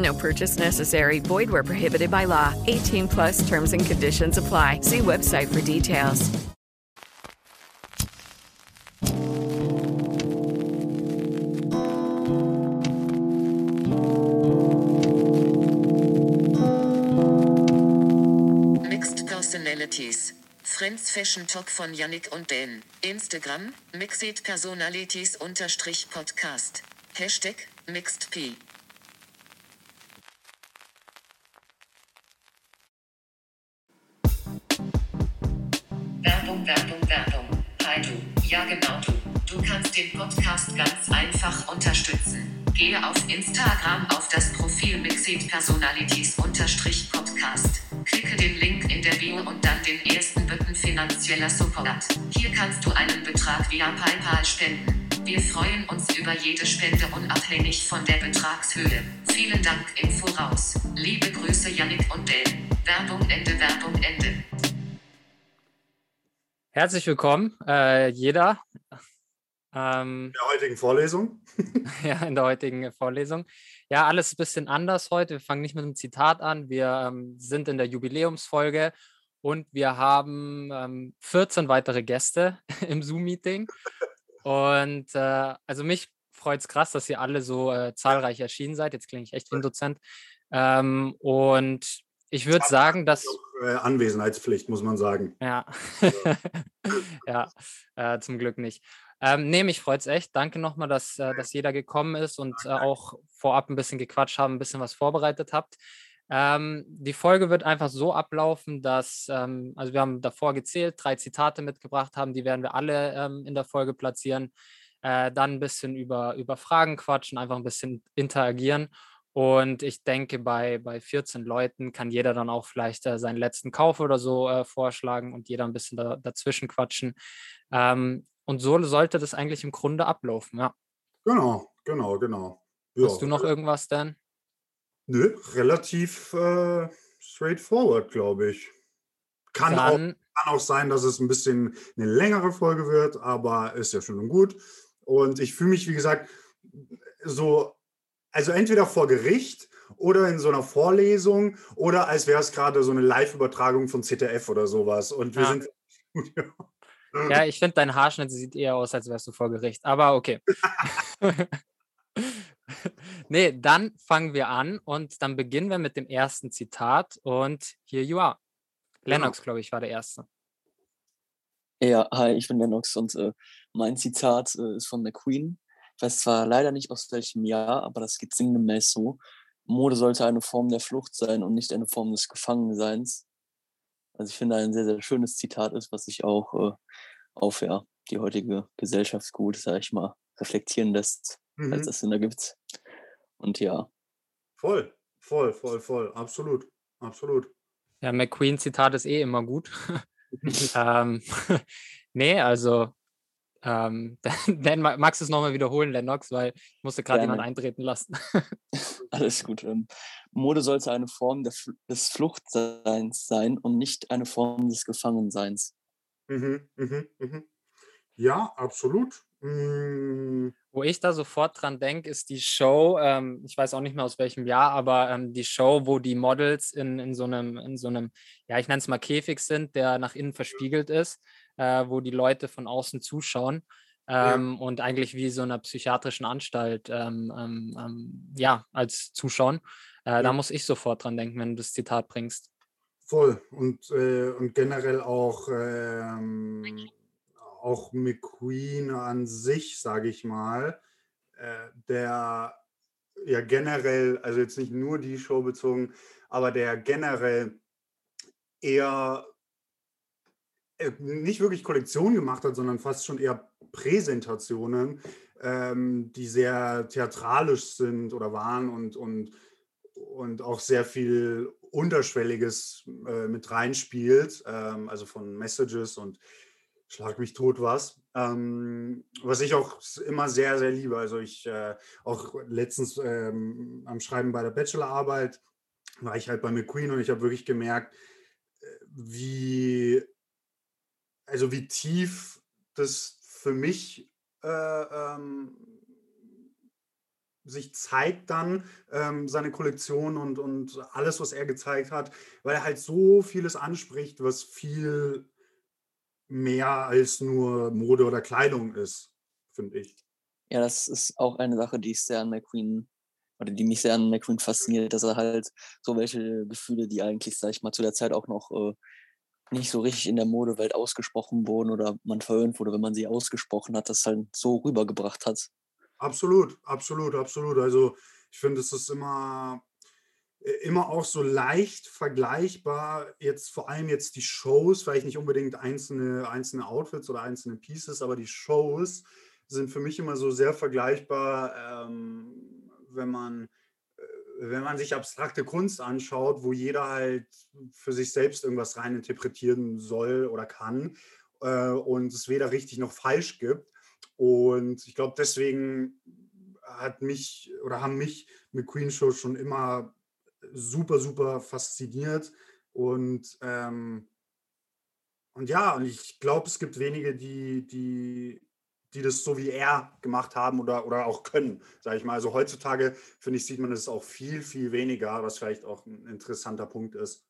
No purchase necessary. Void where prohibited by law. 18 plus terms and conditions apply. See website for details. Mixed Personalities. Friends Fashion Talk von Yannick und Dan. Instagram, Mixed Personalities unterstrich Podcast. Hashtag, Mixed P. Werbung, Werbung, Werbung. Hi du, ja genau du. Du kannst den Podcast ganz einfach unterstützen. Gehe auf Instagram auf das Profil Mixed Personalities Podcast. Klicke den Link in der Bio und dann den ersten Button finanzieller Support. Hier kannst du einen Betrag via PayPal spenden. Wir freuen uns über jede Spende unabhängig von der Betragshöhe. Vielen Dank im Voraus. Liebe Grüße Yannick und Dan. Werbung Ende, Werbung Ende. Herzlich willkommen, äh, jeder. Ähm, In der heutigen Vorlesung. ja, in der heutigen Vorlesung. Ja, alles ein bisschen anders heute. Wir fangen nicht mit einem Zitat an. Wir ähm, sind in der Jubiläumsfolge und wir haben ähm, 14 weitere Gäste im Zoom-Meeting. Und äh, also mich freut es krass, dass ihr alle so äh, zahlreich erschienen seid. Jetzt klinge ich echt wie ein Dozent. Ähm, und ich würde sagen, dass. Äh, Anwesenheitspflicht, muss man sagen. Ja, ja äh, zum Glück nicht. Ähm, nee, mich freut es echt. Danke nochmal, dass, äh, dass jeder gekommen ist und äh, auch vorab ein bisschen gequatscht haben, ein bisschen was vorbereitet habt. Ähm, die Folge wird einfach so ablaufen, dass, ähm, also wir haben davor gezählt, drei Zitate mitgebracht haben, die werden wir alle ähm, in der Folge platzieren. Äh, dann ein bisschen über, über Fragen quatschen, einfach ein bisschen interagieren. Und ich denke, bei, bei 14 Leuten kann jeder dann auch vielleicht äh, seinen letzten Kauf oder so äh, vorschlagen und jeder ein bisschen da, dazwischen quatschen. Ähm, und so sollte das eigentlich im Grunde ablaufen, ja. Genau, genau, genau. Ja. Hast du noch irgendwas, Dan? Nö, relativ äh, straightforward, glaube ich. Kann auch, kann auch sein, dass es ein bisschen eine längere Folge wird, aber ist ja schön und gut. Und ich fühle mich, wie gesagt, so, also entweder vor Gericht oder in so einer Vorlesung oder als wäre es gerade so eine Live-Übertragung von ZDF oder sowas. Und wir Ja. sind ja, ich finde, dein Haarschnitt sieht eher aus, als wärst du vor Gericht, aber okay. nee, dann fangen wir an und dann beginnen wir mit dem ersten Zitat und here you are. Lennox, glaube ich, war der erste. Ja, hi, ich bin Lennox und äh, mein Zitat äh, ist von der Queen. Ich weiß zwar leider nicht aus welchem Jahr, aber das geht sinngemäß so. Mode sollte eine Form der Flucht sein und nicht eine Form des Gefangenseins. Also ich finde ein sehr, sehr schönes Zitat ist, was sich auch äh, auf ja, die heutige Gesellschaft gut, sag ich mal, reflektieren lässt, Mhm. als das Sinn ergibt. Und ja, Voll, voll, voll, voll. Absolut, absolut. Ja, McQueen-Zitat ist eh immer gut. ähm, nee, also, ähm, dann ma- magst du es nochmal wiederholen, Lennox, weil ich musste gerade Gerne. jemand eintreten lassen. alles gut. Ähm, Mode sollte eine Form des Fluchtseins sein und nicht eine Form des Gefangenseins. Mhm, mhm, mhm. Ja, absolut. Mm, Wo ich da sofort dran denke, ist die Show, ähm, ich weiß auch nicht mehr aus welchem Jahr, aber ähm, die Show, wo die Models in, in so einem, in so einem, ja, ich nenne es mal Käfig sind, der nach innen verspiegelt ist, äh, wo die Leute von außen zuschauen. Ja. Ähm, und eigentlich wie so einer psychiatrischen Anstalt ähm, ähm, ähm, ja, als zuschauen. Äh, Ja. Da muss ich sofort dran denken, wenn du das Zitat bringst. Voll. Und, äh, und generell auch, ähm, auch McQueen an sich, sage ich mal, äh, der ja generell, also jetzt nicht nur die Show bezogen, aber der generell eher nicht wirklich Kollektionen gemacht hat, sondern fast schon eher Präsentationen, ähm, die sehr theatralisch sind oder waren und, und, und auch sehr viel Unterschwelliges äh, mit reinspielt, ähm, also von Messages und Schlag mich tot was. Ähm, was ich auch immer sehr, sehr liebe. Also ich äh, auch letztens ähm, am Schreiben bei der Bachelorarbeit war ich halt bei McQueen und ich habe wirklich gemerkt, äh, wie, also wie tief das für mich äh, ähm, sich zeigt dann, ähm, seine Kollektion und, und alles, was er gezeigt hat, weil er halt so vieles anspricht, was viel mehr als nur Mode oder Kleidung ist, finde ich. Ja, das ist auch eine Sache, die ich sehr an McQueen oder die mich sehr an McQueen fasziniert, dass er halt so welche Gefühle, die eigentlich, sag ich mal, zu der Zeit auch noch äh, nicht so richtig in der Modewelt ausgesprochen wurden oder man verhöhnt wurde, wenn man sie ausgesprochen hat, das halt so rübergebracht hat. Absolut, absolut, absolut. Also ich finde, es ist immer, äh, immer auch so leicht vergleichbar. Jetzt vor allem jetzt die Shows, vielleicht nicht unbedingt einzelne, einzelne Outfits oder einzelne Pieces, aber die Shows sind für mich immer so sehr vergleichbar, ähm, wenn man wenn man sich abstrakte Kunst anschaut, wo jeder halt für sich selbst irgendwas rein interpretieren soll oder kann äh, und es weder richtig noch falsch gibt. Und ich glaube, deswegen hat mich oder haben mich McQueen Show schon immer super, super fasziniert. Und, ähm, und ja, und ich glaube, es gibt wenige, die, die, die das so wie er gemacht haben oder, oder auch können, sage ich mal. Also heutzutage, finde ich, sieht man das auch viel, viel weniger, was vielleicht auch ein interessanter Punkt ist.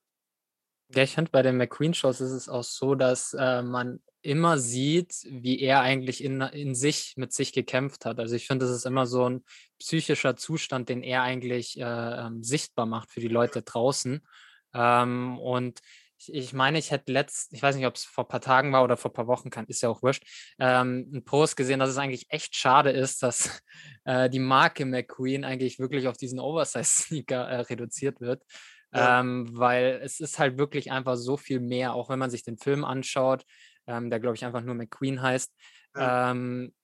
Ja, ich finde, bei den McQueen-Shows ist es auch so, dass äh, man immer sieht, wie er eigentlich in, in sich, mit sich gekämpft hat. Also ich finde, das ist immer so ein psychischer Zustand, den er eigentlich äh, ähm, sichtbar macht für die Leute draußen. Ähm, und ich, ich meine, ich hätte letzt, ich weiß nicht, ob es vor ein paar Tagen war oder vor ein paar Wochen, kann, ist ja auch wurscht, ähm, einen Post gesehen, dass es eigentlich echt schade ist, dass äh, die Marke McQueen eigentlich wirklich auf diesen Oversize-Sneaker äh, reduziert wird. Ja. Ähm, weil es ist halt wirklich einfach so viel mehr, auch wenn man sich den Film anschaut, ähm, der glaube ich einfach nur McQueen heißt, Ja. ähm,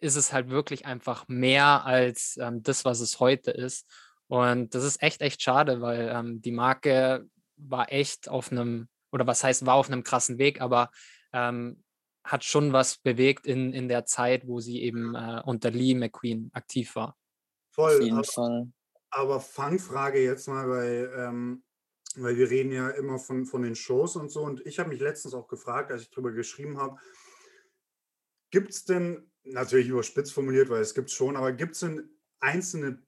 ist es halt wirklich einfach mehr als ähm, das, was es heute ist. Und das ist echt, echt schade, weil ähm, die Marke war echt auf einem, oder was heißt, war auf einem krassen Weg, aber ähm, hat schon was bewegt in, in der Zeit, wo sie eben äh, unter Lee McQueen aktiv war. Auf Voll. jeden Aber, Fall. aber Fangfrage jetzt mal, weil, ähm, weil wir reden ja immer von, von den Shows und so. Und ich habe mich letztens auch gefragt, als ich darüber geschrieben habe, gibt es denn, natürlich überspitzt formuliert, weil es gibt schon, aber gibt es denn einzelne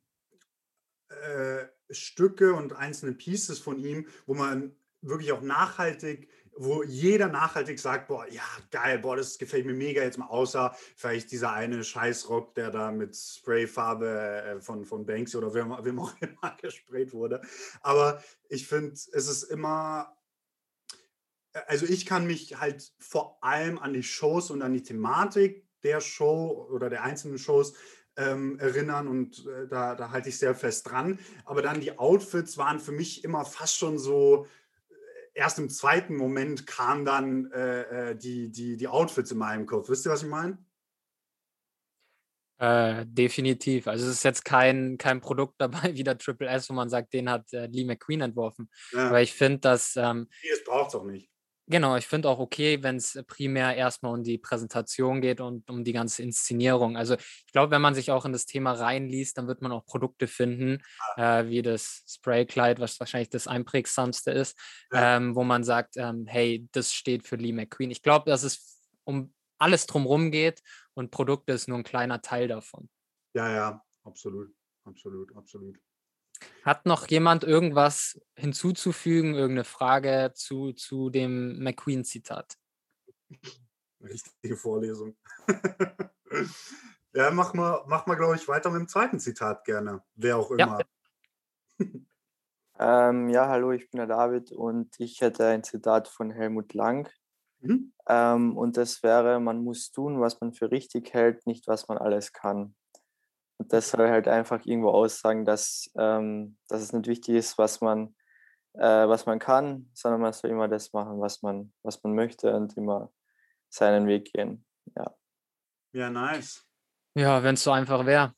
äh, Stücke und einzelne Pieces von ihm, wo man wirklich auch nachhaltig, wo jeder nachhaltig sagt, boah, ja, geil, boah, das gefällt mir mega jetzt mal, außer vielleicht dieser eine Scheißrock, der da mit Sprayfarbe äh, von, von Banksy oder wem, wem auch immer gesprayt wurde. Aber ich finde, es ist immer, also ich kann mich halt vor allem an die Shows und an die Thematik der Show oder der einzelnen Shows ähm, erinnern und äh, da, da halte ich sehr fest dran. Aber dann die Outfits waren für mich immer fast schon so, äh, erst im zweiten Moment kamen dann äh, äh, die, die, die Outfits in meinem Kopf. Wisst ihr, was ich meine? Äh, definitiv. Also es ist jetzt kein, kein Produkt dabei wie der Triple S, wo man sagt, den hat äh, Lee McQueen entworfen. Ja. Aber ich finde, dass ähm, Nee, das braucht es auch nicht. Genau, ich finde auch okay, wenn es primär erstmal um die Präsentation geht und um die ganze Inszenierung. Also ich glaube, wenn man sich auch in das Thema reinliest, dann wird man auch Produkte finden, äh, wie das Spraykleid, was wahrscheinlich das einprägsamste ist, ähm, wo man sagt, ähm, hey, das steht für Lee McQueen. Ich glaube, dass es um alles drumherum geht und Produkte ist nur ein kleiner Teil davon. Ja, ja, absolut, absolut, absolut. Hat noch jemand irgendwas hinzuzufügen, irgendeine Frage zu, zu dem McQueen-Zitat? Richtige Vorlesung. ja, mach mal, mach mal, glaube ich, weiter mit dem zweiten Zitat gerne. Wer auch Ja. immer. Ähm, ja, hallo, ich bin der David und ich hätte ein Zitat von Helmut Lang. Mhm. Ähm, und das wäre, man muss tun, was man für richtig hält, nicht was man alles kann. Und das soll halt einfach irgendwo aussagen, dass, ähm, dass es nicht wichtig ist, was man, äh, was man kann, sondern man soll immer das machen, was man, was man möchte und immer seinen Weg gehen. Ja, Ja, nice. Ja, wenn es so einfach wäre.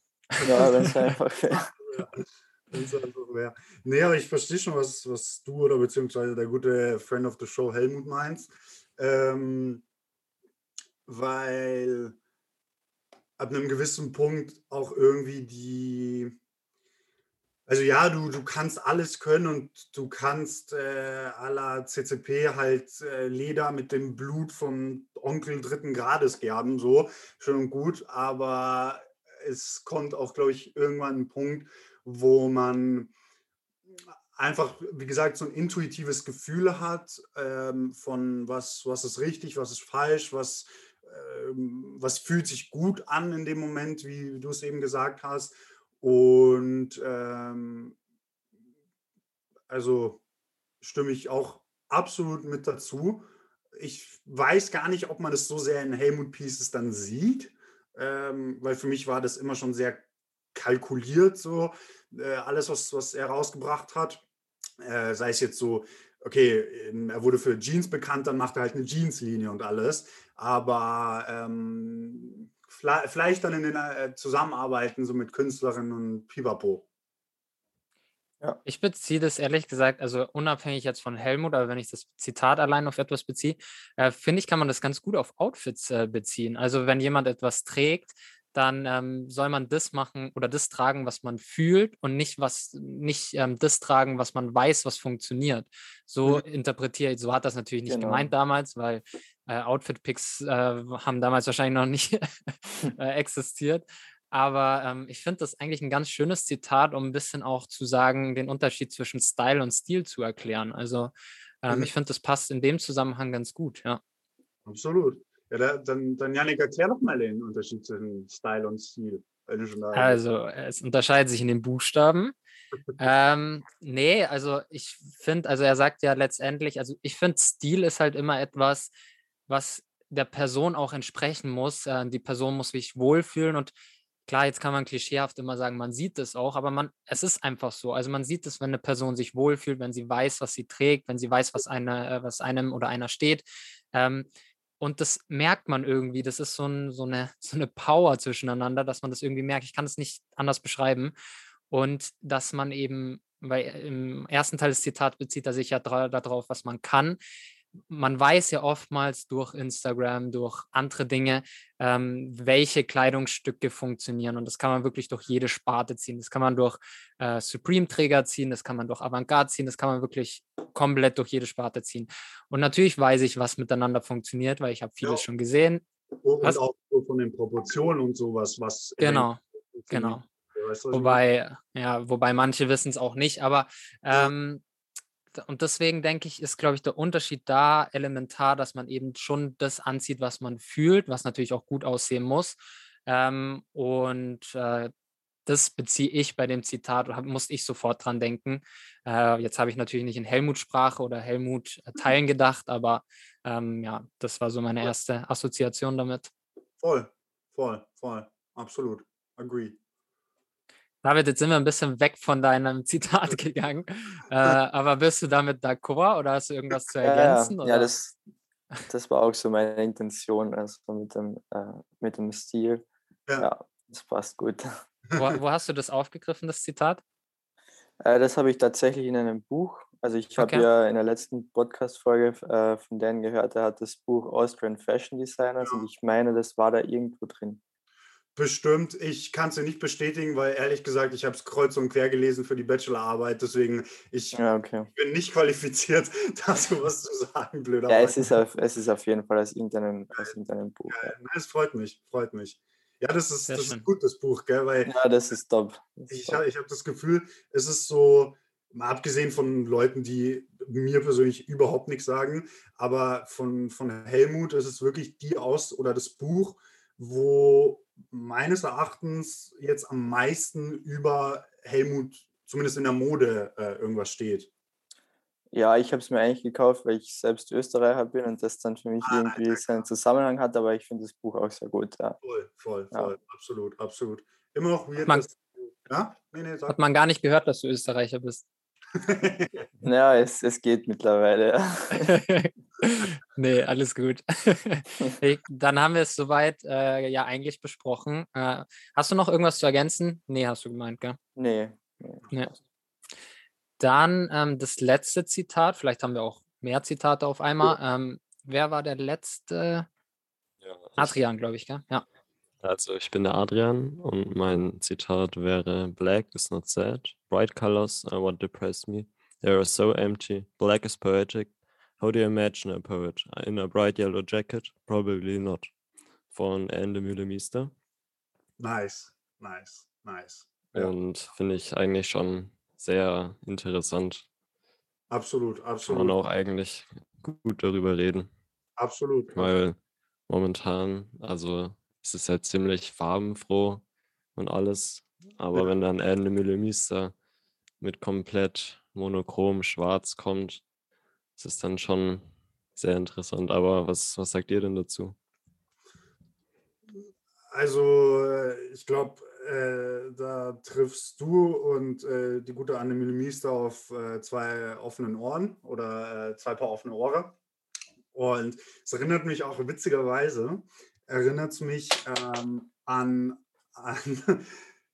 ja wenn es einfach wäre. Wenn's einfach wär. Nee, aber ich verstehe schon, was, was du oder beziehungsweise der gute Friend of the Show Helmut meinst. Ähm, weil ab einem gewissen Punkt auch irgendwie die, also ja, du, du kannst alles können und du kannst äh, à la CCP halt äh, Leder mit dem Blut vom Onkel dritten Grades gerben, so, schön und gut, aber es kommt auch, glaube ich, irgendwann ein Punkt, wo man einfach, wie gesagt, so ein intuitives Gefühl hat ähm, von was, was ist richtig, was ist falsch, was, was fühlt sich gut an in dem Moment, wie du es eben gesagt hast. Und ähm, also stimme ich auch absolut mit dazu. Ich weiß gar nicht, ob man das so sehr in Helmut Pieces dann sieht, ähm, weil für mich war das immer schon sehr kalkuliert, so äh, alles, was, was er rausgebracht hat. Äh, sei es jetzt so, okay, ähm, er wurde für Jeans bekannt, dann macht er halt eine Jeans-Linie und alles. Aber ähm, vielleicht dann in den äh, Zusammenarbeiten so mit Künstlerinnen und Pipapo. Ich beziehe das ehrlich gesagt, also unabhängig jetzt von Helmut, aber wenn ich das Zitat allein auf etwas beziehe, äh, finde ich, kann man das ganz gut auf Outfits äh, beziehen. Also wenn jemand etwas trägt, dann ähm, soll man das machen oder das tragen, was man fühlt und nicht was, nicht ähm, das tragen, was man weiß, was funktioniert. So Mhm. interpretiere ich, so hat das natürlich nicht Genau. gemeint damals, weil äh, Outfit-Picks äh, haben damals wahrscheinlich noch nicht äh, existiert. Aber ähm, ich finde das eigentlich ein ganz schönes Zitat, um ein bisschen auch zu sagen, den Unterschied zwischen Style und Stil zu erklären. Also ähm, Mhm. ich finde, das passt in dem Zusammenhang ganz gut, ja. Absolut. Ja, da, dann, dann Janik, erklär doch mal den Unterschied zwischen Style und Stil. Also es unterscheidet sich in den Buchstaben. ähm, nee, also ich finde, also er sagt ja letztendlich, also ich finde, Stil ist halt immer etwas, was der Person auch entsprechen muss. Äh, die Person muss sich wohlfühlen und klar, jetzt kann man klischeehaft immer sagen, man sieht es auch, aber man, es ist einfach so. Also man sieht es, wenn eine Person sich wohlfühlt, wenn sie weiß, was sie trägt, wenn sie weiß, was, eine, äh, was einem oder einer steht. Ähm, und das merkt man irgendwie. Das ist so, ein, so, eine, so eine Power zwischeneinander, dass man das irgendwie merkt. Ich kann es nicht anders beschreiben. Und dass man eben, weil im ersten Teil des Zitats bezieht er sich ja darauf, was man kann. Man weiß ja oftmals durch Instagram, durch andere Dinge, ähm, welche Kleidungsstücke funktionieren. Und das kann man wirklich durch jede Sparte ziehen. Das kann man durch äh, Supreme-Träger ziehen, das kann man durch Avantgarde ziehen, das kann man wirklich komplett durch jede Sparte ziehen. Und natürlich weiß ich, was miteinander funktioniert, weil ich habe vieles Ja. schon gesehen. und was- auch so von den Proportionen und sowas, was Genau, genau. Weißt du? Wobei, ja, wobei manche wissen es auch nicht, aber ähm, und deswegen denke ich, ist, glaube ich, der Unterschied da elementar, dass man eben schon das anzieht, was man fühlt, was natürlich auch gut aussehen muss. Ähm, und äh, das beziehe ich bei dem Zitat, hab, musste ich sofort dran denken. Äh, jetzt habe ich natürlich nicht in Helmuts Sprache oder Helmut äh, Teilen gedacht, aber ähm, ja, das war so meine erste Assoziation damit. Voll, voll, voll. Absolut. Agree. David, jetzt sind wir ein bisschen weg von deinem Zitat gegangen. Äh, aber bist du damit d'accord oder hast du irgendwas zu Ja, ergänzen? ja, oder? ja das, das war auch so meine Intention, also mit dem, äh, mit dem Stil. Ja. Ja, das passt gut. wo, wo hast du das aufgegriffen, das Zitat? Äh, das habe ich tatsächlich in einem Buch Also ich habe Okay. ja in der letzten Podcast-Folge äh, von Dan gehört, er hat das Buch Austrian Fashion Designers und ich meine, das war da irgendwo drin. Bestimmt. Ich kann es dir nicht bestätigen, weil ehrlich gesagt, ich habe es kreuz und quer gelesen für die Bachelorarbeit. Deswegen, ich Ja, okay. bin nicht qualifiziert, dazu was zu sagen, Ja, blöderweise. es ist auf, es ist auf jeden Fall aus irgendeinem, aus irgendeinem Buch. Ja. Nein, es freut mich, freut mich. Ja, das ist, Sehr das schön. ist gut, das Buch, gell? Weil ja, das ist top. Das ist ich, habe das Gefühl, es ist so, mal abgesehen von Leuten, die mir persönlich überhaupt nichts sagen, aber von, von Helmut ist es wirklich die Aus- oder das Buch, wo meines Erachtens jetzt am meisten über Helmut, zumindest in der Mode, äh, irgendwas steht. Ja, ich habe es mir eigentlich gekauft, weil ich selbst Österreicher bin und das dann für mich Ah, irgendwie ja, seinen Zusammenhang hat, aber ich finde das Buch auch sehr gut. Ja. Voll, voll, Ja. voll, absolut, absolut. Immer noch weird, man- dass, ja? Nee, nee. Hat man gar nicht gehört, dass du Österreicher bist. Ja, es, es geht mittlerweile. Ja. nee, alles gut. Dann haben wir es soweit äh, ja eigentlich besprochen. Äh, hast du noch irgendwas zu ergänzen? Nee, hast du gemeint, gell? Nee. nee. Nee. Dann ähm, das letzte Zitat, vielleicht haben wir auch mehr Zitate auf einmal. Ähm, wer war der letzte? Ja, Adrian, glaube ich, gell? Ja. Also ich bin der Adrian und mein Zitat wäre Black is not sad. Bright colors are what depress me. They are so empty. Black is poetic. How do you imagine a poet? In a bright yellow jacket? Probably not. Von Ende Mühle Miester. Nice, nice, nice. Und finde ich eigentlich schon sehr interessant. Absolut, Kann man absolut, auch eigentlich gut darüber reden. absolut. Weil momentan, also es ist halt ziemlich farbenfroh und alles. Aber Ja. wenn dann Ende Müller mit komplett monochrom schwarz kommt, ist es dann schon sehr interessant. Aber was, was sagt ihr denn dazu? Also, äh, ich glaube, äh, da triffst du und äh, die gute Annemile Miester auf äh, zwei offenen Ohren oder äh, zwei Paar offene Ohren. Und es erinnert mich auch witzigerweise, erinnert es mich ähm, an, an,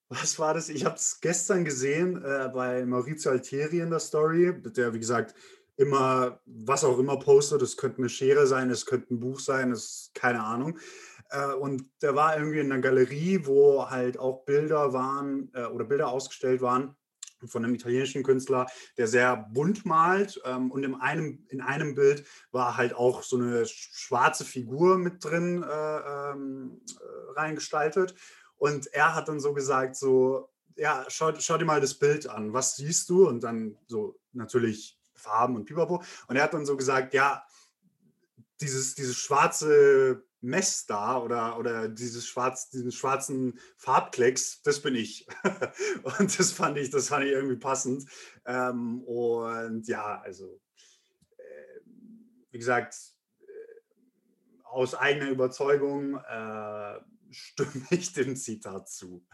was war das? Ich habe es gestern gesehen äh, bei Maurizio Altieri in der Story, der, wie gesagt, immer, was auch immer postet. Es könnte eine Schere sein, es könnte ein Buch sein, es keine Ahnung. Äh, und der war irgendwie in einer Galerie, wo halt auch Bilder waren äh, oder Bilder ausgestellt waren von einem italienischen Künstler, der sehr bunt malt. Ähm, und in einem, in einem Bild war halt auch so eine sch- schwarze Figur mit drin äh, ähm, äh, reingestaltet. Und er hat dann so gesagt, so, ja, schau, schau dir mal das Bild an, was siehst du? Und dann so natürlich Farben und Pipapo. Und er hat dann so gesagt, ja, dieses, dieses schwarze Mess da oder, oder dieses schwarz, diesen schwarzen Farbklecks, das bin ich. und das fand ich, das fand ich irgendwie passend. Ähm, und ja, also äh, wie gesagt, äh, aus eigener Überzeugung äh, stimme ich dem Zitat zu.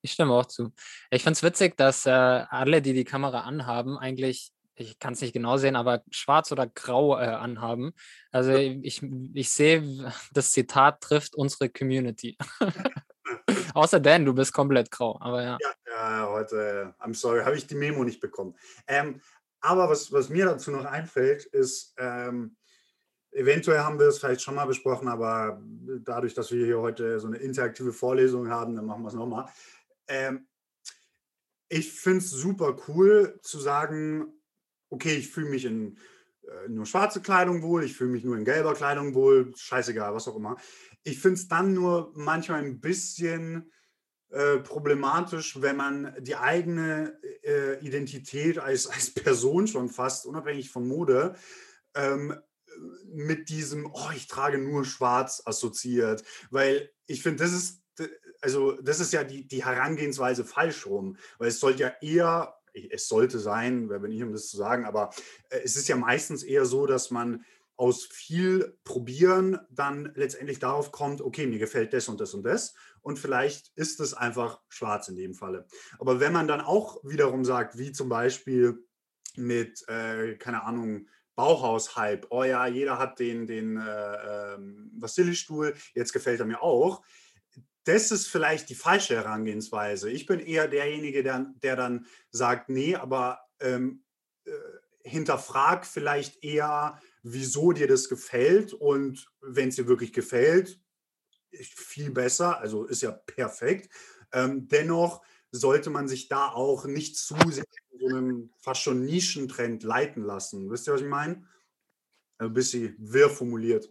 Ich stimme auch zu. Ich finde es witzig, dass äh, alle, die die Kamera anhaben, eigentlich, ich kann es nicht genau sehen, aber schwarz oder grau äh, anhaben. Also ich, ich sehe, das Zitat trifft unsere Community. Außer Dan, du bist komplett grau, aber ja. Ja, ja heute, I'm sorry, habe ich die Memo nicht bekommen. Ähm, aber was, was mir dazu noch einfällt, ist, ähm, eventuell haben wir es vielleicht schon mal besprochen, aber dadurch, dass wir hier heute so eine interaktive Vorlesung haben, dann machen wir es nochmal. Ähm, ich finde es super cool zu sagen, okay, ich fühle mich in äh, nur schwarze Kleidung wohl, ich fühle mich nur in gelber Kleidung wohl, scheißegal, was auch immer. Ich finde es dann nur manchmal ein bisschen äh, problematisch, wenn man die eigene äh, Identität als, als Person schon fast, unabhängig von Mode, ähm, mit diesem, oh, ich trage nur schwarz assoziiert. Weil ich finde, das ist, also das ist ja die, die Herangehensweise falsch rum. Weil es sollte ja eher, es sollte sein, wer bin ich, um das zu sagen, aber äh, es ist ja meistens eher so, dass man aus viel Probieren dann letztendlich darauf kommt, okay, mir gefällt das und das und das und vielleicht ist es einfach schwarz in dem Falle. Aber wenn man dann auch wiederum sagt, wie zum Beispiel mit, äh, keine Ahnung, Bauhaus-Hype, oh ja, jeder hat den, den äh, ähm, Vasili-Stuhl, jetzt gefällt er mir auch. Das ist vielleicht die falsche Herangehensweise. Ich bin eher derjenige, der, der dann sagt, nee, aber ähm, äh, hinterfrag vielleicht eher, wieso dir das gefällt und wenn es dir wirklich gefällt, viel besser, also ist ja perfekt. Ähm, dennoch sollte man sich da auch nicht zu sehr in so einem fast schon Nischentrend leiten lassen. Wisst ihr, was ich meine? Ein bisschen wirr formuliert.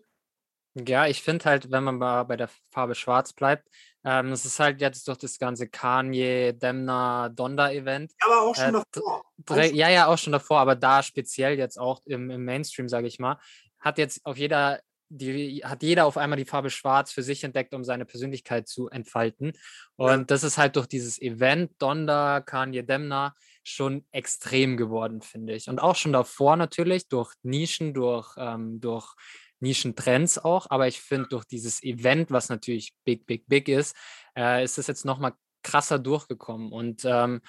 Ja, ich finde halt, wenn man mal bei der Farbe Schwarz bleibt, ähm, das ist halt jetzt durch das ganze Kanye, Demna, Donda-Event. Ja, aber auch schon äh, davor. Auch ja, ja, auch schon davor, aber da speziell jetzt auch im, im Mainstream, sage ich mal, hat jetzt auf jeder die hat jeder auf einmal die Farbe Schwarz für sich entdeckt, um seine Persönlichkeit zu entfalten. Und ja. das ist halt durch dieses Event Donda, Kanye Demna schon extrem geworden, finde ich. Und auch schon davor natürlich durch Nischen, durch, ähm, durch Nischentrends auch. Aber ich finde, durch dieses Event, was natürlich big, big, big ist, äh, ist es jetzt nochmal krasser durchgekommen. Und ähm,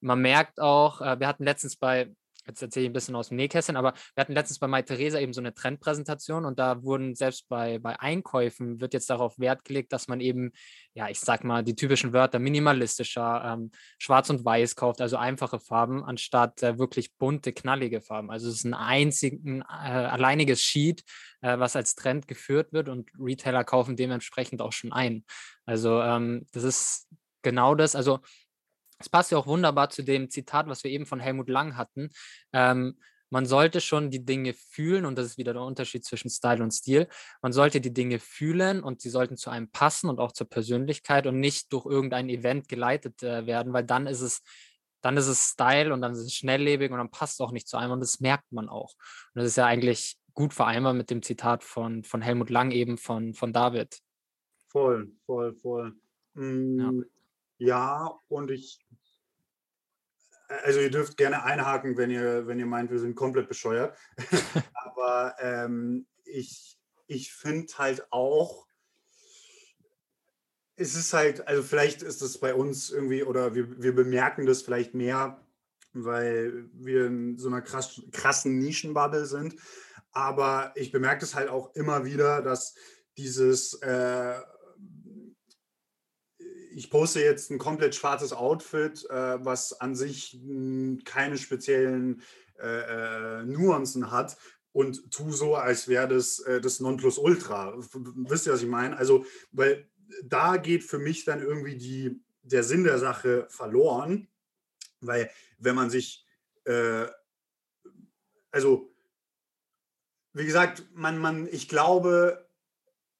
man merkt auch, äh, wir hatten letztens bei jetzt erzähle ich ein bisschen aus dem Nähkästchen, aber wir hatten letztens bei Mai Theresa eben so eine Trendpräsentation und da wurden selbst bei, bei Einkäufen wird jetzt darauf Wert gelegt, dass man eben, ja, ich sag mal, die typischen Wörter minimalistischer, ähm, schwarz und weiß kauft, also einfache Farben, anstatt äh, wirklich bunte, knallige Farben. Also es ist ein einzigen, äh, alleiniges Sheet, äh, was als Trend geführt wird und Retailer kaufen dementsprechend auch schon ein. Also ähm, das ist genau das. Also es passt ja auch wunderbar zu dem Zitat, was wir eben von Helmut Lang hatten. Ähm, man sollte schon die Dinge fühlen und das ist wieder der Unterschied zwischen Style und Stil. Man sollte die Dinge fühlen und sie sollten zu einem passen und auch zur Persönlichkeit und nicht durch irgendein Event geleitet äh, werden, weil dann ist es dann ist es Style und dann ist es schnelllebig und dann passt es auch nicht zu einem und das merkt man auch. Und das ist ja eigentlich gut vereinbar mit dem Zitat von, von Helmut Lang eben von, von David. Voll, voll, voll. Mm, ja. Ja, und ich, also ihr dürft gerne einhaken, wenn ihr, wenn ihr meint, wir sind komplett bescheuert. Aber ähm, ich, ich finde halt auch, es ist halt, also vielleicht ist es bei uns irgendwie, oder wir, wir bemerken das vielleicht mehr, weil wir in so einer krass, krassen Nischenbubble sind. Aber ich bemerke es halt auch immer wieder, dass dieses äh, ich poste jetzt ein komplett schwarzes Outfit, äh, was an sich mh, keine speziellen äh, äh, Nuancen hat und tu so, als wäre das äh, das Nonplusultra. Wisst ihr, was ich meine? Also, weil da geht für mich dann irgendwie die, der Sinn der Sache verloren, weil wenn man sich, äh, also wie gesagt, man, man, ich glaube,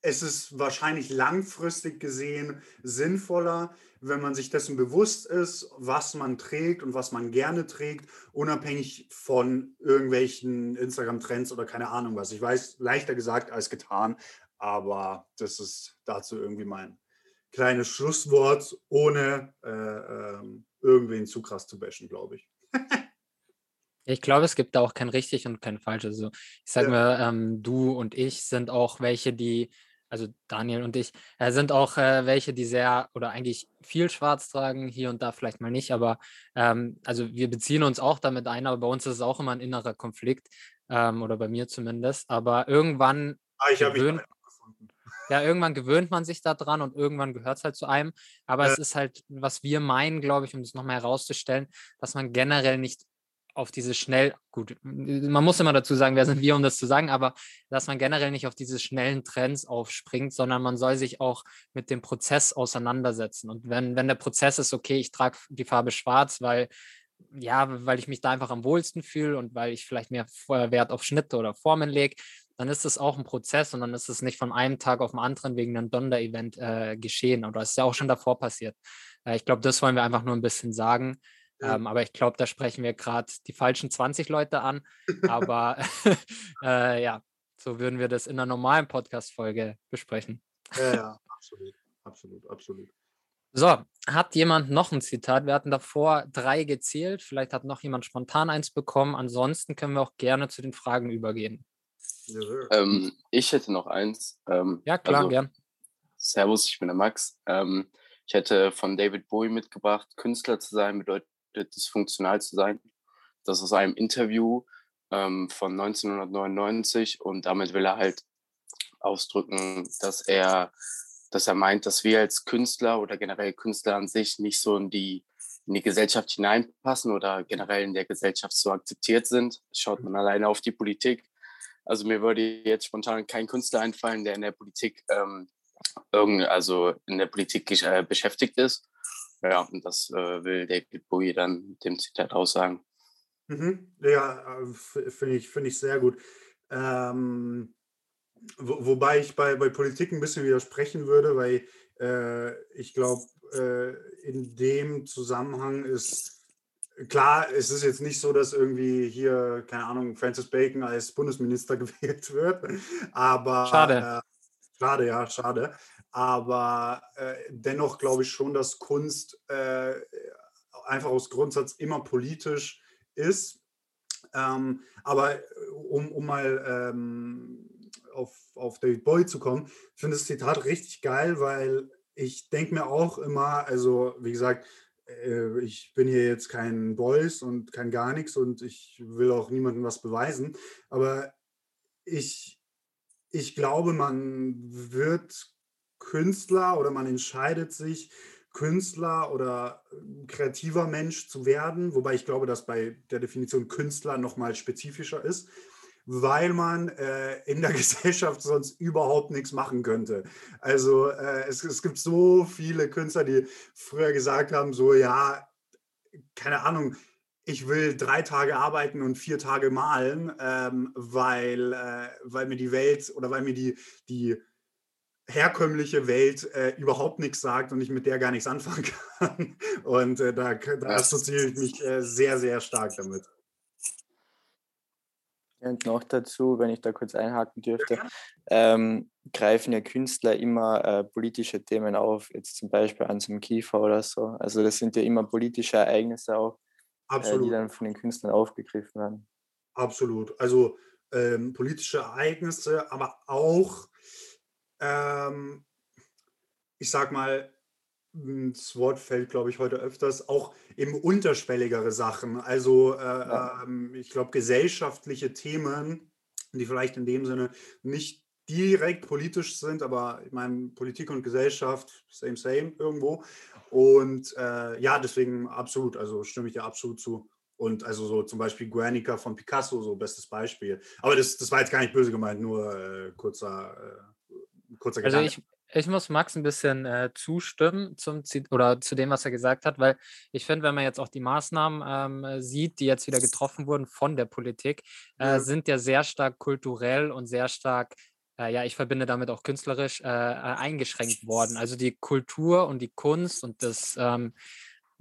es ist wahrscheinlich langfristig gesehen sinnvoller, wenn man sich dessen bewusst ist, was man trägt und was man gerne trägt, unabhängig von irgendwelchen Instagram-Trends oder keine Ahnung was. Ich weiß, leichter gesagt als getan, aber das ist dazu irgendwie mein kleines Schlusswort, ohne äh, ähm, irgendwen zu krass zu bashen, glaube ich. Ich glaube, es gibt da auch kein richtig und kein falsch. Also ich sage ja. mal, ähm, du und ich sind auch welche, die also Daniel und ich, äh, sind auch äh, welche, die sehr oder eigentlich viel schwarz tragen, hier und da vielleicht mal nicht, aber ähm, also wir beziehen uns auch damit ein, aber bei uns ist es auch immer ein innerer Konflikt ähm, oder bei mir zumindest, aber irgendwann ah, gewöhnt, ja, irgendwann gewöhnt man sich daran und irgendwann gehört es halt zu einem, aber äh, es ist halt, was wir meinen, glaube ich, um es nochmal herauszustellen, dass man generell nicht auf diese schnell, gut, man muss immer dazu sagen, wer sind wir, um das zu sagen, aber dass man generell nicht auf diese schnellen Trends aufspringt, sondern man soll sich auch mit dem Prozess auseinandersetzen. Und wenn, wenn der Prozess ist, okay, ich trage die Farbe schwarz, weil ja, weil ich mich da einfach am wohlsten fühle und weil ich vielleicht mehr Wert auf Schnitte oder Formen lege, dann ist es auch ein Prozess und dann ist es nicht von einem Tag auf den anderen wegen einem Donder-Event äh, geschehen. Oder es ist ja auch schon davor passiert. Äh, ich glaube, das wollen wir einfach nur ein bisschen sagen. Ähm, aber ich glaube, da sprechen wir gerade die falschen 20 Leute an. Aber äh, ja, so würden wir das in einer normalen Podcast-Folge besprechen. Ja, ja, absolut, absolut, absolut. So, hat jemand noch ein Zitat? Wir hatten davor drei gezählt. Vielleicht hat noch jemand spontan eins bekommen. Ansonsten können wir auch gerne zu den Fragen übergehen. Ähm, ich hätte noch eins. Ähm, ja, klar, also, gern. Servus, ich bin der Max. Ähm, ich hätte von David Bowie mitgebracht, Künstler zu sein bedeutet dysfunktional zu sein. Das ist aus einem Interview ähm, von 1999 und damit will er halt ausdrücken, dass er, dass er meint, dass wir als Künstler oder generell Künstler an sich nicht so in die in die Gesellschaft hineinpassen oder generell in der Gesellschaft so akzeptiert sind. Schaut man alleine auf die Politik. Also mir würde jetzt spontan kein Künstler einfallen, der in der Politik ähm, irgend, also in der Politik äh, beschäftigt ist. Ja, und das äh, will David Bowie dann mit dem Zitat aussagen. Mhm. Ja, äh, finde ich, find ich sehr gut. Ähm, wo, wobei ich bei, bei Politik ein bisschen widersprechen würde, weil äh, ich glaube, äh, in dem Zusammenhang ist klar, es ist jetzt nicht so, dass irgendwie hier, keine Ahnung, Francis Bacon als Bundesminister gewählt wird, aber Schade. Äh, schade, ja, schade. Aber äh, dennoch glaube ich schon, dass Kunst äh, einfach aus Grundsatz immer politisch ist. Ähm, aber um, um mal ähm, auf, auf David Bowie zu kommen, ich finde das Zitat richtig geil, weil ich denke mir auch immer, also wie gesagt, äh, ich bin hier jetzt kein Boys und kein gar nichts und ich will auch niemandem was beweisen, aber ich, ich glaube, man wird Künstler oder man entscheidet sich, Künstler oder kreativer Mensch zu werden, wobei ich glaube, dass bei der Definition Künstler nochmal spezifischer ist weil man äh, in der Gesellschaft sonst überhaupt nichts machen könnte. Also äh, es, es gibt so viele Künstler, die früher gesagt haben, so ja, keine Ahnung, ich will drei Tage arbeiten und vier Tage malen, ähm, weil, äh, weil mir die Welt oder weil mir die, die herkömmliche Welt äh, überhaupt nichts sagt und ich mit der gar nichts anfangen kann. Und äh, da, da assoziiere ich mich äh, sehr, sehr stark damit. Und noch dazu, wenn ich da kurz einhaken dürfte, ähm, greifen ja Künstler immer äh, politische Themen auf, jetzt zum Beispiel an so einem Kiefer oder so. Also das sind ja immer politische Ereignisse auch, äh, die dann von den Künstlern aufgegriffen werden. Absolut. Also ähm, politische Ereignisse, aber auch, ähm, ich sag mal, das Wort fällt, glaube ich, heute öfters, auch eben unterschwelligere Sachen. Also äh, ja. ähm, ich glaube, gesellschaftliche Themen, die vielleicht in dem Sinne nicht direkt politisch sind, aber ich meine, Politik und Gesellschaft, same, same irgendwo. Und äh, ja, deswegen absolut, also stimme ich dir absolut zu. Und also so zum Beispiel Guernica von Picasso, so bestes Beispiel. Aber das, das war jetzt gar nicht böse gemeint, nur äh, kurzer, äh, kurzer also Gedanke. Ich, ich muss Max ein bisschen äh, zustimmen zum oder zu dem, was er gesagt hat, weil ich finde, wenn man jetzt auch die Maßnahmen ähm, sieht, die jetzt wieder getroffen wurden von der Politik, ja. sind ja sehr stark kulturell und sehr stark, äh, ja, ich verbinde damit auch künstlerisch äh, äh, eingeschränkt worden. Also die Kultur und die Kunst und das ähm,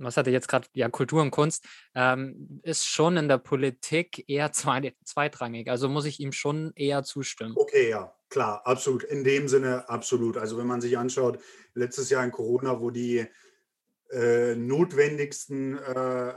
was hatte jetzt gerade, ja, Kultur und Kunst, ähm, ist schon in der Politik eher zweitrangig. Also muss ich ihm schon eher zustimmen. Okay, ja. Klar, absolut. In dem Sinne absolut. Also wenn man sich anschaut, letztes Jahr in Corona, wo die äh, notwendigsten äh,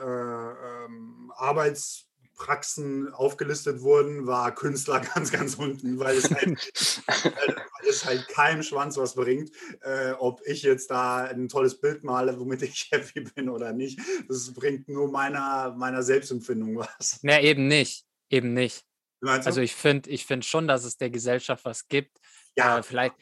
Arbeitspraxen aufgelistet wurden, war Künstler ganz, ganz unten, weil es halt, weil es halt keinem Schwanz was bringt, äh, ob ich jetzt da ein tolles Bild male, womit ich happy bin oder nicht. Das bringt nur meiner, meiner Selbstempfindung was. Na, eben nicht. Eben nicht. Also ich finde ich find schon, dass es der Gesellschaft was gibt. Ja. Äh, vielleicht,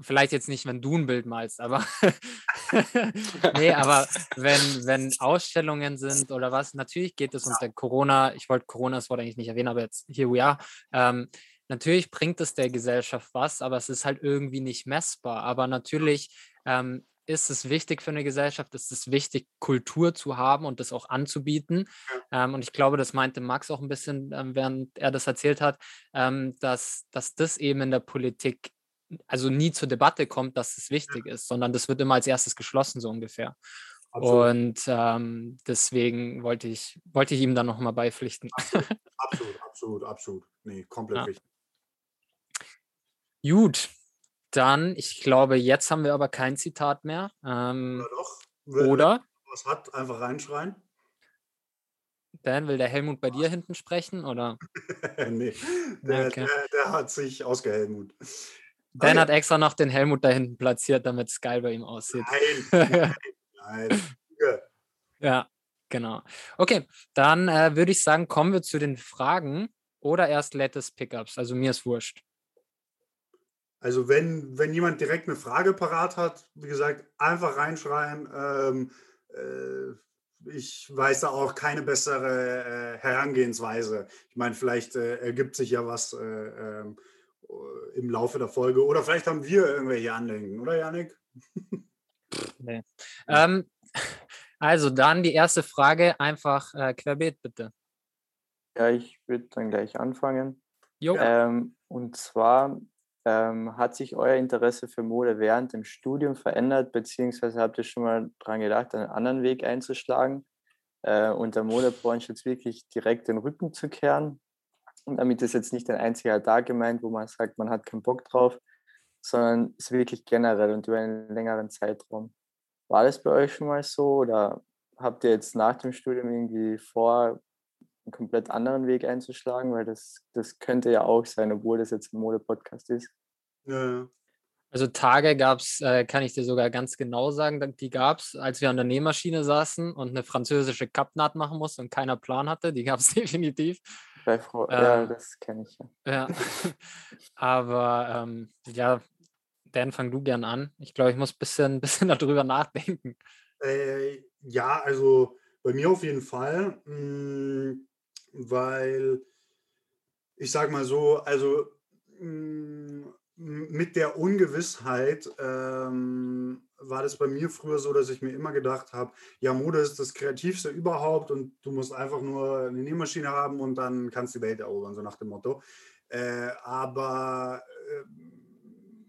vielleicht jetzt nicht, wenn du ein Bild malst, aber nee, aber wenn, wenn Ausstellungen sind oder was, natürlich geht es unter Corona, ich wollte Corona das Wort eigentlich nicht erwähnen, aber jetzt here we are. Ähm, natürlich bringt es der Gesellschaft was, aber es ist halt irgendwie nicht messbar. Aber natürlich ähm, ist es wichtig für eine Gesellschaft, ist es wichtig, Kultur zu haben und das auch anzubieten. Ähm, und ich glaube, das meinte Max auch ein bisschen, ähm, während er das erzählt hat, ähm, dass, dass das eben in der Politik also nie zur Debatte kommt, dass es wichtig ist, sondern das wird immer als erstes geschlossen, so ungefähr. Absolut. Und ähm, deswegen wollte ich, wollte ich ihm da nochmal beipflichten. Absolut, absolut, absolut. Nee, komplett ja. richtig. Gut, dann, ich glaube, jetzt haben wir aber kein Zitat mehr. Ähm, ja, doch. Wer, oder? Was hat, einfach reinschreien. Dan, will der Helmut bei dir hinten sprechen? Oder? nee, der, okay. der, der, hat sich ausgehelmut. Dan okay. hat extra noch den Helmut da hinten platziert, damit es geil bei ihm aussieht. Nein, nein, nein. ja, genau. Okay, dann äh, würde ich sagen, kommen wir zu den Fragen oder erst latest Pickups. Also mir ist wurscht. Also wenn, wenn jemand direkt eine Frage parat hat, wie gesagt, einfach reinschreien. Ähm, äh, ich weiß da auch keine bessere äh, Herangehensweise. Ich meine, vielleicht äh, ergibt sich ja was äh, ähm, im Laufe der Folge oder vielleicht haben wir irgendwelche Andenken, oder Janik? Nee. Ähm, also dann die erste Frage einfach äh, querbeet, bitte. Ja, ich würde dann gleich anfangen. Jo. Ähm, und zwar ähm, hat sich euer Interesse für Mode während dem Studium verändert, beziehungsweise habt ihr schon mal daran gedacht, einen anderen Weg einzuschlagen äh, und der Modebranche jetzt wirklich direkt den Rücken zu kehren? Und damit ist jetzt nicht ein einziger Tag gemeint, wo man sagt, man hat keinen Bock drauf, sondern es ist wirklich generell und über einen längeren Zeitraum. War das bei euch schon mal so oder habt ihr jetzt nach dem Studium irgendwie vor, einen komplett anderen Weg einzuschlagen? Weil das, das könnte ja auch sein, obwohl das jetzt ein Mode-Podcast ist. Ja. Also Tage gab es, äh, kann ich dir sogar ganz genau sagen, die gab es, als wir an der Nähmaschine saßen und eine französische Cupnaht machen mussten und keiner Plan hatte. Die gab es definitiv. Bei Frau, Äh, ja, das kenne ich ja. Ja. Aber ähm, ja, Dan, fang du gern an. Ich glaube, ich muss ein bisschen, bisschen darüber nachdenken. Äh, ja, also bei mir auf jeden Fall, mh, weil ich sage mal so, also mh, mit der Ungewissheit ähm, war das bei mir früher so, dass ich mir immer gedacht habe, ja, Mode ist das Kreativste überhaupt und du musst einfach nur eine Nähmaschine haben und dann kannst du die Welt erobern, so nach dem Motto. Äh, aber äh,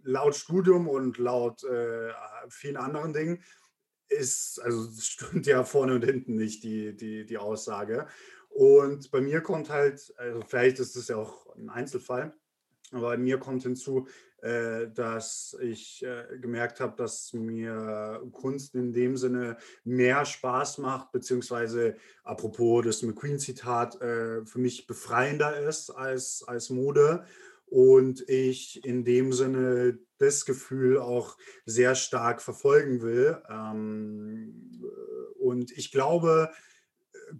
laut Studium und laut äh, vielen anderen Dingen ist, also stimmt ja vorne und hinten nicht die, die, die Aussage. Und bei mir kommt halt, also vielleicht ist das ja auch ein Einzelfall, aber bei mir kommt hinzu, dass ich äh, gemerkt habe, dass mir Kunst in dem Sinne mehr Spaß macht, beziehungsweise apropos das McQueen-Zitat, äh, für mich befreiender ist als, als Mode und ich in dem Sinne das Gefühl auch sehr stark verfolgen will. Ähm, und ich glaube,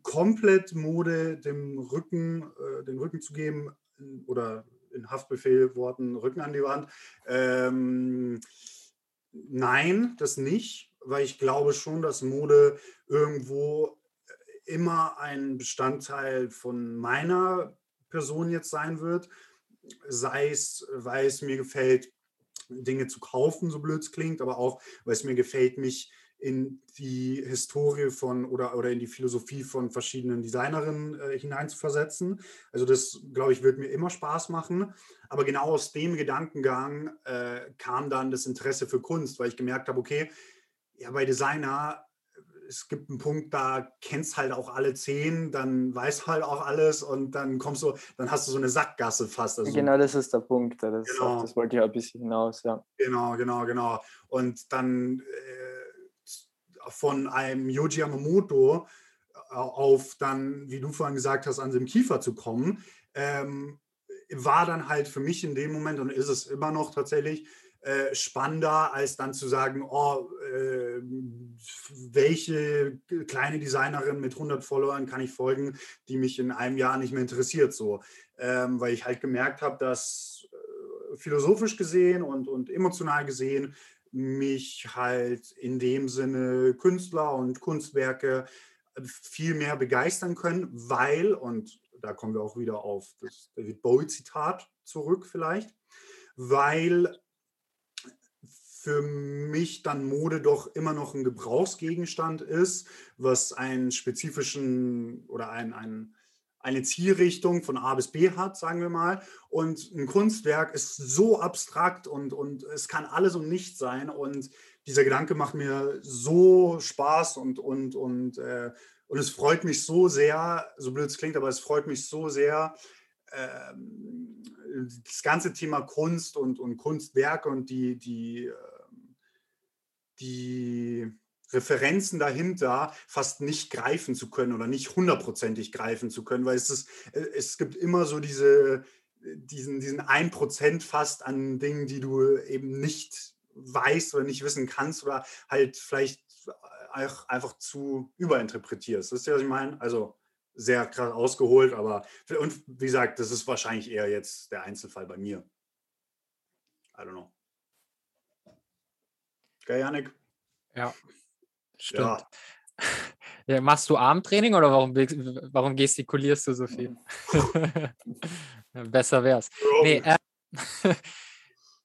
komplett Mode dem Rücken, äh, den Rücken zu geben oder in Haftbefehlworten Rücken an die Wand. Ähm, nein, das nicht, weil ich glaube schon, dass Mode irgendwo immer ein Bestandteil von meiner Person jetzt sein wird. Sei es, weil es mir gefällt, Dinge zu kaufen, so blöd es klingt, aber auch, weil es mir gefällt, mich in die Historie von oder, oder in die Philosophie von verschiedenen Designerinnen äh, hineinzuversetzen. Also das, glaube ich, wird mir immer Spaß machen. Aber genau aus dem Gedankengang äh, kam dann das Interesse für Kunst, weil ich gemerkt habe, okay, ja, bei Designer, es gibt einen Punkt, da kennst halt auch alle zehn, dann weißt halt auch alles und dann kommst du, dann hast du so eine Sackgasse fast. Also, Genau, das ist der Punkt. Das, Genau. das wollte ich auch ein bisschen hinaus, ja. Genau, genau, genau. Und dann äh, von einem Yoji Yamamoto äh, auf dann, wie du vorhin gesagt hast, an dem Kiefer zu kommen, ähm, war dann halt für mich in dem Moment und ist es immer noch tatsächlich äh, spannender, als dann zu sagen, oh, äh, welche kleine Designerin mit 100 Followern kann ich folgen, die mich in einem Jahr nicht mehr interessiert, so. Ähm, weil ich halt gemerkt habe, dass äh, philosophisch gesehen und, und emotional gesehen mich halt in dem Sinne Künstler und Kunstwerke viel mehr begeistern können, weil, und da kommen wir auch wieder auf das David Bowie-Zitat zurück vielleicht, weil für mich dann Mode doch immer noch ein Gebrauchsgegenstand ist, was einen spezifischen oder ein, ein, eine Zielrichtung von A bis B hat, sagen wir mal. Und ein Kunstwerk ist so abstrakt und, und es kann alles und nichts sein. Und dieser Gedanke macht mir so Spaß und, und, und, äh, und es freut mich so sehr, so blöd es klingt, aber es freut mich so sehr, ähm, das ganze Thema Kunst und, und Kunstwerke und die, die, ähm, die Referenzen dahinter fast nicht greifen zu können oder nicht hundertprozentig greifen zu können, weil es, ist, äh, es gibt immer so diese, diesen, diesen 1% fast an Dingen, die du eben nicht weißt oder nicht wissen kannst oder halt vielleicht einfach zu überinterpretierst. Ist ja, was ich meine. Also sehr krass ausgeholt, aber und wie gesagt, das ist wahrscheinlich eher jetzt der Einzelfall bei mir. I don't know. Geil, Janik? Ja, stimmt. Ja. Ja, machst du Armtraining oder warum, warum gestikulierst du so viel? Besser wär's. Nee, äh,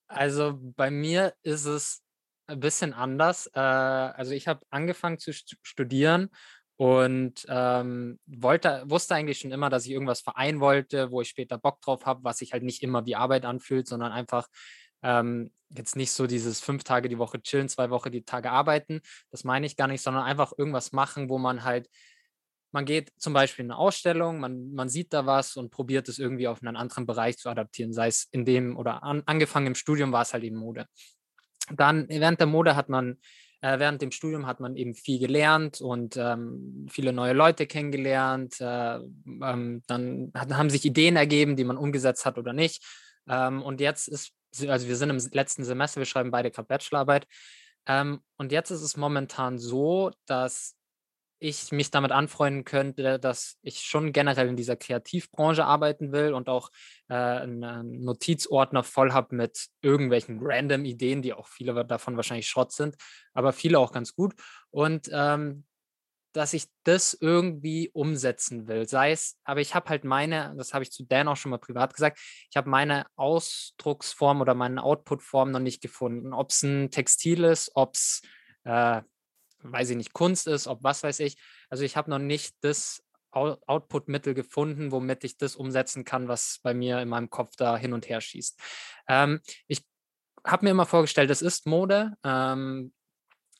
also bei mir ist es ein bisschen anders. Äh, also ich habe angefangen zu studieren und ähm, wollte, wusste eigentlich schon immer, dass ich irgendwas vereinen wollte, wo ich später Bock drauf habe, was sich halt nicht immer wie Arbeit anfühlt, sondern einfach ähm, jetzt nicht so dieses fünf Tage die Woche chillen, zwei Wochen die Tage arbeiten. Das meine ich gar nicht, sondern einfach irgendwas machen, wo man halt, man geht zum Beispiel in eine Ausstellung, man, man sieht da was und probiert es irgendwie auf einen anderen Bereich zu adaptieren, sei es in dem oder an, angefangen im Studium war es halt eben Mode. Dann während der Mode hat man äh, während dem Studium hat man eben viel gelernt und ähm, viele neue Leute kennengelernt. Äh, ähm, dann hat, haben sich Ideen ergeben, die man umgesetzt hat oder nicht. Ähm, und jetzt ist also wir sind im letzten Semester, wir schreiben beide gerade Bachelorarbeit. Ähm, und jetzt ist es momentan so, dass ich mich damit anfreunden könnte, dass ich schon generell in dieser Kreativbranche arbeiten will und auch äh, einen Notizordner voll habe mit irgendwelchen random Ideen, die auch viele davon wahrscheinlich Schrott sind, aber viele auch ganz gut. Und ähm, dass ich das irgendwie umsetzen will. Sei es, aber ich habe halt meine, das habe ich zu Dan auch schon mal privat gesagt, ich habe meine Ausdrucksform oder meine Outputform noch nicht gefunden. Ob es ein Textil ist, ob es, äh, weiß ich nicht, Kunst ist, ob was weiß ich. Also ich habe noch nicht das Output-Mittel gefunden, womit ich das umsetzen kann, was bei mir in meinem Kopf da hin und her schießt. Ähm, ich habe mir immer vorgestellt, es ist Mode. Ähm,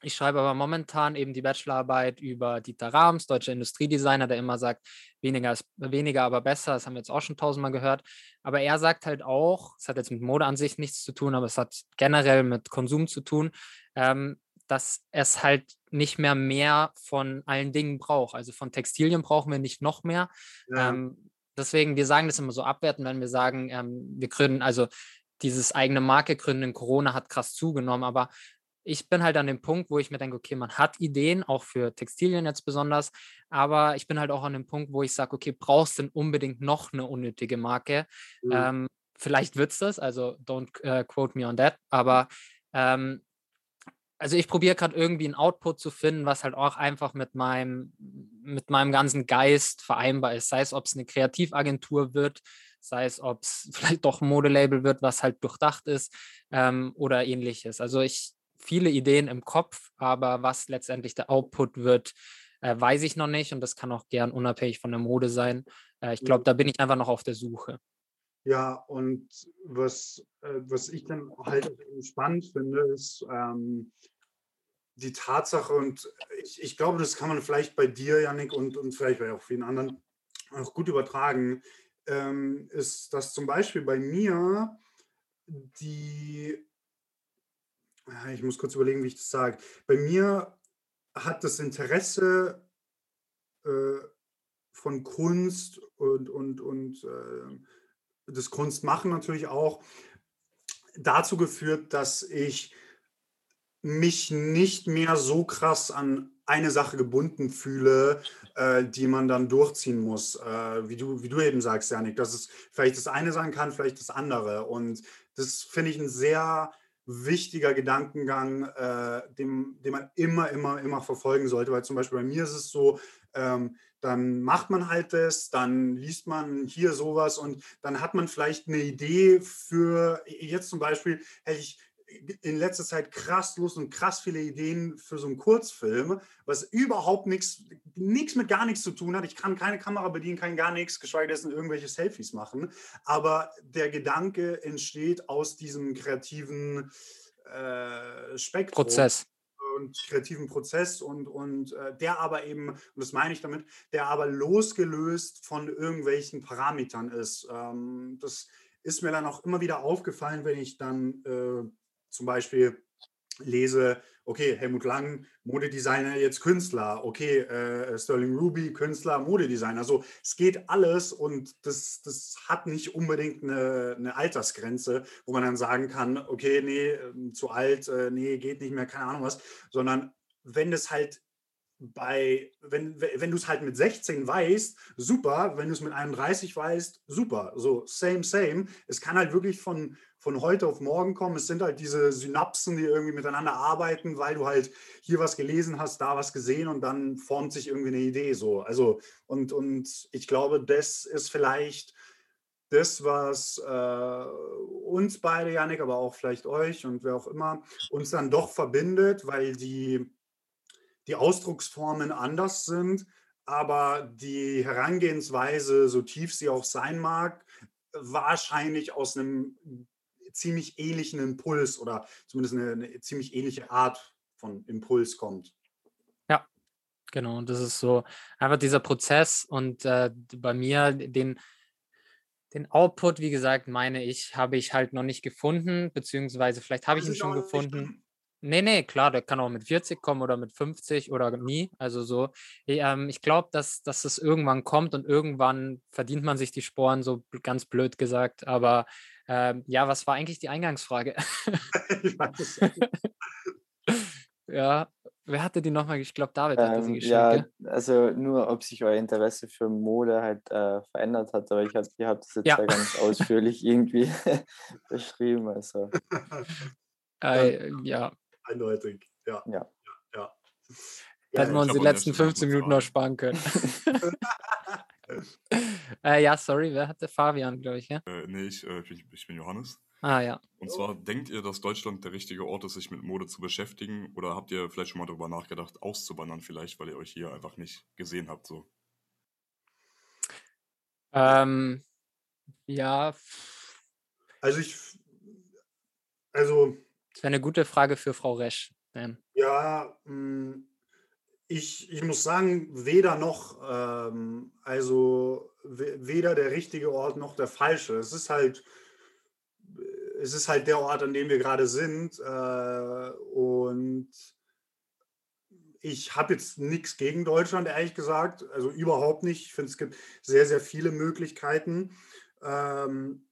ich schreibe aber momentan eben die Bachelorarbeit über Dieter Rahms, deutscher Industriedesigner, der immer sagt, weniger ist weniger, aber besser. Das haben wir jetzt auch schon tausendmal gehört. Aber er sagt halt auch, es hat jetzt mit Mode an sich nichts zu tun, aber es hat generell mit Konsum zu tun, ähm, dass es halt nicht mehr mehr von allen Dingen braucht. Also von Textilien brauchen wir nicht noch mehr. Ja. Ähm, deswegen, wir sagen das immer so abwerten, wenn wir sagen, ähm, wir gründen, also dieses eigene Marke gründen in Corona hat krass zugenommen, aber ich bin halt an dem Punkt, wo ich mir denke, okay, man hat Ideen, auch für Textilien jetzt besonders, aber ich bin halt auch an dem Punkt, wo ich sage, okay, brauchst du denn unbedingt noch eine unnötige Marke? Mhm. Ähm, vielleicht wird es das, also don't uh, quote me on that, aber ähm, also ich probiere gerade irgendwie einen Output zu finden, was halt auch einfach mit meinem, mit meinem ganzen Geist vereinbar ist. Sei es, ob es eine Kreativagentur wird, sei es, ob es vielleicht doch ein Modelabel wird, was halt durchdacht ist ähm, oder ähnliches. Also ich viele Ideen im Kopf, aber was letztendlich der Output wird, äh, weiß ich noch nicht und das kann auch gern unabhängig von der Mode sein. Äh, ich glaube, da bin ich einfach noch auf der Suche. Ja, und was, äh, was ich dann halt spannend finde, ist ähm, die Tatsache, und ich, ich glaube, das kann man vielleicht bei dir, Yannick, und, und vielleicht bei auch vielen anderen auch gut übertragen, ähm, ist, dass zum Beispiel bei mir die ich muss kurz überlegen, wie ich das sage. Bei mir hat das Interesse äh, von Kunst und, und, und äh, das Kunstmachen natürlich auch dazu geführt, dass ich mich nicht mehr so krass an eine Sache gebunden fühle, äh, die man dann durchziehen muss. Äh, wie, du, wie du eben sagst, Janik, dass es vielleicht das eine sein kann, vielleicht das andere. Und das finde ich ein sehr wichtiger Gedankengang, äh, dem, den man immer, immer, immer verfolgen sollte. Weil zum Beispiel bei mir ist es so, ähm, dann macht man halt das, dann liest man hier sowas und dann hat man vielleicht eine Idee für, jetzt zum Beispiel hätte ich in letzter Zeit krass Lust und krass viele Ideen für so einen Kurzfilm, was überhaupt nichts, nichts mit gar nichts zu tun hat. Ich kann keine Kamera bedienen, kann gar nichts, geschweige denn irgendwelche Selfies machen. Aber der Gedanke entsteht aus diesem kreativen äh, Spektrum. Prozess und kreativen Prozess und, und äh, der aber eben, und das meine ich damit, der aber losgelöst von irgendwelchen Parametern ist. Ähm, das ist mir dann auch immer wieder aufgefallen, wenn ich dann äh, zum Beispiel lese, okay, Helmut Lang, Modedesigner, jetzt Künstler, okay, äh, Sterling Ruby, Künstler, Modedesigner. Also es geht alles und das, das hat nicht unbedingt eine, eine Altersgrenze, wo man dann sagen kann, okay, nee, ähm, zu alt, äh, nee, geht nicht mehr, keine Ahnung was, sondern wenn es halt bei, wenn, wenn du es halt mit 16 weißt, super. Wenn du es mit 31 weißt, super. So, same, same. Es kann halt wirklich von, von heute auf morgen kommen. Es sind halt diese Synapsen, die irgendwie miteinander arbeiten, weil du halt hier was gelesen hast, da was gesehen und dann formt sich irgendwie eine Idee so. Also, und, und ich glaube, das ist vielleicht das, was äh, uns beide, Janik, aber auch vielleicht euch und wer auch immer, uns dann doch verbindet, weil die die Ausdrucksformen anders sind, aber die Herangehensweise, so tief sie auch sein mag, wahrscheinlich aus einem ziemlich ähnlichen Impuls oder zumindest eine, eine ziemlich ähnliche Art von Impuls kommt. Ja, genau. Und das ist so einfach dieser Prozess und äh, bei mir den den Output, wie gesagt, meine ich, habe ich halt noch nicht gefunden, beziehungsweise vielleicht habe ich ihn schon gefunden. Nee, nee, klar, der kann auch mit 40 kommen oder mit 50 oder nie. Also so. Ähm, ich glaube, dass, dass es irgendwann kommt und irgendwann verdient man sich die Sporen, so ganz blöd gesagt. Aber ähm, ja, was war eigentlich die Eingangsfrage? ja, wer hatte die nochmal? Ich glaube, David hatte sie Ähm, geschickt. ja, gell? also nur, ob sich euer Interesse für Mode halt äh, verändert hat, aber ich hab, ihr habt das jetzt Ja. ja ganz ausführlich irgendwie beschrieben. Also Äh, ja, Eindeutig, ja. Ja. ja. hätten wir uns die letzten Stelle noch 15 eine Minuten noch sparen können. äh, ja, sorry, wer hatte Fabian, glaube ich, ja? Äh, nee, ich, äh, ich, ich bin Johannes. Ah ja. Und zwar, denkt ihr, dass Deutschland der richtige Ort ist, sich mit Mode zu beschäftigen? Oder habt ihr vielleicht schon mal darüber nachgedacht, auszuwandern vielleicht, weil ihr euch hier einfach nicht gesehen habt? So? Ähm, ja, Also ich, also das wäre eine gute Frage für Frau Resch. Ähm, Ja, mh, ich, ich muss sagen, weder noch, ähm, also we- weder der richtige Ort noch der falsche. Es ist halt, es ist halt der Ort, an dem wir gerade sind. Äh, und ich habe jetzt nichts gegen Deutschland, ehrlich gesagt. Also überhaupt nicht. Ich finde, es gibt sehr, sehr viele Möglichkeiten. Ähm,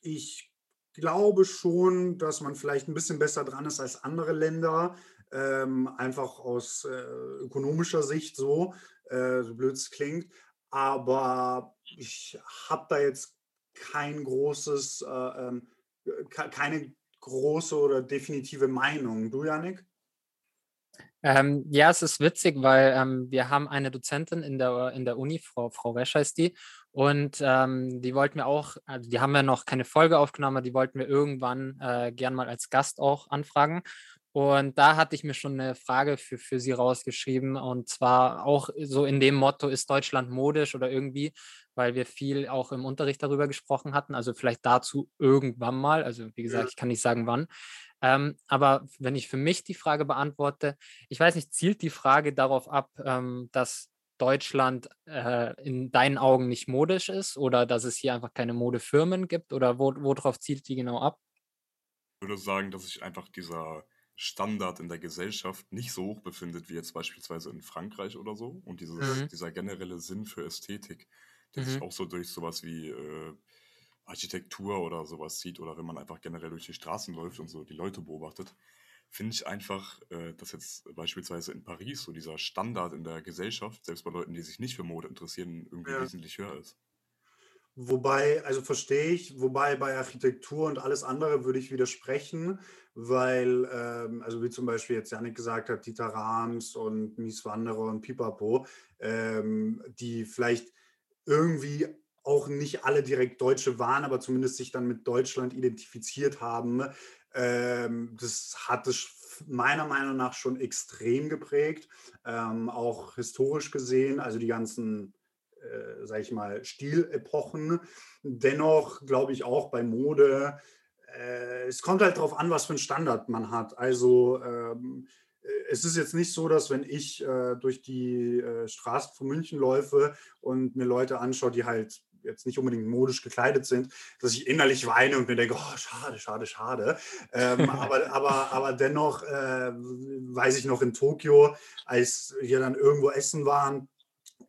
ich glaube schon, dass man vielleicht ein bisschen besser dran ist als andere Länder, ähm, einfach aus äh, ökonomischer Sicht so, äh, so blöd es klingt. Aber ich habe da jetzt kein großes, äh, ähm, ke- keine große oder definitive Meinung. Du, Janik? Ähm, ja, es ist witzig, weil ähm, wir haben eine Dozentin in der, in der Uni, Frau, Frau Resch heißt die, und ähm, die wollten wir auch, also die haben wir noch keine Folge aufgenommen, aber die wollten wir irgendwann äh, gern mal als Gast auch anfragen. Und da hatte ich mir schon eine Frage für, für sie rausgeschrieben, und zwar auch so in dem Motto, ist Deutschland modisch oder irgendwie, weil wir viel auch im Unterricht darüber gesprochen hatten, also vielleicht dazu irgendwann mal, also wie gesagt, ich kann nicht sagen wann. Ähm, aber wenn ich für mich die Frage beantworte, ich weiß nicht, zielt die Frage darauf ab, ähm, dass Deutschland äh, in deinen Augen nicht modisch ist oder dass es hier einfach keine Modefirmen gibt oder wo, worauf zielt die genau ab? Ich würde sagen, dass sich einfach dieser Standard in der Gesellschaft nicht so hoch befindet wie jetzt beispielsweise in Frankreich oder so. Und dieses, Mhm. dieser generelle Sinn für Ästhetik, der sich Mhm. auch so durch sowas wie äh, Architektur oder sowas zieht oder wenn man einfach generell durch die Straßen läuft und so die Leute beobachtet, finde ich einfach, äh, dass jetzt beispielsweise in Paris so dieser Standard in der Gesellschaft, selbst bei Leuten, die sich nicht für Mode interessieren, irgendwie Ja. wesentlich höher ist. Wobei, also verstehe ich, wobei bei Architektur und alles andere würde ich widersprechen, weil, ähm, also wie zum Beispiel jetzt Janik gesagt hat, Dieter Rams und Mies Wanderer und Pipapo, ähm, die vielleicht irgendwie auch nicht alle direkt Deutsche waren, aber zumindest sich dann mit Deutschland identifiziert haben. Ähm, das hat es meiner Meinung nach schon extrem geprägt, ähm, auch historisch gesehen, also die ganzen äh, sag ich mal, Stilepochen. Dennoch glaube ich auch bei Mode, äh, es kommt halt darauf an, was für einen Standard man hat. Also ähm, äh, es ist jetzt nicht so, dass wenn ich äh, durch die äh, Straßen von München läufe und mir Leute anschaue, die halt jetzt nicht unbedingt modisch gekleidet sind, dass ich innerlich weine und mir denke, oh, schade, schade, schade. Ähm, aber, aber, aber dennoch äh, weiß ich noch in Tokio, als wir dann irgendwo essen waren,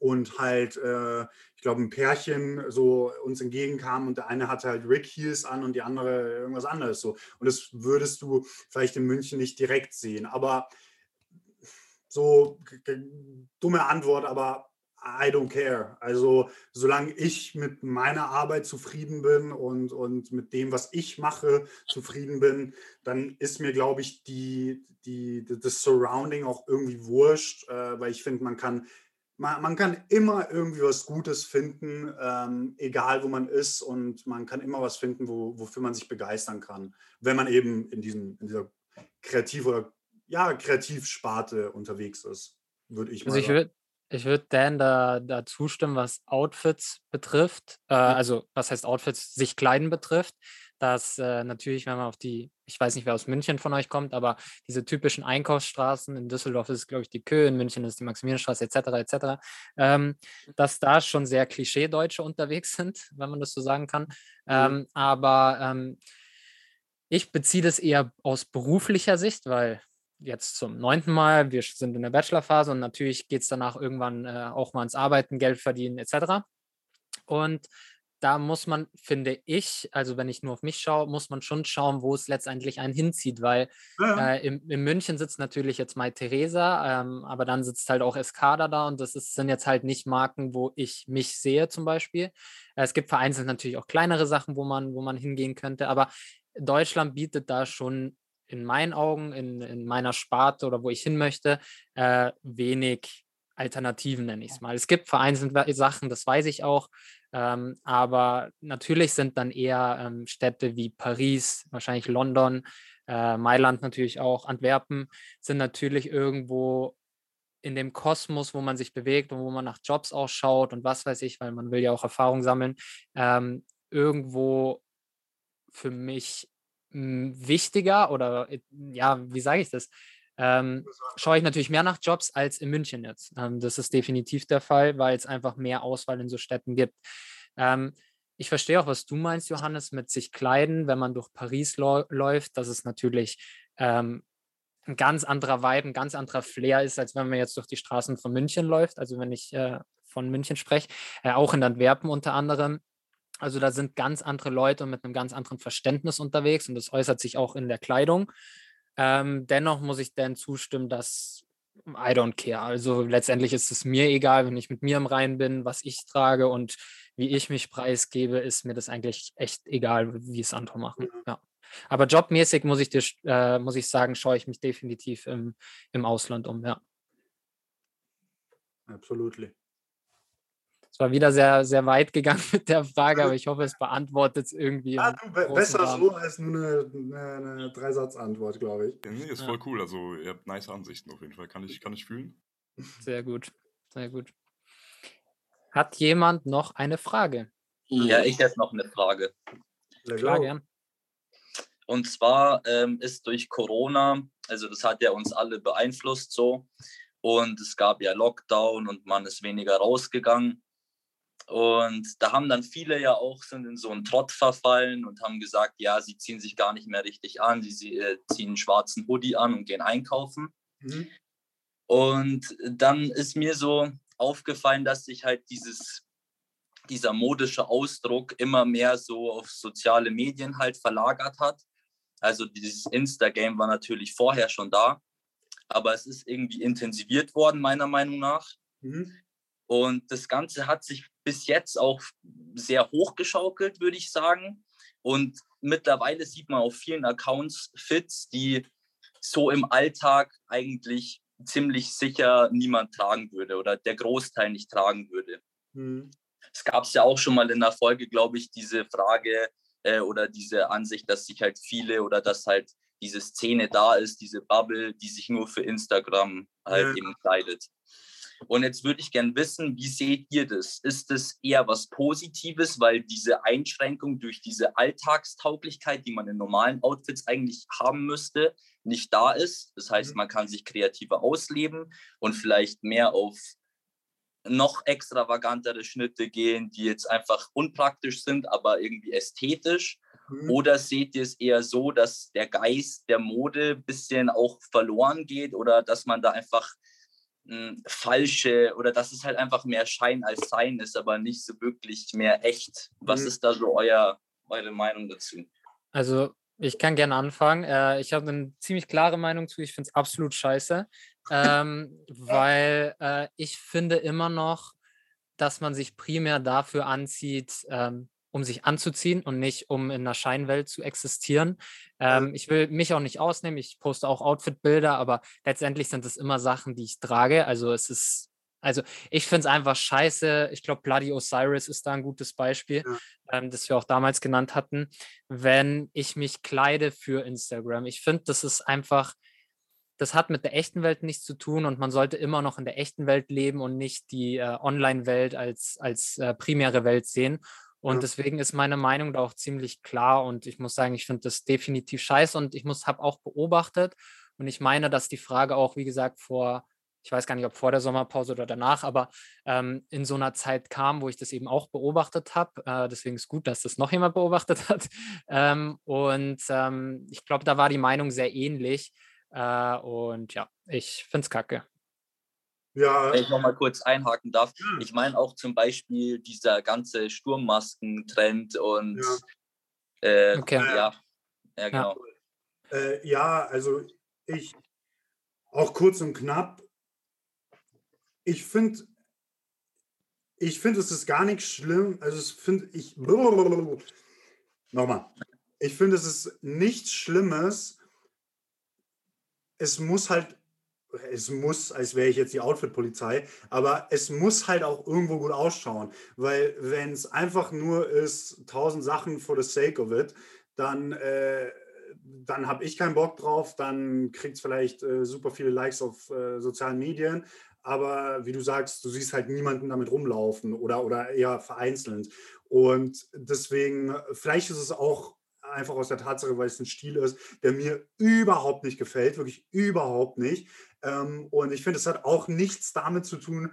und halt, äh, ich glaube, ein Pärchen so uns entgegenkam und der eine hatte halt Rick Heels an und die andere irgendwas anderes so. Und das würdest du vielleicht in München nicht direkt sehen. Aber so dumme Antwort, aber I don't care. Also solange ich mit meiner Arbeit zufrieden bin und, und mit dem, was ich mache, zufrieden bin, dann ist mir, glaube ich, die, die, das Surrounding auch irgendwie wurscht, äh, weil ich finde, man kann, man, man kann immer irgendwie was Gutes finden, ähm, egal wo man ist und man kann immer was finden, wo, wofür man sich begeistern kann, wenn man eben in, diesem, in dieser Kreativ- oder ja, Kreativsparte unterwegs ist, würde ich Also mal ich sagen. Würde ich würd Dan da, da zustimmen, was Outfits betrifft. Äh, also was heißt Outfits, sich kleiden betrifft. Dass äh, natürlich, wenn man auf die, ich weiß nicht, wer aus München von euch kommt, aber diese typischen Einkaufsstraßen, in Düsseldorf ist es, glaube ich, die Kö, in München ist die Maximilianstraße etc. etc., ähm, dass da schon sehr Klischee-Deutsche unterwegs sind, wenn man das so sagen kann. Ähm, aber ähm, ich beziehe das eher aus beruflicher Sicht, weil jetzt zum neunten Mal, wir sind in der Bachelorphase und natürlich geht es danach irgendwann äh, auch mal ins Arbeiten, Geld verdienen etc. Und da muss man, finde ich, also wenn ich nur auf mich schaue, muss man schon schauen, wo es letztendlich einen hinzieht, weil Ja, äh, in, in München sitzt natürlich jetzt Mai Theresa, ähm, aber dann sitzt halt auch Escada da und das ist, sind jetzt halt nicht Marken, wo ich mich sehe zum Beispiel. Äh, es gibt vereinzelt natürlich auch kleinere Sachen, wo man, wo man hingehen könnte, aber Deutschland bietet da schon in meinen Augen, in, in meiner Sparte oder wo ich hin möchte, äh, wenig Alternativen, nenne ich es mal. Es gibt vereinzelt Sachen, das weiß ich auch, ähm, aber natürlich sind dann eher ähm, Städte wie Paris, wahrscheinlich London, äh, Mailand natürlich auch, Antwerpen, sind natürlich irgendwo in dem Kosmos, wo man sich bewegt und wo man nach Jobs auch schaut und was weiß ich, weil man will ja auch Erfahrung sammeln, ähm, irgendwo für mich wichtiger oder äh, ja, wie sage ich das? Ähm, schaue ich natürlich mehr nach Jobs als in München jetzt. Ähm, das ist definitiv der Fall, weil es einfach mehr Auswahl in so Städten gibt. Ähm, ich verstehe auch, was du meinst, Johannes, mit sich kleiden, wenn man durch Paris läuft. Das ist natürlich ähm, ein ganz anderer Vibe, ein ganz anderer Flair ist, als wenn man jetzt durch die Straßen von München läuft. Also wenn ich äh, von München spreche, äh, auch in Antwerpen unter anderem. Also da sind ganz andere Leute mit einem ganz anderen Verständnis unterwegs und das äußert sich auch in der Kleidung. Ähm, dennoch muss ich dann zustimmen, dass I don't care. Also letztendlich ist es mir egal, wenn ich mit mir im Reinen bin, was ich trage und wie ich mich preisgebe, ist mir das eigentlich echt egal, wie es andere machen. Ja. Aber jobmäßig muss ich dir, äh, muss ich sagen, schaue ich mich definitiv im, im Ausland um. Ja. Absolutely. War wieder sehr, sehr weit gegangen mit der Frage, aber ich hoffe, es beantwortet es irgendwie. Ja, im du, be besser Rahmen. so als nur eine, eine, eine Dreisatzantwort, glaube ich. Ja, nee, ist voll cool. Also, ihr habt nice Ansichten auf jeden Fall. Kann ich, kann ich fühlen. Sehr gut, sehr gut. Hat jemand noch eine Frage? Ja, ich hätte noch eine Frage. Klar, gern. Und zwar ähm, ist durch Corona, also das hat ja uns alle beeinflusst so. Und es gab ja Lockdown und man ist weniger rausgegangen. Und da haben dann viele ja auch sind in so einen Trott verfallen und haben gesagt, ja, sie ziehen sich gar nicht mehr richtig an, sie, sie äh, ziehen einen schwarzen Hoodie an und gehen einkaufen. Mhm. Und dann ist mir so aufgefallen, dass sich halt dieses, dieser modische Ausdruck immer mehr so auf soziale Medien halt verlagert hat. Also dieses Insta-Game war natürlich vorher schon da, aber es ist irgendwie intensiviert worden, meiner Meinung nach. Mhm. Und das Ganze hat sich bis jetzt auch sehr hochgeschaukelt, würde ich sagen. Und mittlerweile sieht man auf vielen Accounts Fits, die so im Alltag eigentlich ziemlich sicher niemand tragen würde oder der Großteil nicht tragen würde. Mhm. Es gab es ja auch schon mal in der Folge, glaube ich, diese Frage äh, oder diese Ansicht, dass sich halt viele oder dass halt diese Szene da ist, diese Bubble, die sich nur für Instagram halt Ja. eben kleidet. Und jetzt würde ich gern wissen, wie seht ihr das? Ist das eher was Positives, weil diese Einschränkung durch diese Alltagstauglichkeit, die man in normalen Outfits eigentlich haben müsste, nicht da ist? Das heißt, man kann sich kreativer ausleben und vielleicht mehr auf noch extravagantere Schnitte gehen, die jetzt einfach unpraktisch sind, aber irgendwie ästhetisch? Mhm. Oder seht ihr es eher so, dass der Geist der Mode ein bisschen auch verloren geht oder dass man da einfach mh, falsche oder dass es halt einfach mehr Schein als Sein ist, aber nicht so wirklich mehr echt? Was Mhm. ist da so euer, eure Meinung dazu? Also Ich kann gerne anfangen. Äh, ich habe eine ziemlich klare Meinung zu. Ich finde es absolut scheiße, ähm, weil äh, ich finde immer noch, dass man sich primär dafür anzieht, ähm, um sich anzuziehen und nicht um in einer Scheinwelt zu existieren. Ähm, ich will mich auch nicht ausnehmen. Ich poste auch Outfit-Bilder, aber letztendlich sind es immer Sachen, die ich trage. Also es ist also ich finde es einfach scheiße. Ich glaube, Bloody Osiris ist da ein gutes Beispiel, ja. ähm, das wir auch damals genannt hatten, wenn ich mich kleide für Instagram. Ich finde, das ist einfach, das hat mit der echten Welt nichts zu tun und man sollte immer noch in der echten Welt leben und nicht die äh, Online-Welt als, als äh, primäre Welt sehen. Und ja. deswegen ist meine Meinung da auch ziemlich klar und ich muss sagen, ich finde das definitiv scheiße und ich habe auch beobachtet und ich meine, dass die Frage auch, wie gesagt, vor ich weiß gar nicht, ob vor der Sommerpause oder danach, aber ähm, in so einer Zeit kam, wo ich das eben auch beobachtet habe. Äh, deswegen ist gut, dass das noch jemand beobachtet hat. Ähm, und ähm, ich glaube, da war die Meinung sehr ähnlich. Äh, und ja, ich finde es kacke. Ja. Wenn ich nochmal kurz einhaken darf. Ja. Ich meine auch zum Beispiel dieser ganze Sturmmasken-Trend und ja. Äh, okay. ja, ja, genau. Ja. Äh, ja, also ich auch kurz und knapp, ich finde, ich finde, es ist gar nicht schlimm. Also, es finde ich. Nochmal. Ich finde, es ist nichts Schlimmes. Es muss halt, es muss, als wäre ich jetzt die Outfit-Polizei, aber es muss halt auch irgendwo gut ausschauen. Weil, wenn es einfach nur ist, tausend Sachen for the sake of it, dann. Äh, dann habe ich keinen Bock drauf, dann kriegt es vielleicht äh, super viele Likes auf äh, sozialen Medien, aber wie du sagst, du siehst halt niemanden damit rumlaufen oder, oder eher vereinzelt. Und deswegen, vielleicht ist es auch einfach aus der Tatsache, weil es ein Stil ist, der mir überhaupt nicht gefällt, wirklich überhaupt nicht. Ähm, und ich finde, es hat auch nichts damit zu tun,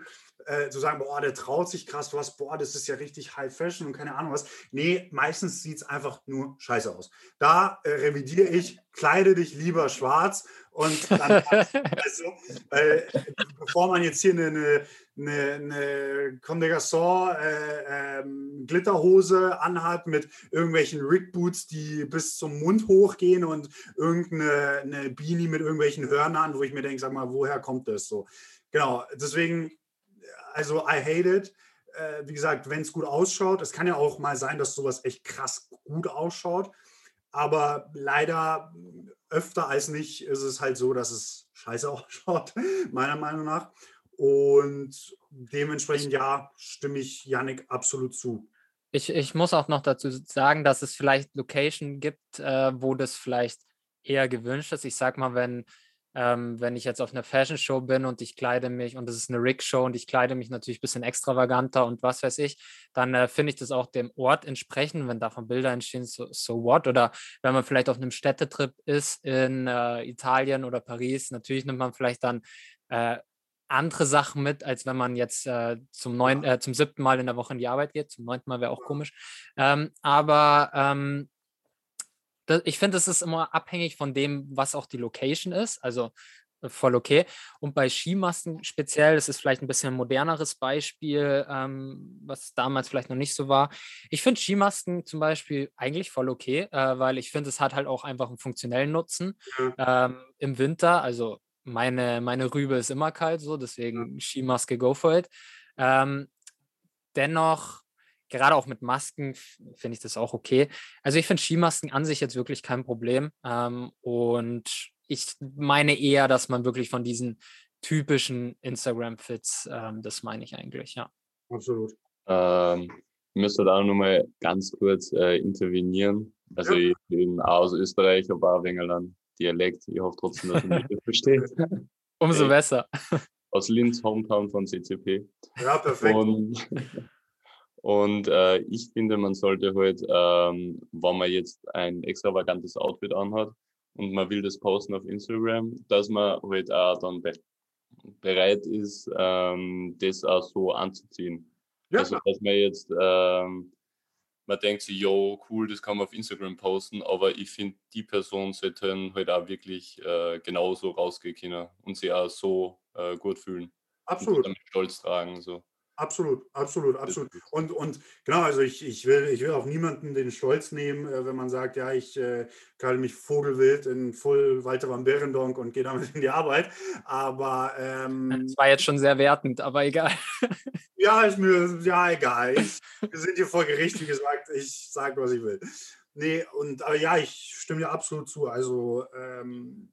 äh, zu sagen, boah, der traut sich krass was, boah, das ist ja richtig High Fashion und keine Ahnung was. Nee, meistens sieht es einfach nur scheiße aus. Da äh, revidiere ich, kleide dich lieber schwarz und dann, also, äh, bevor man jetzt hier eine, eine, eine, Comme des Garçons äh, ähm, Glitterhose anhat mit irgendwelchen Rigboots, die bis zum Mund hochgehen und irgendeine eine Beanie mit irgendwelchen Hörnern, wo ich mir denke, sag mal, woher kommt das so? Genau, deswegen also I hate it. Äh, wie gesagt, wenn es gut ausschaut, es kann ja auch mal sein, dass sowas echt krass gut ausschaut. Aber leider öfter als nicht ist es halt so, dass es scheiße ausschaut, meiner Meinung nach. Und dementsprechend, ja, stimme ich Yannick absolut zu. Ich, ich muss auch noch dazu sagen, dass es vielleicht Location gibt, äh, wo das vielleicht eher gewünscht ist. Ich sag mal, wenn ähm, wenn ich jetzt auf einer Fashion Show bin und ich kleide mich und es ist eine Rig-Show und ich kleide mich natürlich ein bisschen extravaganter und was weiß ich, dann äh, finde ich das auch dem Ort entsprechend, wenn davon Bilder entstehen, so, so what. Oder wenn man vielleicht auf einem Städtetrip ist in äh, Italien oder Paris, natürlich nimmt man vielleicht dann äh, andere Sachen mit, als wenn man jetzt äh, zum, neun, äh, zum siebten Mal in der Woche in die Arbeit geht. Zum neunten Mal wäre auch komisch. Ähm, aber ähm, ich finde, es ist immer abhängig von dem, was auch die Location ist. Also äh, voll okay. Und bei Skimasken speziell, das ist vielleicht ein bisschen ein moderneres Beispiel, ähm, was damals vielleicht noch nicht so war. Ich finde Skimasken zum Beispiel eigentlich voll okay, äh, weil ich finde, es hat halt auch einfach einen funktionellen Nutzen mhm. ähm, im Winter. Also meine, meine Rübe ist immer kalt so, deswegen mhm. Skimaske, go for it. Ähm, dennoch gerade auch mit Masken finde ich das auch okay. Also ich finde Skimasken an sich jetzt wirklich kein Problem. Ähm, und ich meine eher, dass man wirklich von diesen typischen Instagram-Fits, ähm, das meine ich eigentlich, ja. Absolut. Ähm, ich müsste da nochmal ganz kurz äh, intervenieren. Also ja. ich bin aus Österreich, aber auch Wengerland Dialekt. Ich hoffe trotzdem, dass ihr mich versteht. Umso besser. Aus Linz, Hometown von CCP. Ja, perfekt. Und und äh, ich finde, man sollte halt, ähm, wenn man jetzt ein extravagantes Outfit anhat und man will das posten auf Instagram, dass man halt auch dann be bereit ist, ähm, das auch so anzuziehen. Ja. Also, dass man jetzt, ähm, man denkt sich, jo, cool, das kann man auf Instagram posten, aber ich finde, die Person sollte halt auch wirklich äh, genauso rausgehen können und sich auch so äh, gut fühlen. Absolut. Und damit stolz tragen. So. Absolut, absolut, absolut. Und, und genau, also ich, ich, will, ich will auch niemanden den Stolz nehmen, äh, wenn man sagt, ja, ich äh, kann mich vogelwild in Full Walter van Berendonk und gehe damit in die Arbeit. Aber ähm, das war jetzt schon sehr wertend, aber egal. ja, ist mir ja egal. Ich, wir sind hier vor Gericht, wie gesagt, ich sage, was ich will. Nee, und aber ja, ich stimme dir absolut zu. Also ähm,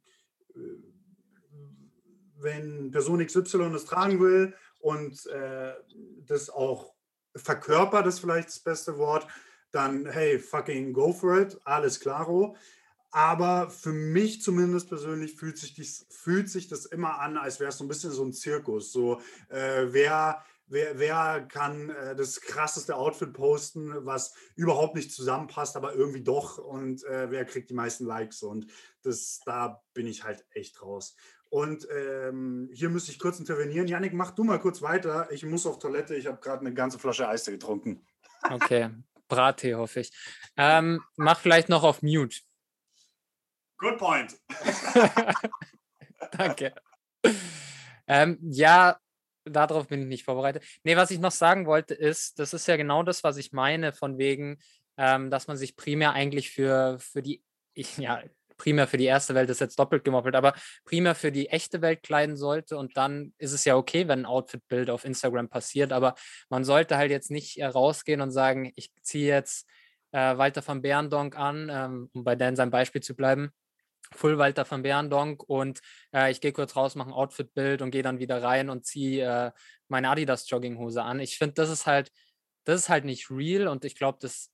äh, wenn Person XY das tragen will, und äh, das auch verkörpert, ist vielleicht das beste Wort, dann hey, fucking go for it, alles klaro. Aber für mich zumindest persönlich fühlt sich, dies, fühlt sich das immer an, als wäre es so ein bisschen so ein Zirkus. So, äh, wer, wer, wer kann äh, das krasseste Outfit posten, was überhaupt nicht zusammenpasst, aber irgendwie doch und äh, wer kriegt die meisten Likes und das, da bin ich halt echt raus. Und ähm, hier müsste ich kurz intervenieren. Janik, mach du mal kurz weiter. Ich muss auf Toilette. Ich habe gerade eine ganze Flasche Eis getrunken. Okay, Brattee hoffe ich. Ähm, mach vielleicht noch auf Mute. Good point. Danke. Ähm, ja, darauf bin ich nicht vorbereitet. Nee, was ich noch sagen wollte, ist, das ist ja genau das, was ich meine, von wegen, ähm, dass man sich primär eigentlich für, für die, ich, ja, primär für die erste Welt ist jetzt doppelt gemoppelt, aber primär für die echte Welt kleiden sollte. Und dann ist es ja okay, wenn ein Outfit-Bild auf Instagram passiert, aber man sollte halt jetzt nicht äh, rausgehen und sagen, ich ziehe jetzt äh, Walter van Beerendonk an, ähm, um bei Dan sein Beispiel zu bleiben. Full Walter van Beerendonk und äh, ich gehe kurz raus, mache ein Outfit-Bild und gehe dann wieder rein und ziehe äh, meine Adidas Jogginghose an. Ich finde, das ist halt, das ist halt nicht real und ich glaube, das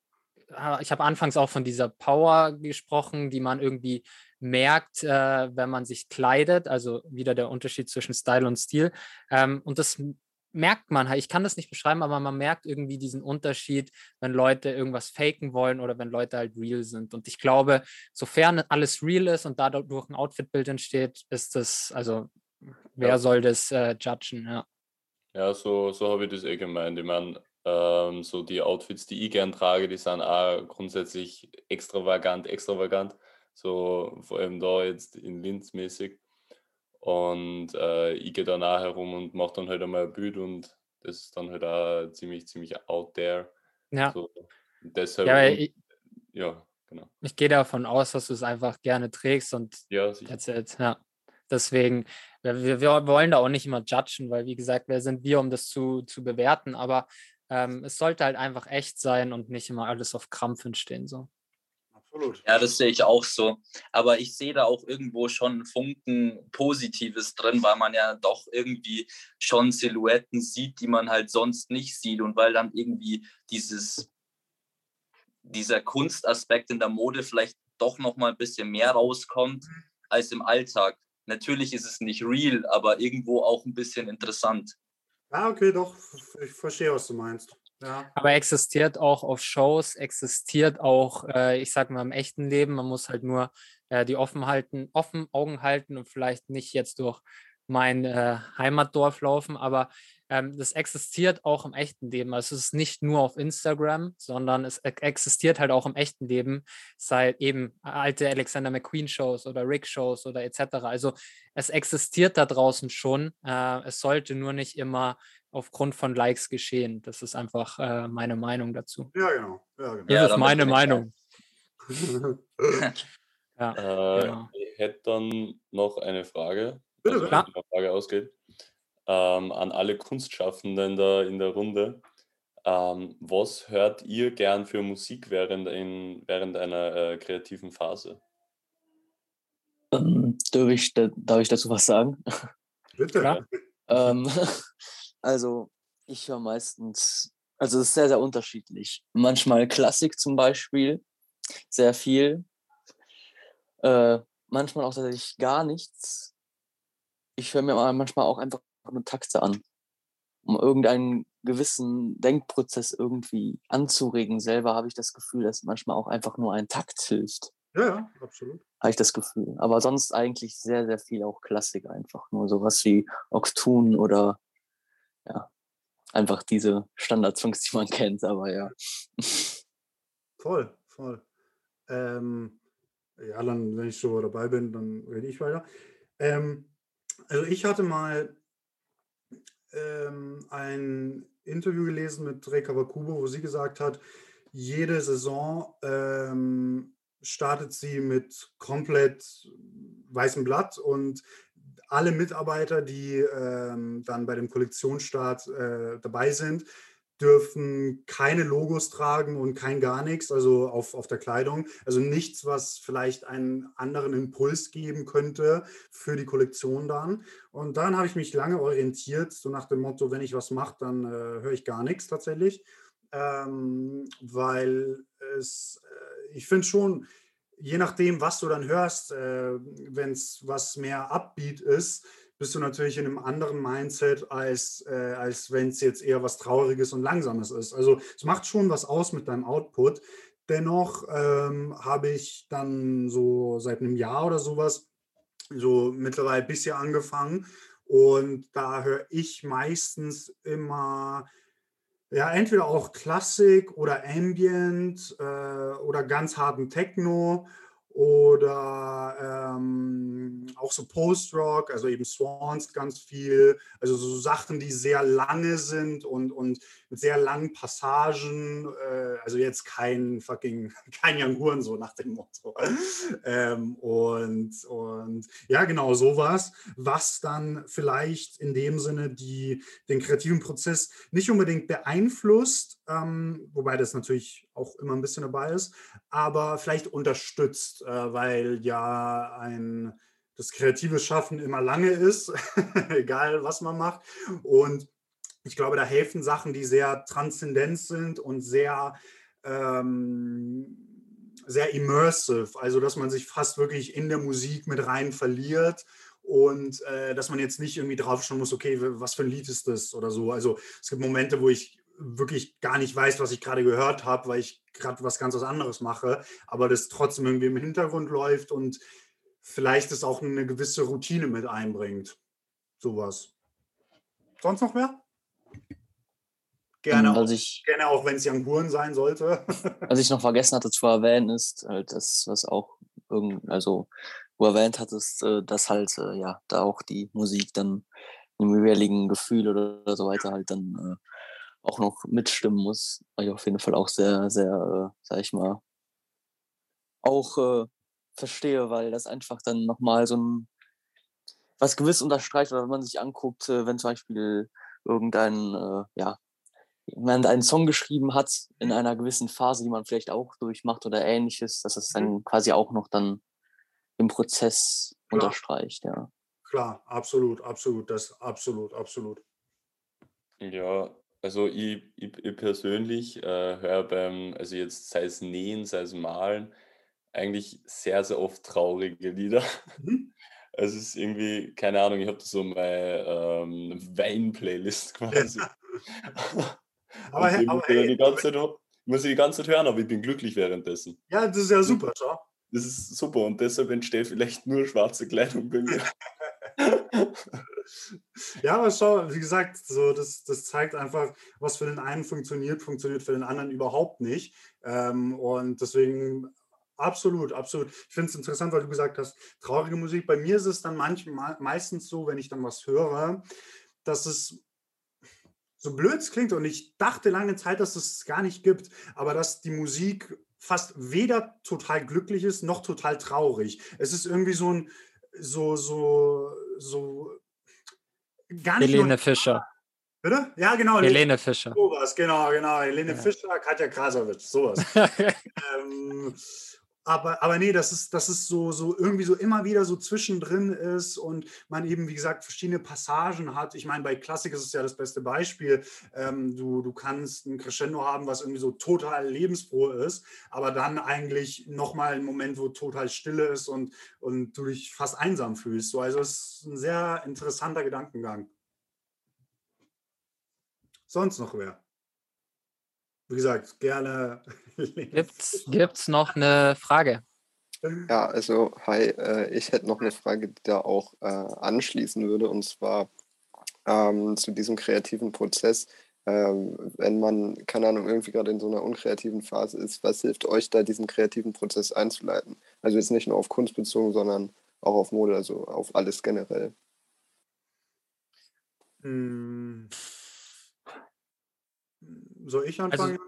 ich habe anfangs auch von dieser Power gesprochen, die man irgendwie merkt, äh, wenn man sich kleidet. Also wieder der Unterschied zwischen Style und Stil. Ähm, und das merkt man halt. Ich kann das nicht beschreiben, aber man merkt irgendwie diesen Unterschied, wenn Leute irgendwas faken wollen oder wenn Leute halt real sind. Und ich glaube, sofern alles real ist und dadurch ein Outfitbild entsteht, ist das, also wer ja. soll das äh, judgen? Ja. Ja, so, so habe ich das eh gemeint. Ich meine, ähm, so die Outfits, die ich gern trage, die sind auch grundsätzlich extravagant, extravagant. So vor allem da jetzt in Linz mäßig. Und äh, ich gehe dann auch herum und mache dann halt einmal ein Bild und das ist dann halt auch ziemlich, ziemlich out there. Ja. So, deshalb, ja, ich, ja, genau. Ich gehe davon aus, dass du es einfach gerne trägst und ja. It, ja. Deswegen, wir, wir wollen da auch nicht immer judgen, weil wie gesagt, wer sind wir, um das zu, zu bewerten, aber ähm, es sollte halt einfach echt sein und nicht immer alles auf Krampf entstehen. So. Absolut. Ja, das sehe ich auch so. Aber ich sehe da auch irgendwo schon einen Funken Positives drin, weil man ja doch irgendwie schon Silhouetten sieht, die man halt sonst nicht sieht. Und weil dann irgendwie dieses, dieser Kunstaspekt in der Mode vielleicht doch noch mal ein bisschen mehr rauskommt mhm. als im Alltag. Natürlich ist es nicht real, aber irgendwo auch ein bisschen interessant. Ja, okay, doch. Ich verstehe, was du meinst. Ja. Aber existiert auch auf Shows, existiert auch, äh, ich sag mal, im echten Leben. Man muss halt nur äh, die offen halten, offen Augen halten und vielleicht nicht jetzt durch mein äh, Heimatdorf laufen, aber ähm, das existiert auch im echten Leben. Also es ist nicht nur auf Instagram, sondern es existiert halt auch im echten Leben, sei eben alte Alexander McQueen-Shows oder Rick-Shows oder etc. Also es existiert da draußen schon. Äh, es sollte nur nicht immer aufgrund von Likes geschehen. Das ist einfach äh, meine Meinung dazu. Ja, genau. Ja, genau. Das ja, ist meine Meinung. ja, äh, genau. Ich hätte dann noch eine Frage, Bitte, also, wenn die Frage ausgeht ähm, an alle Kunstschaffenden da in der Runde. Ähm, was hört ihr gern für Musik während, in, während einer äh, kreativen Phase? Ähm, darf, ich, darf ich dazu was sagen? Bitte. ähm, also, ich höre meistens, also es ist sehr, sehr unterschiedlich. Manchmal Klassik zum Beispiel, sehr viel. Äh, manchmal auch tatsächlich gar nichts. Ich höre mir manchmal auch einfach nur Takte an, um irgendeinen gewissen Denkprozess irgendwie anzuregen. Selber habe ich das Gefühl, dass manchmal auch einfach nur ein Takt hilft. Ja, ja, absolut. Habe ich das Gefühl. Aber sonst eigentlich sehr, sehr viel auch Klassik einfach. Nur sowas wie Octun oder ja, einfach diese Standardsongs, die man kennt, aber ja. Voll, voll. Ähm, ja, dann, wenn ich so dabei bin, dann rede ich weiter. Ähm, also ich hatte mal ähm, ein Interview gelesen mit Rei Kawakubo, wo sie gesagt hat, jede Saison ähm, startet sie mit komplett weißem Blatt und alle Mitarbeiter, die ähm, dann bei dem Kollektionsstart äh, dabei sind, dürfen keine Logos tragen und kein gar nichts, also auf, auf der Kleidung. Also nichts, was vielleicht einen anderen Impuls geben könnte für die Kollektion dann. Und dann habe ich mich lange orientiert, so nach dem Motto, wenn ich was mache, dann äh, höre ich gar nichts tatsächlich. Ähm, weil es, äh, ich finde schon, je nachdem, was du dann hörst, äh, wenn es was mehr Upbeat ist, bist du natürlich in einem anderen Mindset, als, äh, als wenn es jetzt eher was Trauriges und Langsames ist. Also es macht schon was aus mit deinem Output. Dennoch ähm, habe ich dann so seit einem Jahr oder sowas so mittlerweile bisschen angefangen. Und da höre ich meistens immer, ja, entweder auch Klassik oder Ambient äh, oder ganz harten Techno oder ähm, auch so Post-Rock, also eben Swans ganz viel, also so Sachen, die sehr lange sind und, und mit sehr langen Passagen, äh, also jetzt kein fucking, kein Young Huren, so nach dem Motto. ähm, und, und ja, genau sowas, was dann vielleicht in dem Sinne die, den kreativen Prozess nicht unbedingt beeinflusst, ähm, wobei das natürlich auch immer ein bisschen dabei ist, aber vielleicht unterstützt, äh, weil ja ein das kreative Schaffen immer lange ist, egal was man macht. Und ich glaube, da helfen Sachen, die sehr transzendent sind und sehr, ähm, sehr immersive, also dass man sich fast wirklich in der Musik mit rein verliert und äh, dass man jetzt nicht irgendwie drauf schauen muss, okay, was für ein Lied ist das oder so. Also es gibt Momente, wo ich wirklich gar nicht weiß, was ich gerade gehört habe, weil ich gerade was ganz was anderes mache, aber das trotzdem irgendwie im Hintergrund läuft und vielleicht es auch eine gewisse Routine mit einbringt. Sowas. Sonst noch mehr? Gerne, Ähm, auch, was ich- gerne auch, wenn es Young Huren sein sollte. Was ich noch vergessen hatte zu erwähnen, ist halt das, was auch irgend, also du erwähnt hattest, äh, dass halt äh, ja da auch die Musik dann im jeweiligen Gefühl oder so weiter halt dann auch noch mitstimmen muss. Was ich auf jeden Fall auch sehr, sehr, äh, sag ich mal, auch äh, verstehe, weil das einfach dann nochmal so ein was gewiss unterstreicht oder wenn man sich anguckt, äh, wenn zum Beispiel irgendein, äh, ja, jemand einen Song geschrieben hat in einer gewissen Phase, die man vielleicht auch durchmacht oder ähnliches, dass es dann quasi auch noch dann im Prozess Klar. unterstreicht, ja. Klar, absolut, absolut, das absolut, absolut. Ja, also ich, ich, ich persönlich äh, höre beim, also jetzt sei es Nähen, sei es Malen, eigentlich sehr, sehr oft traurige Lieder. Mhm. Also es ist irgendwie, keine Ahnung, ich habe so meine ähm, Wein-Playlist quasi. Aber Und he- die aber muss hey, die ganze Zeit, muss ich die ganze Zeit hören, aber ich bin glücklich währenddessen. Ja, das ist ja super, schau. Das ist super und deshalb entsteht vielleicht nur schwarze Kleidung bei mir. Ja, aber schau, wie gesagt, so, das, das zeigt einfach, was für den einen funktioniert, funktioniert für den anderen überhaupt nicht. Ähm, und deswegen absolut, absolut. Ich finde es interessant, weil du gesagt hast, traurige Musik. Bei mir ist es dann manchmal meistens so, wenn ich dann was höre, dass es so blöd klingt und ich dachte lange Zeit, dass es gar nicht gibt, aber dass die Musik fast weder total glücklich ist noch total traurig. Es ist irgendwie so ein so so so gar nicht Helene Fischer. Bitte? Ja, genau. Helene Fischer. Sowas, genau, genau. Helene Ja. Fischer, Katja Krasowitsch, sowas. ähm, aber, aber nee, das ist, das ist so, so irgendwie so immer wieder so zwischendrin ist und man eben, wie gesagt, verschiedene Passagen hat. Ich meine, bei Klassik ist es ja das beste Beispiel. Ähm, du, du kannst ein Crescendo haben, was irgendwie so total lebensfroh ist, aber dann eigentlich nochmal ein Moment, wo total Stille ist und, und du dich fast einsam fühlst. So, also es ist ein sehr interessanter Gedankengang. Sonst noch wer? Wie gesagt, gerne. Gibt's, gibt's noch eine Frage? Ja, also hi, äh, ich hätte noch eine Frage, die da auch äh, anschließen würde, und zwar ähm, zu diesem kreativen Prozess. Ähm, wenn man, keine Ahnung, irgendwie gerade in so einer unkreativen Phase ist, was hilft euch da, diesen kreativen Prozess einzuleiten? Also jetzt nicht nur auf Kunst bezogen, sondern auch auf Mode, also auf alles generell. Hm. Soll ich Also, anfangen?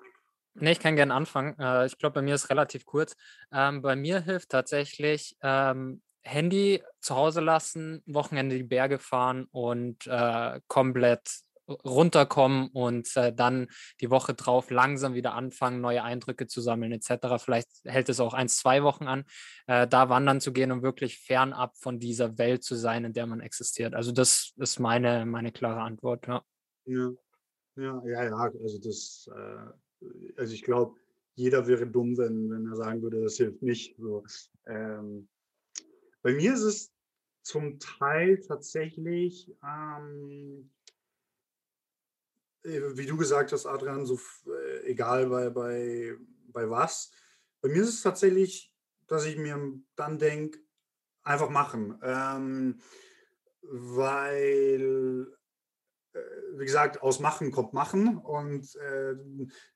nee, ich kann gerne anfangen. Äh, ich glaube, bei mir ist relativ kurz. Ähm, bei mir hilft tatsächlich ähm, Handy zu Hause lassen, Wochenende die Berge fahren und äh, komplett runterkommen und äh, dann die Woche drauf langsam wieder anfangen, neue Eindrücke zu sammeln etc. Vielleicht hält es auch eins, zwei Wochen an, äh, da wandern zu gehen und wirklich fernab von dieser Welt zu sein, in der man existiert. Also das ist meine, meine klare Antwort. Ja. Ja, ja, ja, ja. Also das, äh, also ich glaube, jeder wäre dumm, wenn, wenn er sagen würde, das hilft nicht. So, ähm, bei mir ist es zum Teil tatsächlich, ähm, äh, wie du gesagt hast, Adrian, so äh, egal bei, bei, bei was. Bei mir ist es tatsächlich, dass ich mir dann denke, einfach machen. Ähm, weil, wie gesagt, aus Machen kommt Machen. Und äh,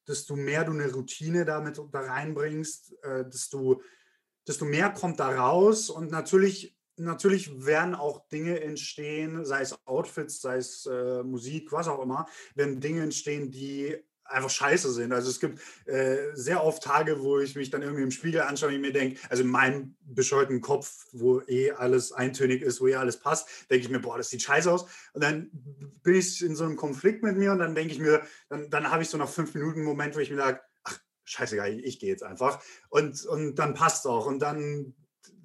desto mehr du eine Routine damit da reinbringst, äh, desto, desto mehr kommt da raus. Und natürlich, natürlich werden auch Dinge entstehen, sei es Outfits, sei es äh, Musik, was auch immer, werden Dinge entstehen, die einfach scheiße sind. Also es gibt äh, sehr oft Tage, wo ich mich dann irgendwie im Spiegel anschaue und mir denke, also in meinem bescheuerten Kopf, wo eh alles eintönig ist, wo eh alles passt, denke ich mir, boah, das sieht scheiße aus. Und dann bin ich in so einem Konflikt mit mir und dann denke ich mir, dann, dann habe ich so nach fünf Minuten einen Moment, wo ich mir sage, ach, scheißegal, ich, ich gehe jetzt einfach. Und, und dann passt auch. Und dann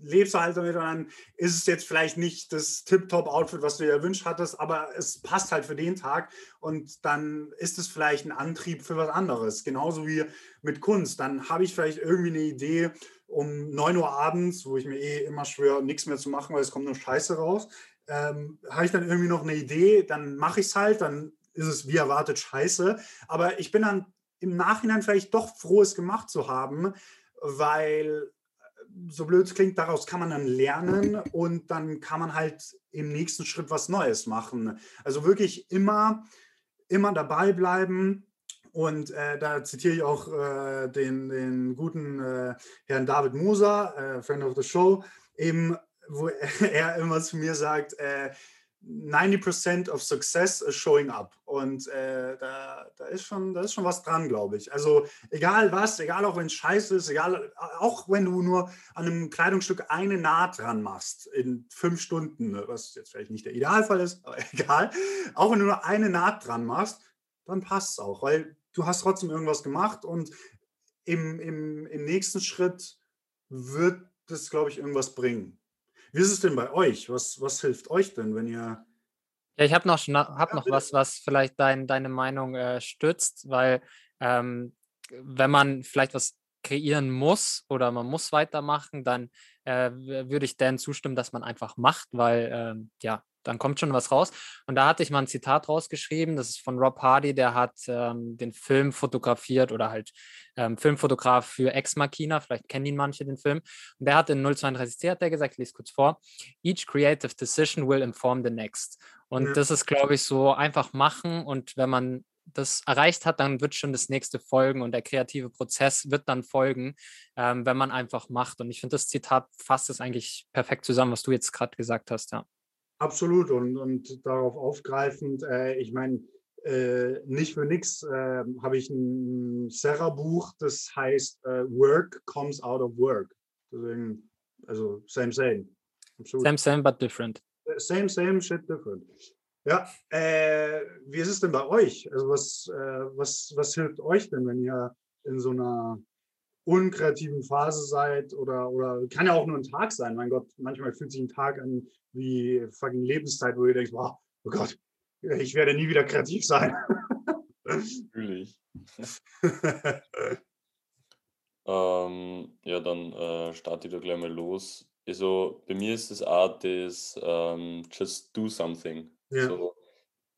lebst du halt damit und dann ist es jetzt vielleicht nicht das Tip-Top-Outfit, was du dir erwünscht hattest, aber es passt halt für den Tag und dann ist es vielleicht ein Antrieb für was anderes. Genauso wie mit Kunst. Dann habe ich vielleicht irgendwie eine Idee um 9 Uhr abends, wo ich mir eh immer schwöre, nichts mehr zu machen, weil es kommt nur Scheiße raus. Ähm, habe ich dann irgendwie noch eine Idee, dann mache ich es halt, dann ist es wie erwartet scheiße. Aber ich bin dann im Nachhinein vielleicht doch froh, es gemacht zu haben, weil so blöd es klingt, daraus kann man dann lernen und dann kann man halt im nächsten Schritt was Neues machen. Also wirklich immer, immer dabei bleiben. Und äh, da zitiere ich auch äh, den, den guten äh, Herrn David Moser, äh, Friend of the Show, eben, wo er immer zu mir sagt, äh, 90% of success is showing up. Und äh, da, da, ist schon, da ist schon was dran, glaube ich. Also egal was, egal auch wenn es scheiße ist, egal, auch wenn du nur an einem Kleidungsstück eine Naht dran machst in fünf Stunden, was jetzt vielleicht nicht der Idealfall ist, aber egal, auch wenn du nur eine Naht dran machst, dann passt es auch, weil du hast trotzdem irgendwas gemacht und im, im, im nächsten Schritt wird das, glaube ich, irgendwas bringen. Wie ist es denn bei euch? Was, was hilft euch denn, wenn ihr. Ja, ich habe noch, hab noch was, was vielleicht dein, deine Meinung äh, stützt, weil ähm, wenn man vielleicht was kreieren muss oder man muss weitermachen, dann äh, würde ich Dan zustimmen, dass man einfach macht, weil ähm, ja, dann kommt schon was raus. Und da hatte ich mal ein Zitat rausgeschrieben, das ist von Rob Hardy, der hat ähm, den Film fotografiert oder halt ähm, Filmfotograf für Ex Machina, vielleicht kennen ihn manche den Film. Und der hat in 032c, hat der gesagt, ich lese kurz vor, each creative decision will inform the next. Und das ist, glaube ich, so einfach machen und wenn man das erreicht hat, dann wird schon das nächste folgen und der kreative Prozess wird dann folgen, ähm, wenn man einfach macht. Und ich finde, das Zitat fasst es eigentlich perfekt zusammen, was du jetzt gerade gesagt hast, ja. Absolut und, und darauf aufgreifend, äh, ich meine, äh, nicht für nichts äh, habe ich ein Serra-Buch, das heißt äh, Work comes out of work. Deswegen, also same, same. Absolut. Same, same, but different. Same, same, shit different. Ja, äh, wie ist es denn bei euch? Also was, äh, was, was hilft euch denn, wenn ihr in so einer unkreativen Phase seid oder, oder kann ja auch nur ein Tag sein. Mein Gott, manchmal fühlt sich ein Tag an wie fucking Lebenszeit, wo ihr denkt, wow, oh Gott, ich werde nie wieder kreativ sein. Natürlich. ähm, ja, dann äh, starte ich da gleich mal los. Also bei mir ist es auch das ähm, Just Do Something. Ja. So,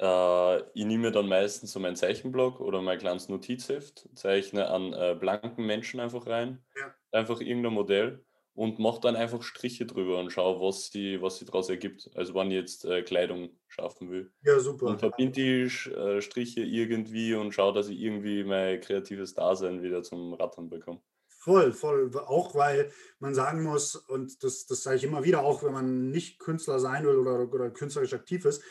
äh, ich nehme mir dann meistens so meinen Zeichenblock oder mein kleines Notizheft, zeichne an äh, blanken Menschen einfach rein, Ja. einfach irgendein Modell und mache dann einfach Striche drüber und schaue, was sie, was sie daraus ergibt. Also wenn ich jetzt äh, Kleidung schaffen will. Ja, super. Und verbinde die äh, Striche irgendwie und schaue, dass ich irgendwie mein kreatives Dasein wieder zum Rattern bekomme. Voll, voll. Auch weil man sagen muss, und das, das sage ich immer wieder, auch wenn man nicht Künstler sein will oder, oder künstlerisch aktiv ist,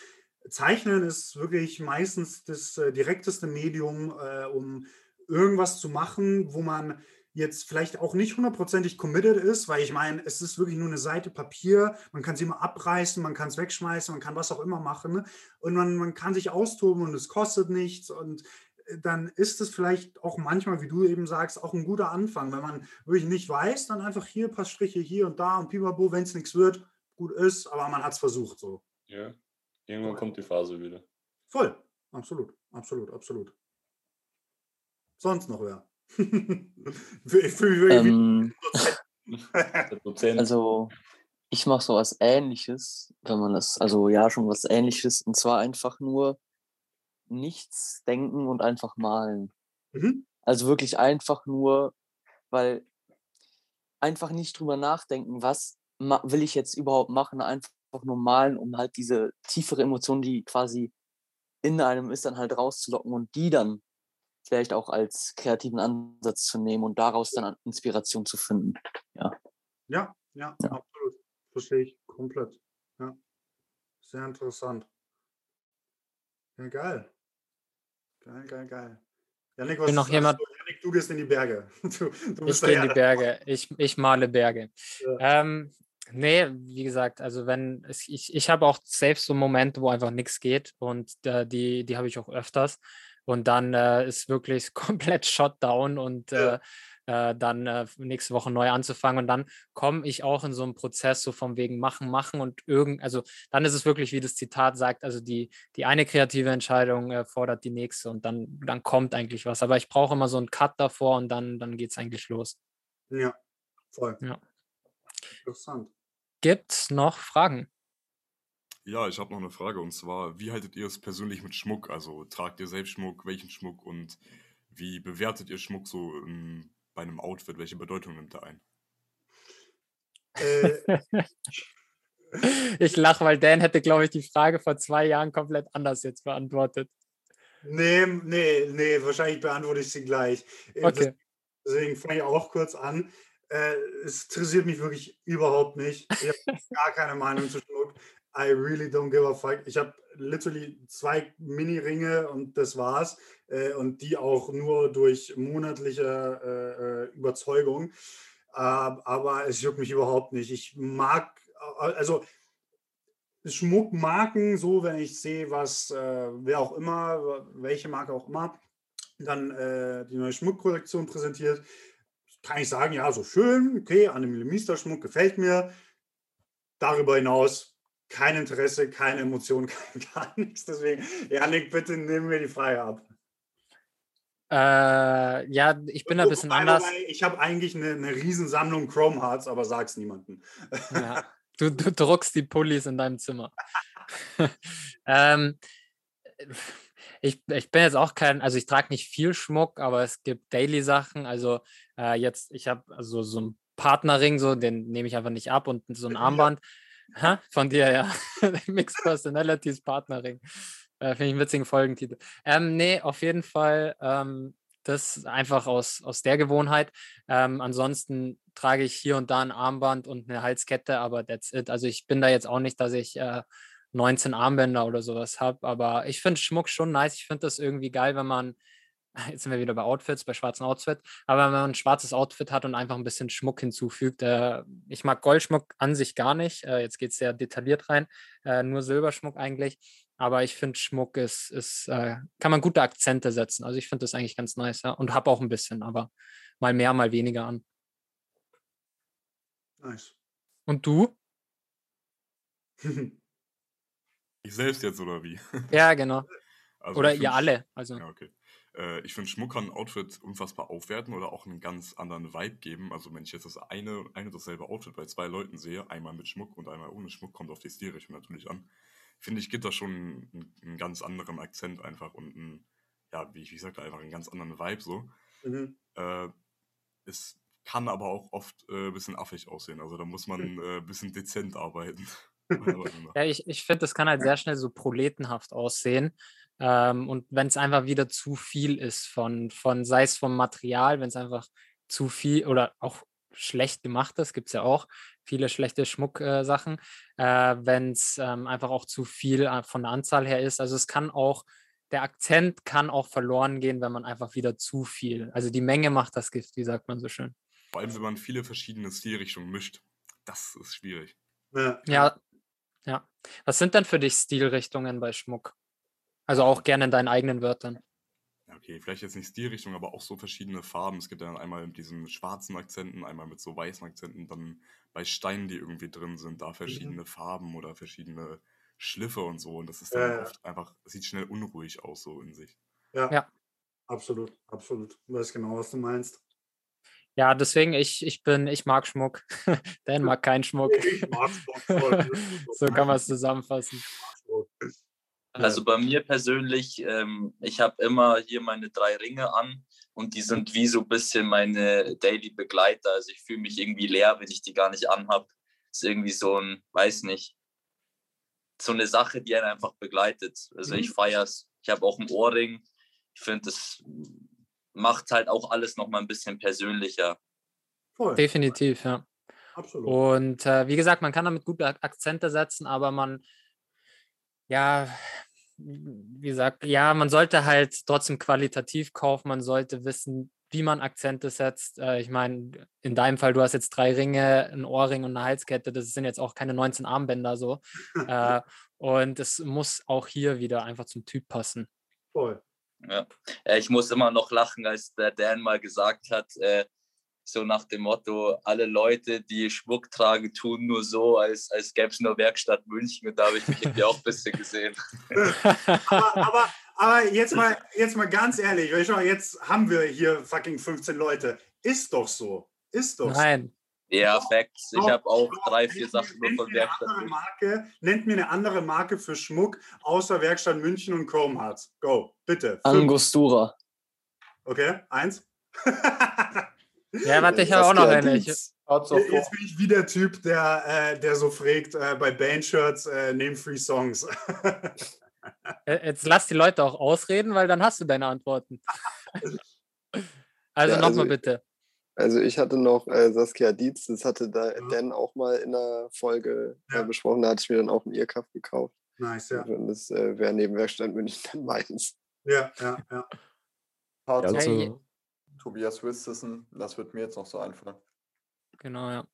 Zeichnen ist wirklich meistens das äh, direkteste Medium, äh, um irgendwas zu machen, wo man jetzt vielleicht auch nicht hundertprozentig committed ist, weil ich meine, es ist wirklich nur eine Seite Papier, man kann sie immer abreißen, man kann es wegschmeißen, man kann was auch immer machen ne? und man, man kann sich austoben und es kostet nichts und äh, dann ist es vielleicht auch manchmal, wie du eben sagst, auch ein guter Anfang. Wenn man wirklich nicht weiß, dann einfach hier ein paar Striche hier und da und pipapo, wenn es nichts wird, gut ist, aber man hat es versucht so. Ja, irgendwann kommt die Phase wieder. Voll, absolut, absolut, absolut. Sonst noch wer? ich fühle mich ähm, Also ich mache so was ähnliches, wenn man das, also ja, schon was ähnliches, und zwar einfach nur nichts denken und einfach malen. Mhm. Also wirklich einfach nur, weil einfach nicht drüber nachdenken, was will ich jetzt überhaupt machen, einfach nur malen, um halt diese tiefere Emotion, die quasi in einem ist, dann halt rauszulocken und die dann vielleicht auch als kreativen Ansatz zu nehmen und daraus dann Inspiration zu finden. Ja. Ja, ja, ja. absolut. Verstehe ich komplett. Ja. Sehr interessant. Ja, geil. Geil, geil, geil. Janik, was noch jemand? Du? Janik, du gehst in die Berge. Du, du ich gehe in die Berge. Ich, ich male Berge. Ja. Ähm, nee, wie gesagt, also wenn es, ich, ich habe auch selbst so Momente, wo einfach nichts geht und äh, die, die habe ich auch öfters. Und dann äh, ist wirklich komplett Shutdown und ja. äh, äh, dann äh, nächste Woche neu anzufangen. Und dann komme ich auch in so einen Prozess, so vom wegen machen, machen und irgend, also dann ist es wirklich, wie das Zitat sagt, also die, die eine kreative Entscheidung äh, fordert die nächste und dann, dann kommt eigentlich was. Aber ich brauche immer so einen Cut davor und dann, dann geht es eigentlich los. Ja, voll. Ja. Interessant. Gibt es noch Fragen? Ja, ich habe noch eine Frage und zwar, wie haltet ihr es persönlich mit Schmuck? Also tragt ihr selbst Schmuck, welchen Schmuck und wie bewertet ihr Schmuck so in, bei einem Outfit? Welche Bedeutung nimmt er ein? Äh, ich lache, weil Dan hätte, glaube ich, die Frage vor zwei Jahren komplett anders jetzt beantwortet. Nee, nee, nee, wahrscheinlich beantworte ich sie gleich. Äh, okay. Deswegen fange ich auch kurz an. Äh, es interessiert mich wirklich überhaupt nicht. Ich habe gar keine Meinung zu Schmuck. I really don't give a fuck. Ich habe literally zwei Mini-Ringe und das war's. Äh, und die auch nur durch monatliche äh, äh Überzeugung. Aber es juckt mich überhaupt nicht. Ich mag, äh, also Schmuckmarken, so wenn ich sehe, was, äh, wer auch immer, welche Marke auch immer, dann die neue Schmuckkollektion präsentiert, kann ich sagen, ja, so schön, okay, Annemile-Mister-Schmuck gefällt mir. Darüber hinaus kein Interesse, keine Emotion, kein, gar nichts. Deswegen, Janik, bitte nimm mir die Frage ab. Äh, ja, ich bin da ein bisschen Wobei, anders. Ich habe eigentlich eine, eine Riesensammlung Chrome Hearts, aber sag's niemandem. Ja, du, du druckst die Pullis in deinem Zimmer. ähm, ich, ich bin jetzt auch kein, also ich trage nicht viel Schmuck, aber es gibt Daily-Sachen. Also äh, jetzt, ich habe also so einen Partnerring, so, den nehme ich einfach nicht ab und so ein Armband. Ha? Von dir, ja. Mixed Personalities Partnering. Äh, Finde ich einen witzigen Folgentitel. Ähm, nee, auf jeden Fall ähm, das einfach aus, aus der Gewohnheit. Ähm, ansonsten trage ich hier und da ein Armband und eine Halskette, aber that's it. Also ich bin da jetzt auch nicht, dass ich äh, 19 Armbänder oder sowas habe, aber ich finde Schmuck schon nice. Ich finde das irgendwie geil, wenn man jetzt sind wir wieder bei Outfits, bei schwarzen Outfit, aber wenn man ein schwarzes Outfit hat und einfach ein bisschen Schmuck hinzufügt, äh, ich mag Goldschmuck an sich gar nicht, äh, jetzt geht es sehr detailliert rein, äh, nur Silberschmuck eigentlich, aber ich finde Schmuck ist, ist äh, kann man gute Akzente setzen, also ich finde das eigentlich ganz nice, ja, und habe auch ein bisschen, aber mal mehr, mal weniger an. Nice. Und du? Ich selbst jetzt oder wie? Ja, genau. Also oder ihr alle. Also. Ja, okay. Äh, ich finde, Schmuck kann ein Outfit unfassbar aufwerten oder auch einen ganz anderen Vibe geben. Also wenn ich jetzt das eine, eine dasselbe Outfit bei zwei Leuten sehe, einmal mit Schmuck und einmal ohne Schmuck, kommt auf die Stilrichtung natürlich an, finde ich, gibt das schon einen, einen, ganz anderen Akzent einfach und einen, ja, wie ich, wie sagte, einfach einen ganz anderen Vibe so. Mhm. Äh, es kann aber auch oft äh, ein bisschen affig aussehen. Also da muss man äh, ein bisschen dezent arbeiten. Ja, ich, ich finde, das kann halt sehr schnell so proletenhaft aussehen. Ähm, und wenn es einfach wieder zu viel ist von, von sei es vom Material, wenn es einfach zu viel oder auch schlecht gemacht ist, gibt es ja auch, viele schlechte Schmucksachen, äh, wenn es ähm, einfach auch zu viel äh, von der Anzahl her ist. Also es kann auch, der Akzent kann auch verloren gehen, wenn man einfach wieder zu viel. Also die Menge macht das Gift, wie sagt man so schön. Vor allem, wenn man viele verschiedene Stilrichtungen mischt. Das ist schwierig. Ja. Ja. Was sind denn für dich Stilrichtungen bei Schmuck? Also auch gerne in deinen eigenen Wörtern. Okay, vielleicht jetzt nicht Stilrichtung, aber auch so verschiedene Farben. Es gibt dann einmal mit diesen schwarzen Akzenten, einmal mit so weißen Akzenten, dann bei Steinen, die irgendwie drin sind, da verschiedene Farben oder verschiedene Schliffe und so. Und das ist dann ja. oft einfach, sieht schnell unruhig aus so in sich. Ja. Ja. Absolut, absolut. Ich weiß genau, was du meinst. Ja, deswegen, ich, ich bin, ich mag Schmuck. Dan mag keinen Schmuck. Ich mag Schmuck so kann man es zusammenfassen. Also bei mir persönlich, ähm, ich habe immer hier meine drei Ringe an und die sind wie so ein bisschen meine Daily Begleiter. Also ich fühle mich irgendwie leer, wenn ich die gar nicht anhab. Ist irgendwie so ein, weiß nicht, so eine Sache, die einen einfach begleitet. Also ich Mhm. feiere es. Ich habe auch einen Ohrring. Ich finde, das macht halt auch alles nochmal ein bisschen persönlicher. Voll. Definitiv, ja. Absolut. Und äh, wie gesagt, man kann damit gute Ak- Akzente setzen, aber man, ja, wie gesagt, ja, man sollte halt trotzdem qualitativ kaufen. Man sollte wissen, wie man Akzente setzt. Äh, ich meine, in deinem Fall, du hast jetzt drei Ringe, ein Ohrring und eine Halskette. Das sind jetzt auch keine 19 Armbänder so. äh, und es muss auch hier wieder einfach zum Typ passen. Voll. Ja. Äh, Ich muss immer noch lachen, als der Dan mal gesagt hat, äh, so nach dem Motto, alle Leute, die Schmuck tragen, tun nur so, als, als gäbe es nur Werkstatt München. Und da habe ich mich irgendwie auch ein bisschen gesehen. aber, aber, aber jetzt mal, jetzt mal ganz ehrlich, jetzt haben wir hier fucking 15 Leute. Ist doch so. Ist doch Nein. Ja, Facts. Ich habe auch drei, vier Sachen nur von Werkstatt. Marke, nennt mir eine andere Marke für Schmuck außer Werkstatt München und Chrome Hearts. Go, bitte. Fünf. Angostura. Okay, eins. Ja, warte, ich habe auch noch eine. Ich, Jetzt jetzt bin ich wieder der Typ, der, äh, der so fragt äh, bei Bandshirts, äh, name three Songs. Äh, Jetzt lass die Leute auch ausreden, weil dann hast du deine Antworten. Also Ja, nochmal also- bitte. Also ich hatte noch äh, Saskia Dietz, das hatte da Dan auch mal in der Folge äh, besprochen, da hatte ich mir dann auch einen Earcuff gekauft. Nice, ja. Und das äh, wäre neben Werkstatt München dann meins. Ja, ja, ja. Hart Ja, Hey. also, Tobias Wistesen, das wird mir jetzt noch so einfallen. Genau, ja.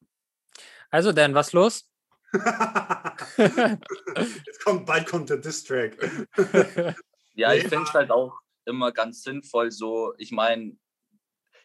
Also, Dan, was los? Jetzt kommt, bald kommt der Diss-Track. Ja, ich finde es halt auch immer ganz sinnvoll so, ich meine,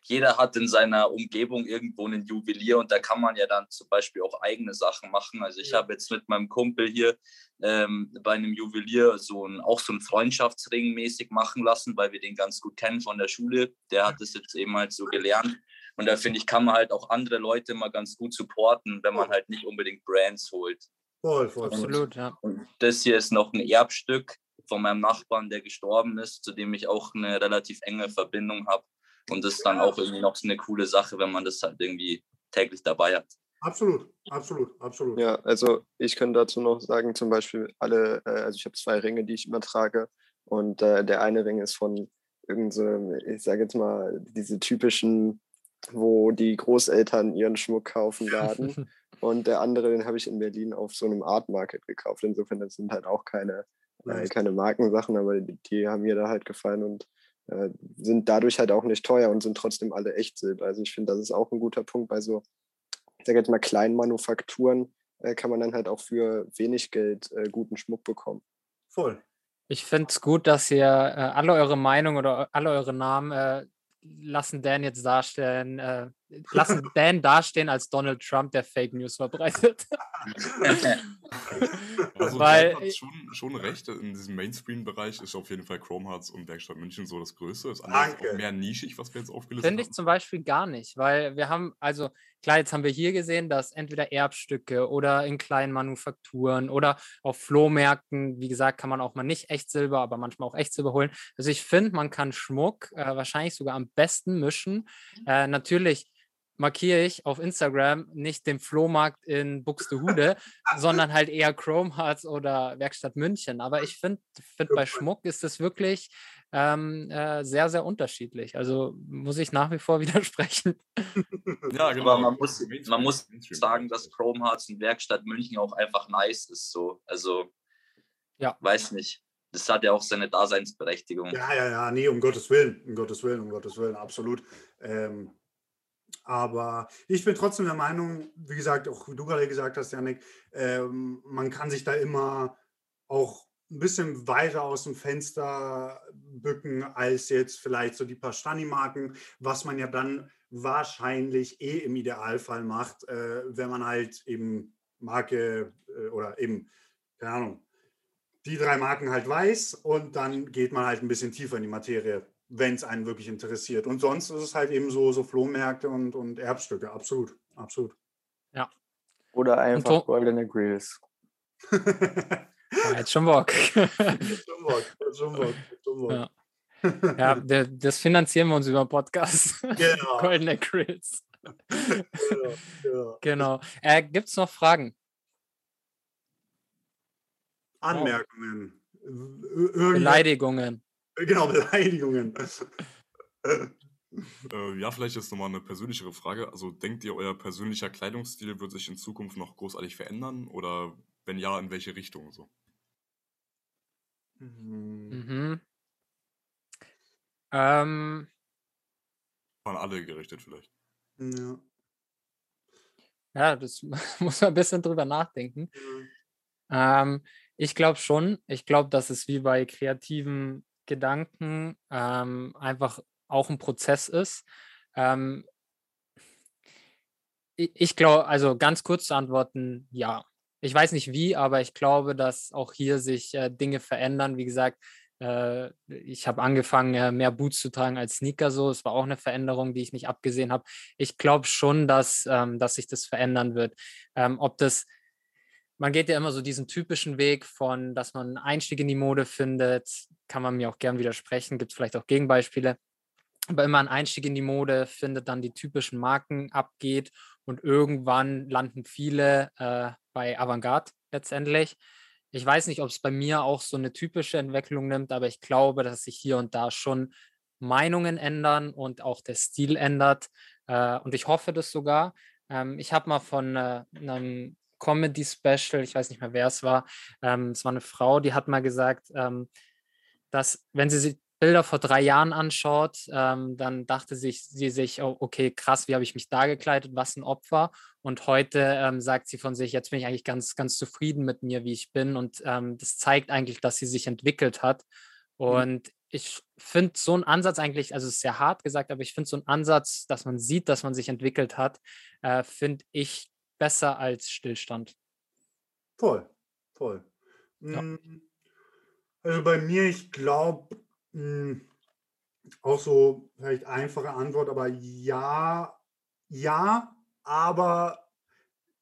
jeder hat in seiner Umgebung irgendwo einen Juwelier und da kann man ja dann zum Beispiel auch eigene Sachen machen. Also ich habe jetzt mit meinem Kumpel hier ähm, bei einem Juwelier so ein, auch so ein Freundschaftsring mäßig machen lassen, weil wir den ganz gut kennen von der Schule. Der hat das jetzt eben halt so gelernt. Und da finde ich, kann man halt auch andere Leute mal ganz gut supporten, wenn man halt nicht unbedingt Brands holt. Voll, voll, voll. Absolut, ja. Und das hier ist noch ein Erbstück von meinem Nachbarn, der gestorben ist, zu dem ich auch eine relativ enge Verbindung habe. Und das ist dann auch irgendwie noch so eine coole Sache, wenn man das halt irgendwie täglich dabei hat. Absolut, absolut, absolut. Ja, also ich könnte dazu noch sagen, zum Beispiel alle, äh, also ich habe zwei Ringe, die ich immer trage. Und äh, der eine Ring ist von irgendeinem, ich sage jetzt mal, diese typischen, wo die Großeltern ihren Schmuck kaufen, Laden. Und der andere, den habe ich in Berlin auf so einem Art Market gekauft. Insofern, das sind halt auch keine, äh, keine Markensachen, aber die, die haben mir da halt gefallen und äh, sind dadurch halt auch nicht teuer und sind trotzdem alle Echtsilber. Also ich finde, das ist auch ein guter Punkt bei so, ich sage jetzt mal, kleinen Manufakturen äh, kann man dann halt auch für wenig Geld äh, guten Schmuck bekommen. Voll. Ich finde es gut, dass ihr äh, alle eure Meinung oder alle eure Namen äh, lassen Dan jetzt darstellen, äh, lassen Dan dastehen als Donald Trump, der Fake News verbreitet. Also Weil hat schon, schon recht, in diesem Mainstream-Bereich ist auf jeden Fall Chrome Hearts und Werkstatt München so das Größte. Das andere ist Danke. auch mehr nischig, was wir jetzt aufgelistet Finde ich haben. zum Beispiel gar nicht, weil wir haben, also klar, jetzt haben wir hier gesehen, dass entweder Erbstücke oder in kleinen Manufakturen oder auf Flohmärkten, wie gesagt, kann man auch mal nicht Echtsilber, aber manchmal auch Echtsilber holen. Also ich finde, man kann Schmuck äh, wahrscheinlich sogar am besten mischen. Äh, natürlich markiere ich auf Instagram nicht den Flohmarkt in Buxtehude, sondern halt eher Chrome Hearts oder Werkstatt München. Aber ich finde, find bei Schmuck ist es wirklich ähm, äh, sehr, sehr unterschiedlich. Also muss ich nach wie vor widersprechen. Ja, genau. Aber man muss, man muss sagen, dass Chrome Hearts und Werkstatt München auch einfach nice ist. So. Also, ja. weiß nicht. Das hat ja auch seine Daseinsberechtigung. Ja, ja, ja, nee, um Gottes Willen, um Gottes Willen, um Gottes Willen, absolut. Ähm, aber ich bin trotzdem der Meinung, wie gesagt, auch wie du gerade gesagt hast, Janik, ähm, man kann sich da immer auch ein bisschen weiter aus dem Fenster bücken als jetzt vielleicht so die paar Stani-Marken, was man ja dann wahrscheinlich eh im Idealfall macht, äh, wenn man halt eben Marke äh, oder eben, keine Ahnung, die drei Marken halt weiß und dann geht man halt ein bisschen tiefer in die Materie, wenn es einen wirklich interessiert. Und sonst ist es halt eben so, so Flohmärkte und, und Erbstücke, absolut, absolut. Ja. Oder einfach goldene Grills. Jetzt schon Bock. schon Bock, schon Bock, schon Bock. Ja. Ja, das finanzieren wir uns über Podcast. Genau. Goldene Grills. Genau, genau. Genau. Äh, Gibt es noch Fragen? Anmerkungen. Irgendwer- Beleidigungen. Genau, Beleidigungen. Äh, ja, vielleicht ist nochmal eine persönlichere Frage. Also denkt ihr, euer persönlicher Kleidungsstil wird sich in Zukunft noch großartig verändern? Oder wenn ja, in welche Richtung so? Mhm. Ähm, An alle gerichtet vielleicht. Ja. ja, das muss man ein bisschen drüber nachdenken. Ähm, ich glaube schon. Ich glaube, dass es wie bei kreativen Gedanken ähm, einfach auch ein Prozess ist. Ähm, ich glaube, also ganz kurz zu antworten, ja. Ich weiß nicht wie, aber ich glaube, dass auch hier sich äh, Dinge verändern. Wie gesagt, äh, ich habe angefangen, äh, mehr Boots zu tragen als Sneaker so. Es war auch eine Veränderung, die ich nicht abgesehen habe. Ich glaube schon, dass, ähm, dass sich das verändern wird. Ähm, ob das man geht ja immer so diesen typischen Weg von, dass man einen Einstieg in die Mode findet, kann man mir auch gern widersprechen, gibt es vielleicht auch Gegenbeispiele, aber immer ein Einstieg in die Mode findet, dann die typischen Marken abgeht und irgendwann landen viele äh, bei Avantgarde letztendlich. Ich weiß nicht, ob es bei mir auch so eine typische Entwicklung nimmt, aber ich glaube, dass sich hier und da schon Meinungen ändern und auch der Stil ändert. Äh, und ich hoffe das sogar. Ähm, ich habe mal von äh, einem Comedy-Special, ich weiß nicht mehr, wer es war, ähm, es war eine Frau, die hat mal gesagt, ähm, dass wenn sie sich Bilder vor drei Jahren anschaut, ähm, dann dachte sich, sie sich, oh, okay, krass, wie habe ich mich da gekleidet, was ein Opfer. Und heute ähm, sagt sie von sich, jetzt bin ich eigentlich ganz, ganz zufrieden mit mir, wie ich bin. Und ähm, das zeigt eigentlich, dass sie sich entwickelt hat. Und ich finde so einen Ansatz eigentlich, also es ist sehr hart gesagt, aber ich finde so einen Ansatz, dass man sieht, dass man sich entwickelt hat, äh, finde ich besser als Stillstand. Voll, voll. Ja. Mm, Also bei mir, ich glaube, auch so vielleicht einfache Antwort, aber ja, ja, aber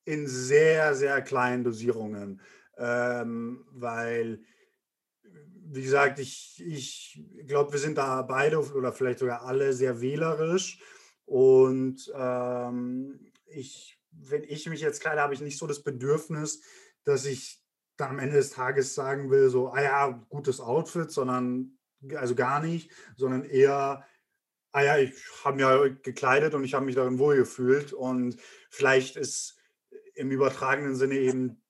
in sehr, sehr kleinen Dosierungen. Ähm, weil, wie gesagt, ich, ich glaube, wir sind da beide oder vielleicht sogar alle sehr wählerisch. Und ähm, ich, wenn ich mich jetzt kleide, habe ich nicht so das Bedürfnis, dass ich dann am Ende des Tages sagen will, so, ah ja, gutes Outfit, sondern also gar nicht, sondern eher, ah ja, ich habe mich ja gekleidet und ich habe mich darin wohlgefühlt. Und vielleicht ist im übertragenen Sinne eben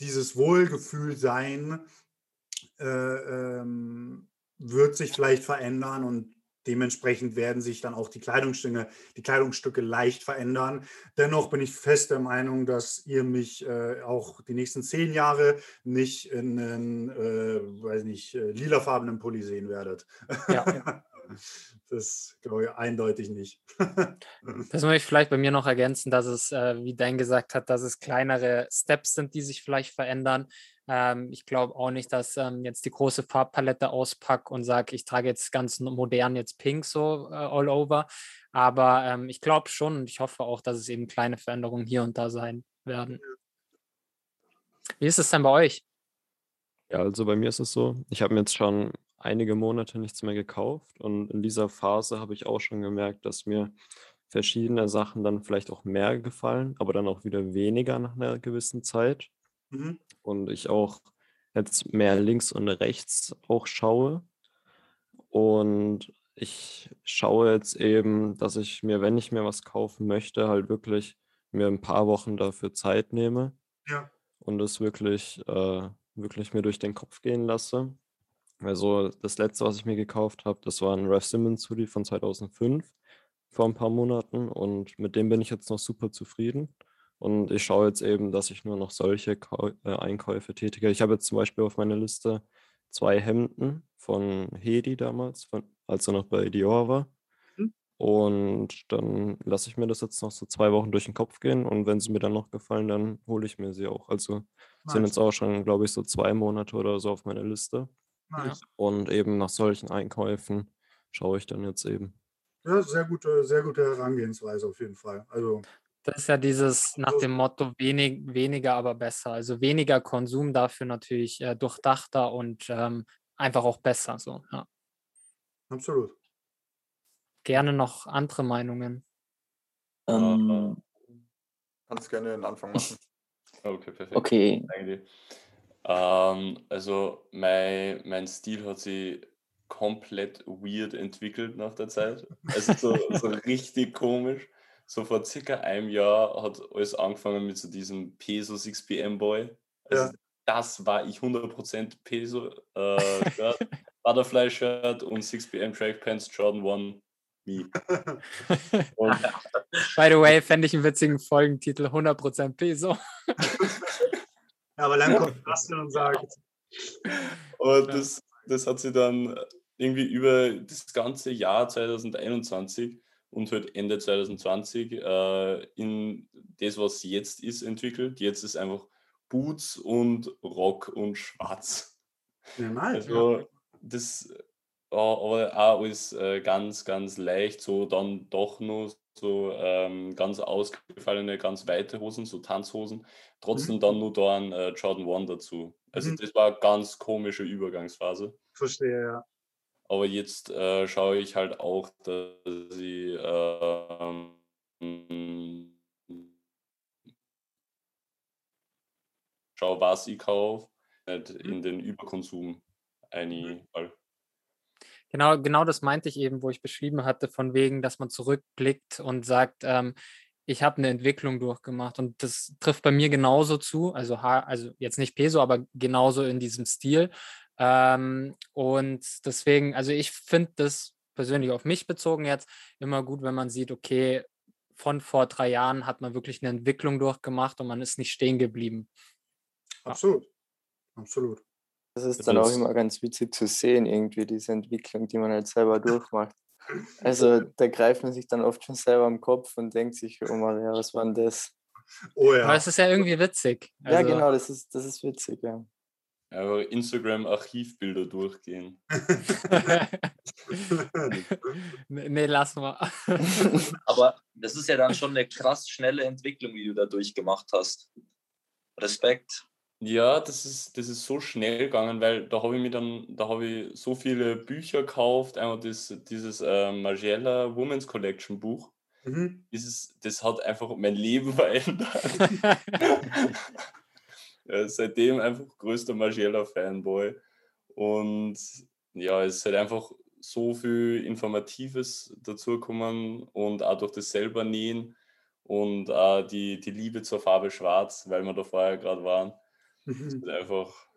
dieses Wohlgefühlsein äh, ähm, wird sich vielleicht verändern und dementsprechend werden sich dann auch die Kleidungsstücke, die Kleidungsstücke leicht verändern. Dennoch bin ich fest der Meinung, dass ihr mich äh, auch die nächsten zehn Jahre nicht in einen, äh, weiß nicht, äh, lilafarbenen Pulli sehen werdet. Ja. das glaube ich eindeutig nicht. Das möchte ich vielleicht bei mir noch ergänzen, dass es, äh, wie Dan gesagt hat, dass es kleinere Steps sind, die sich vielleicht verändern. Ähm, ich glaube auch nicht, dass ähm, jetzt die große Farbpalette auspacke und sage, ich trage jetzt ganz modern jetzt pink so äh, all over. Aber ähm, ich glaube schon und ich hoffe auch, dass es eben kleine Veränderungen hier und da sein werden. Wie ist es denn bei euch? Ja, also bei mir ist es so, ich habe mir jetzt schon einige Monate nichts mehr gekauft und in dieser Phase habe ich auch schon gemerkt, dass mir verschiedene Sachen dann vielleicht auch mehr gefallen, aber dann auch wieder weniger nach einer gewissen Zeit. Mhm. Und ich auch jetzt mehr links und rechts auch schaue. Und ich schaue jetzt eben, dass ich mir, wenn ich mir was kaufen möchte, halt wirklich mir ein paar Wochen dafür Zeit nehme Ja. und es wirklich, äh, wirklich mir durch den Kopf gehen lasse. Also das letzte, was ich mir gekauft habe, das war ein Raf Simmons Hoodie von 2005 vor ein paar Monaten und mit dem bin ich jetzt noch super zufrieden. Und ich schaue jetzt eben, dass ich nur noch solche Kau äh, Einkäufe tätige. Ich habe jetzt zum Beispiel auf meiner Liste zwei Hemden von Hedi damals, von, als er noch bei Dior war. Mhm. Und dann lasse ich mir das jetzt noch so zwei Wochen durch den Kopf gehen. Und wenn sie mir dann noch gefallen, dann hole ich mir sie auch. Also sind Nice. jetzt auch schon, glaube ich, so zwei Monate oder so auf meiner Liste. Nice. Und eben nach solchen Einkäufen schaue ich dann jetzt eben. Ja, sehr gute, sehr gute Herangehensweise auf jeden Fall. Also, Das ist ja dieses nach dem Motto wenig, weniger, aber besser. Also weniger Konsum, dafür natürlich äh, durchdachter und ähm, einfach auch besser. So, ja. absolut. Gerne noch andere Meinungen. Ähm, Kannst gerne den Anfang machen. Okay, perfekt. Okay. Danke dir. Ähm, also mein, mein Stil hat sich komplett weird entwickelt nach der Zeit. Also so, so richtig komisch. So vor circa einem Jahr hat alles angefangen mit so diesem Peso 6pm Boy. Also Ja. das war ich 100% Peso äh, Shirt, Butterfly Shirt und 6pm Trackpants Jordan 1 Me. Und By the way, fände ich einen witzigen Folgentitel: 100% Peso. Ja, aber dann kommt Justin und sagt, Und das, das hat sich dann irgendwie über das ganze Jahr 2021 und halt Ende 2020 äh, in das, was jetzt ist, entwickelt. Jetzt ist einfach Boots und Rock und Schwarz. nice. Also das äh, aber auch alles äh, ganz, ganz leicht, so dann doch nur so ähm, ganz ausgefallene, ganz weite Hosen, so Tanzhosen, trotzdem Mhm. dann nur da ein äh, Jordan 1 dazu. Also Mhm. das war eine ganz komische Übergangsphase. Verstehe, ja. Aber jetzt äh, schaue ich halt auch, dass ich ähm, schaue, was ich kaufe, nicht in den Überkonsum einfall. Genau, genau das meinte ich eben, wo ich beschrieben hatte, von wegen, dass man zurückblickt und sagt, ähm, ich habe eine Entwicklung durchgemacht. Und das trifft bei mir genauso zu, also, also jetzt nicht Peso, aber genauso in diesem Stil. Ähm, und deswegen, also ich finde das persönlich auf mich bezogen jetzt immer gut, wenn man sieht, okay, von vor drei Jahren hat man wirklich eine Entwicklung durchgemacht und man ist nicht stehen geblieben. Absolut. Absolut. Das ist dann auch immer ganz witzig zu sehen, irgendwie, diese Entwicklung, die man halt selber durchmacht. Also da greift man sich dann oft schon selber am Kopf und denkt sich, oh Mann, ja, was war denn das? Oh Aber ja. es ist ja irgendwie witzig. Ja, Also, genau, das ist, das ist witzig, ja. Aber Instagram-Archivbilder durchgehen. nee, nee, lass mal. Aber das ist ja dann schon eine krass schnelle Entwicklung, die du da durchgemacht hast. Respekt. Ja, das ist, das ist so schnell gegangen, weil da habe ich mir dann, da habe ich so viele Bücher gekauft, einmal das, dieses äh, Margiela Women's Collection Buch. Mhm. Dieses, das hat einfach mein Leben verändert. seitdem einfach größter Margiela-Fanboy. Und ja, es ist halt einfach so viel Informatives dazugekommen und auch durch das selber Nähen und auch die, die Liebe zur Farbe Schwarz, weil wir da vorher gerade waren. Es Mhm. ist einfach,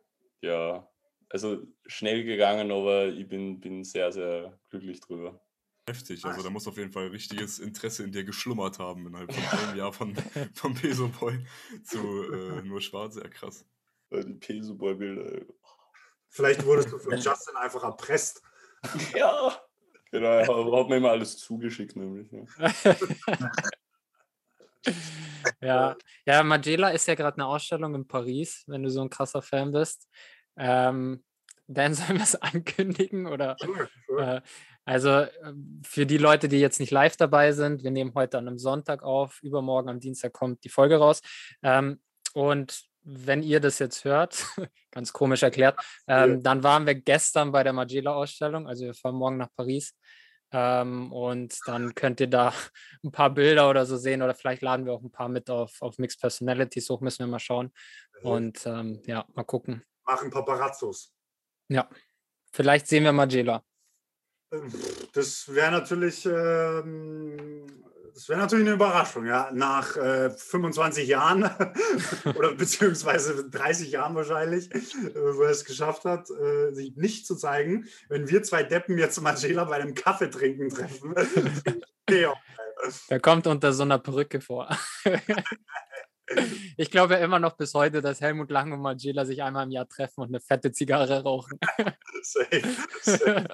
ja, also schnell gegangen, aber ich bin, bin sehr, sehr glücklich drüber. Heftig, also da muss auf jeden Fall richtiges Interesse in dir geschlummert haben innerhalb von einem Jahr von, vom Peso Boy zu äh, nur schwarz, ja krass. Äh, Die Peso-Boy-Bilder. Vielleicht wurdest du von Justin einfach erpresst. Ja, genau, er hat mir immer alles zugeschickt, nämlich. Ja. Ja, ja, Magella ist ja gerade eine Ausstellung in Paris, wenn du so ein krasser Fan bist. Ähm, Dan, sollen wir es ankündigen? Oder, Sure, sure. äh, also ähm, für die Leute, die jetzt nicht live dabei sind, wir nehmen heute an einem Sonntag auf, übermorgen am Dienstag kommt die Folge raus. Ähm, und wenn ihr das jetzt hört, ganz komisch erklärt, ähm, dann waren wir gestern bei der Magella-Ausstellung, also wir fahren morgen nach Paris. Ähm, und dann könnt ihr da ein paar Bilder oder so sehen oder vielleicht laden wir auch ein paar mit auf, auf Mixed Personalities hoch, müssen wir mal schauen. Und ähm, ja, mal gucken. Machen Paparazzos. Ja, vielleicht sehen wir Magela. Ähm, Das wäre natürlich, ähm, das wäre natürlich eine Überraschung, ja. Nach äh, 25 Jahren oder beziehungsweise 30 Jahren wahrscheinlich, äh, wo er es geschafft hat, äh, sich nicht zu zeigen. Wenn wir zwei Deppen jetzt Magela bei einem Kaffee trinken treffen. Der kommt unter so einer Perücke vor. Ich glaube ja immer noch bis heute, dass Helmut Lang und Magela sich einmal im Jahr treffen und eine fette Zigarre rauchen. safe, safe.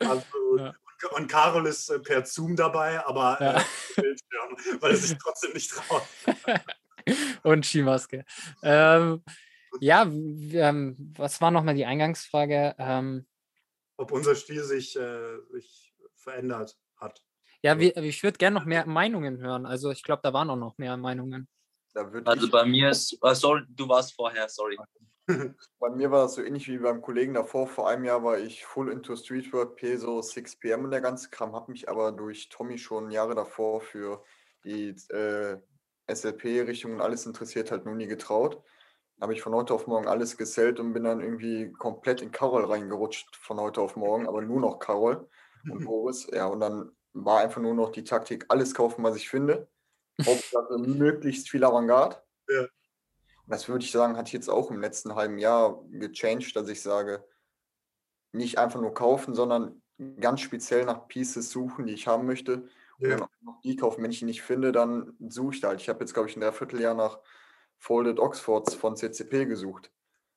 Absolut. Ja. Und, Carol ist äh, per Zoom dabei, aber Ja. äh, Bildschirm, weil er sich trotzdem nicht traut. und Skimaske. Ähm, ja, ähm, was war nochmal die Eingangsfrage? Ähm, Ob unser Stil sich, äh, sich verändert hat. ja, wie, ich würde gerne noch mehr Meinungen hören. Also ich glaube, da waren auch noch mehr Meinungen. Also bei mir ist, ah, sorry, du warst vorher, sorry. bei mir war das so ähnlich wie beim Kollegen davor. Vor einem Jahr war ich full into Streetwork, Peso, 6pm und der ganze Kram, habe mich aber durch Tommy schon Jahre davor für die äh, SLP-Richtung und alles interessiert, halt nur nie getraut. Habe ich von heute auf morgen alles gesellt und bin dann irgendwie komplett in Carol reingerutscht von heute auf morgen, aber nur noch Carol und Boris. Ja, und dann war einfach nur noch die Taktik, alles kaufen, was ich finde. Hauptsache möglichst viel Avantgarde. Ja. Und das würde ich sagen, hat jetzt auch im letzten halben Jahr gechanged, dass ich sage, nicht einfach nur kaufen, sondern ganz speziell nach Pieces suchen, die ich haben möchte. Und Ja. dann auch die kaufen. Wenn ich die nicht finde, dann suche ich da halt. Ich habe jetzt, glaube ich, ein Dreivierteljahr nach Folded Oxfords von CCP gesucht.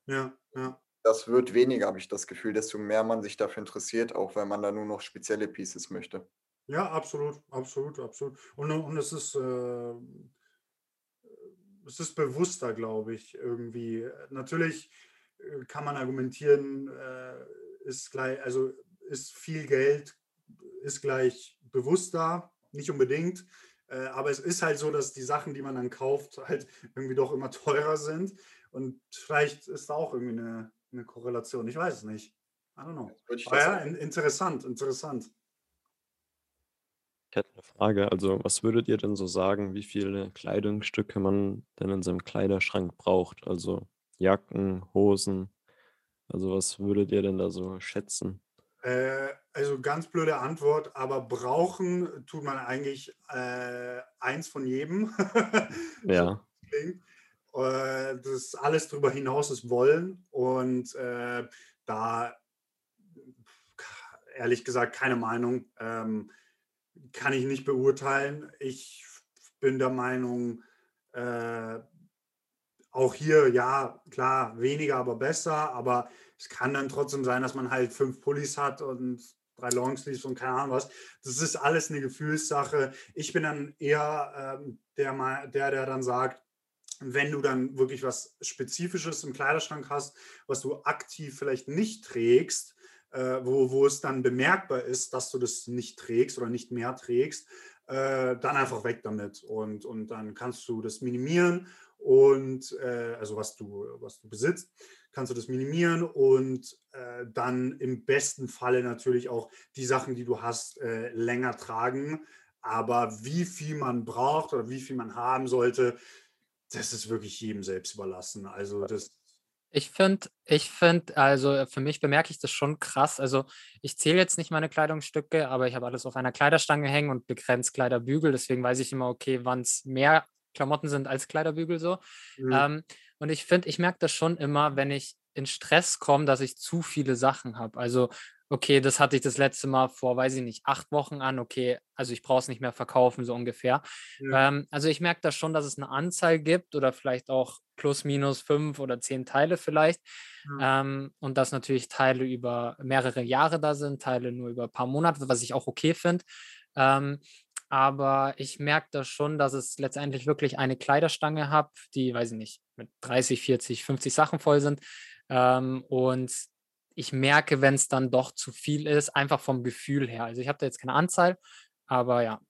Ja, ja. Das wird weniger, habe ich das Gefühl, desto mehr man sich dafür interessiert, auch wenn man da nur noch spezielle Pieces möchte. Ja, absolut, absolut, absolut. Und, und es ist, äh, es ist bewusster, glaube ich, irgendwie. Natürlich äh, kann man argumentieren, äh, ist gleich, also ist viel Geld, ist gleich bewusster, nicht unbedingt. Äh, aber es ist halt so, dass die Sachen, die man dann kauft, halt irgendwie doch immer teurer sind. Und vielleicht ist da auch irgendwie eine, eine Korrelation. Ich weiß es nicht. I don't know. Aber ja, in- interessant, interessant. Ich hätte eine Frage. Also, was würdet ihr denn so sagen, wie viele Kleidungsstücke man denn in seinem Kleiderschrank braucht? Also Jacken, Hosen. Also, was würdet ihr denn da so schätzen? Äh, also ganz blöde Antwort, aber brauchen tut man eigentlich äh, eins von jedem. Ja. klingt. Äh, das alles darüber hinaus ist Wollen und äh, da ehrlich gesagt keine Meinung. Ähm, kann ich nicht beurteilen. Ich bin der Meinung, äh, auch hier, ja, klar, weniger, aber besser. Aber es kann dann trotzdem sein, dass man halt fünf Pullis hat und drei Longsleeves und keine Ahnung was. Das ist alles eine Gefühlssache. Ich bin dann eher ähm, der, der, der dann sagt, wenn du dann wirklich was Spezifisches im Kleiderschrank hast, was du aktiv vielleicht nicht trägst, äh, wo, wo es dann bemerkbar ist, dass du das nicht trägst oder nicht mehr trägst, äh, dann einfach weg damit. Und, und dann kannst du das minimieren und äh, also was du, was du besitzt, kannst du das minimieren und äh, dann im besten Falle natürlich auch die Sachen, die du hast, äh, länger tragen. Aber wie viel man braucht oder wie viel man haben sollte, das ist wirklich jedem selbst überlassen. Also das, Ich finde, ich finde, also für mich bemerke ich das schon krass. Also ich zähle jetzt nicht meine Kleidungsstücke, aber ich habe alles auf einer Kleiderstange hängen und begrenzt Kleiderbügel. Deswegen weiß ich immer, okay, wann es mehr Klamotten sind als Kleiderbügel so. Mhm. Ähm, und ich finde, ich merke das schon immer, wenn ich in Stress komme, dass ich zu viele Sachen habe. Also, okay, das hatte ich das letzte Mal vor, weiß ich nicht, acht Wochen an. Okay, also ich brauche es nicht mehr verkaufen, so ungefähr. Ja. Ähm, also ich merke da schon, dass es eine Anzahl gibt oder vielleicht auch plus minus fünf oder zehn Teile vielleicht. Ähm, und dass natürlich Teile über mehrere Jahre da sind, Teile nur über ein paar Monate, was ich auch okay finde. Ähm, aber ich merke da schon, dass es letztendlich wirklich eine Kleiderstange habe, die, weiß ich nicht, mit 30, 40, 50 Sachen voll sind. Ähm, und ich merke, wenn es dann doch zu viel ist, einfach vom Gefühl her. Also ich habe da jetzt keine Anzahl, aber ja.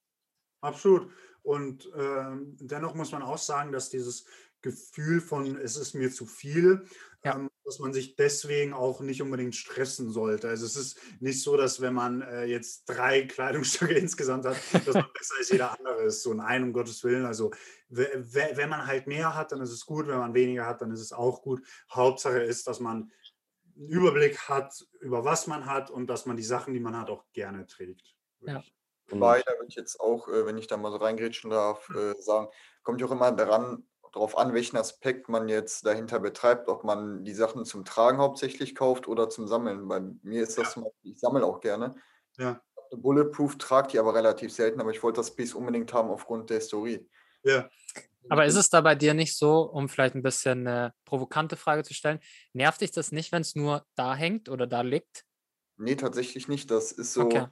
Absolut. Und ähm, dennoch muss man auch sagen, dass dieses Gefühl von, es ist mir zu viel, Ja. ähm, dass man sich deswegen auch nicht unbedingt stressen sollte. Also es ist nicht so, dass wenn man äh, jetzt drei Kleidungsstücke insgesamt hat, dass man besser als jeder andere ist. So nein, um Gottes Willen. Also wenn man halt mehr hat, dann ist es gut. Wenn man weniger hat, dann ist es auch gut. Hauptsache ist, dass man einen Überblick hat, über was man hat und dass man die Sachen, die man hat, auch gerne trägt. Ja. Wobei, da würde ich jetzt auch, äh, wenn ich da mal so reingrätschen darf, äh, sagen, kommt ja auch immer daran, darauf an, welchen Aspekt man jetzt dahinter betreibt, ob man die Sachen zum Tragen hauptsächlich kauft oder zum Sammeln. Bei mir ist das zum Beispiel, ich sammle auch gerne. Ja. Bulletproof trage die aber relativ selten, aber ich wollte das Piece unbedingt haben aufgrund der Historie. Ja. Aber ist es da bei dir nicht so, um vielleicht ein bisschen eine provokante Frage zu stellen, nervt dich das nicht, wenn es nur da hängt oder da liegt? Nee, tatsächlich nicht. Das ist so, Okay.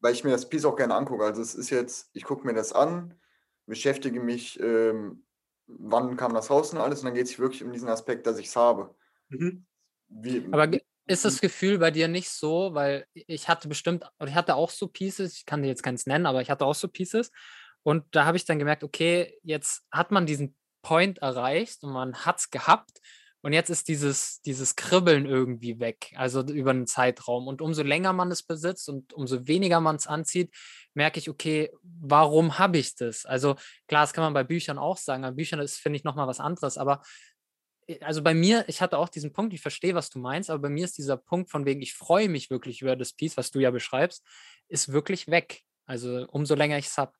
weil ich mir das Piece auch gerne angucke. Also es ist jetzt, ich gucke mir das an, beschäftige mich, ähm, wann kam das raus und alles, und dann geht es wirklich um diesen Aspekt, dass ich es habe. Mhm. Wie, Aber ist das Gefühl bei dir nicht so, weil ich hatte bestimmt, oder ich hatte auch so Pieces, ich kann dir jetzt keins nennen, aber ich hatte auch so Pieces. Und da habe ich dann gemerkt, okay, jetzt hat man diesen Point erreicht und man hat es gehabt. Und jetzt ist dieses, dieses Kribbeln irgendwie weg, also über einen Zeitraum. Und umso länger man es besitzt und umso weniger man es anzieht, merke ich, okay, warum habe ich das? Also klar, das kann man bei Büchern auch sagen. Bei Büchern ist, finde ich, nochmal was anderes. Aber äh, also bei mir, ich hatte auch diesen Punkt, ich verstehe, was du meinst, aber bei mir ist dieser Punkt von wegen, ich freue mich wirklich über das Piece, was du ja beschreibst, ist wirklich weg. Also umso länger ich es habe.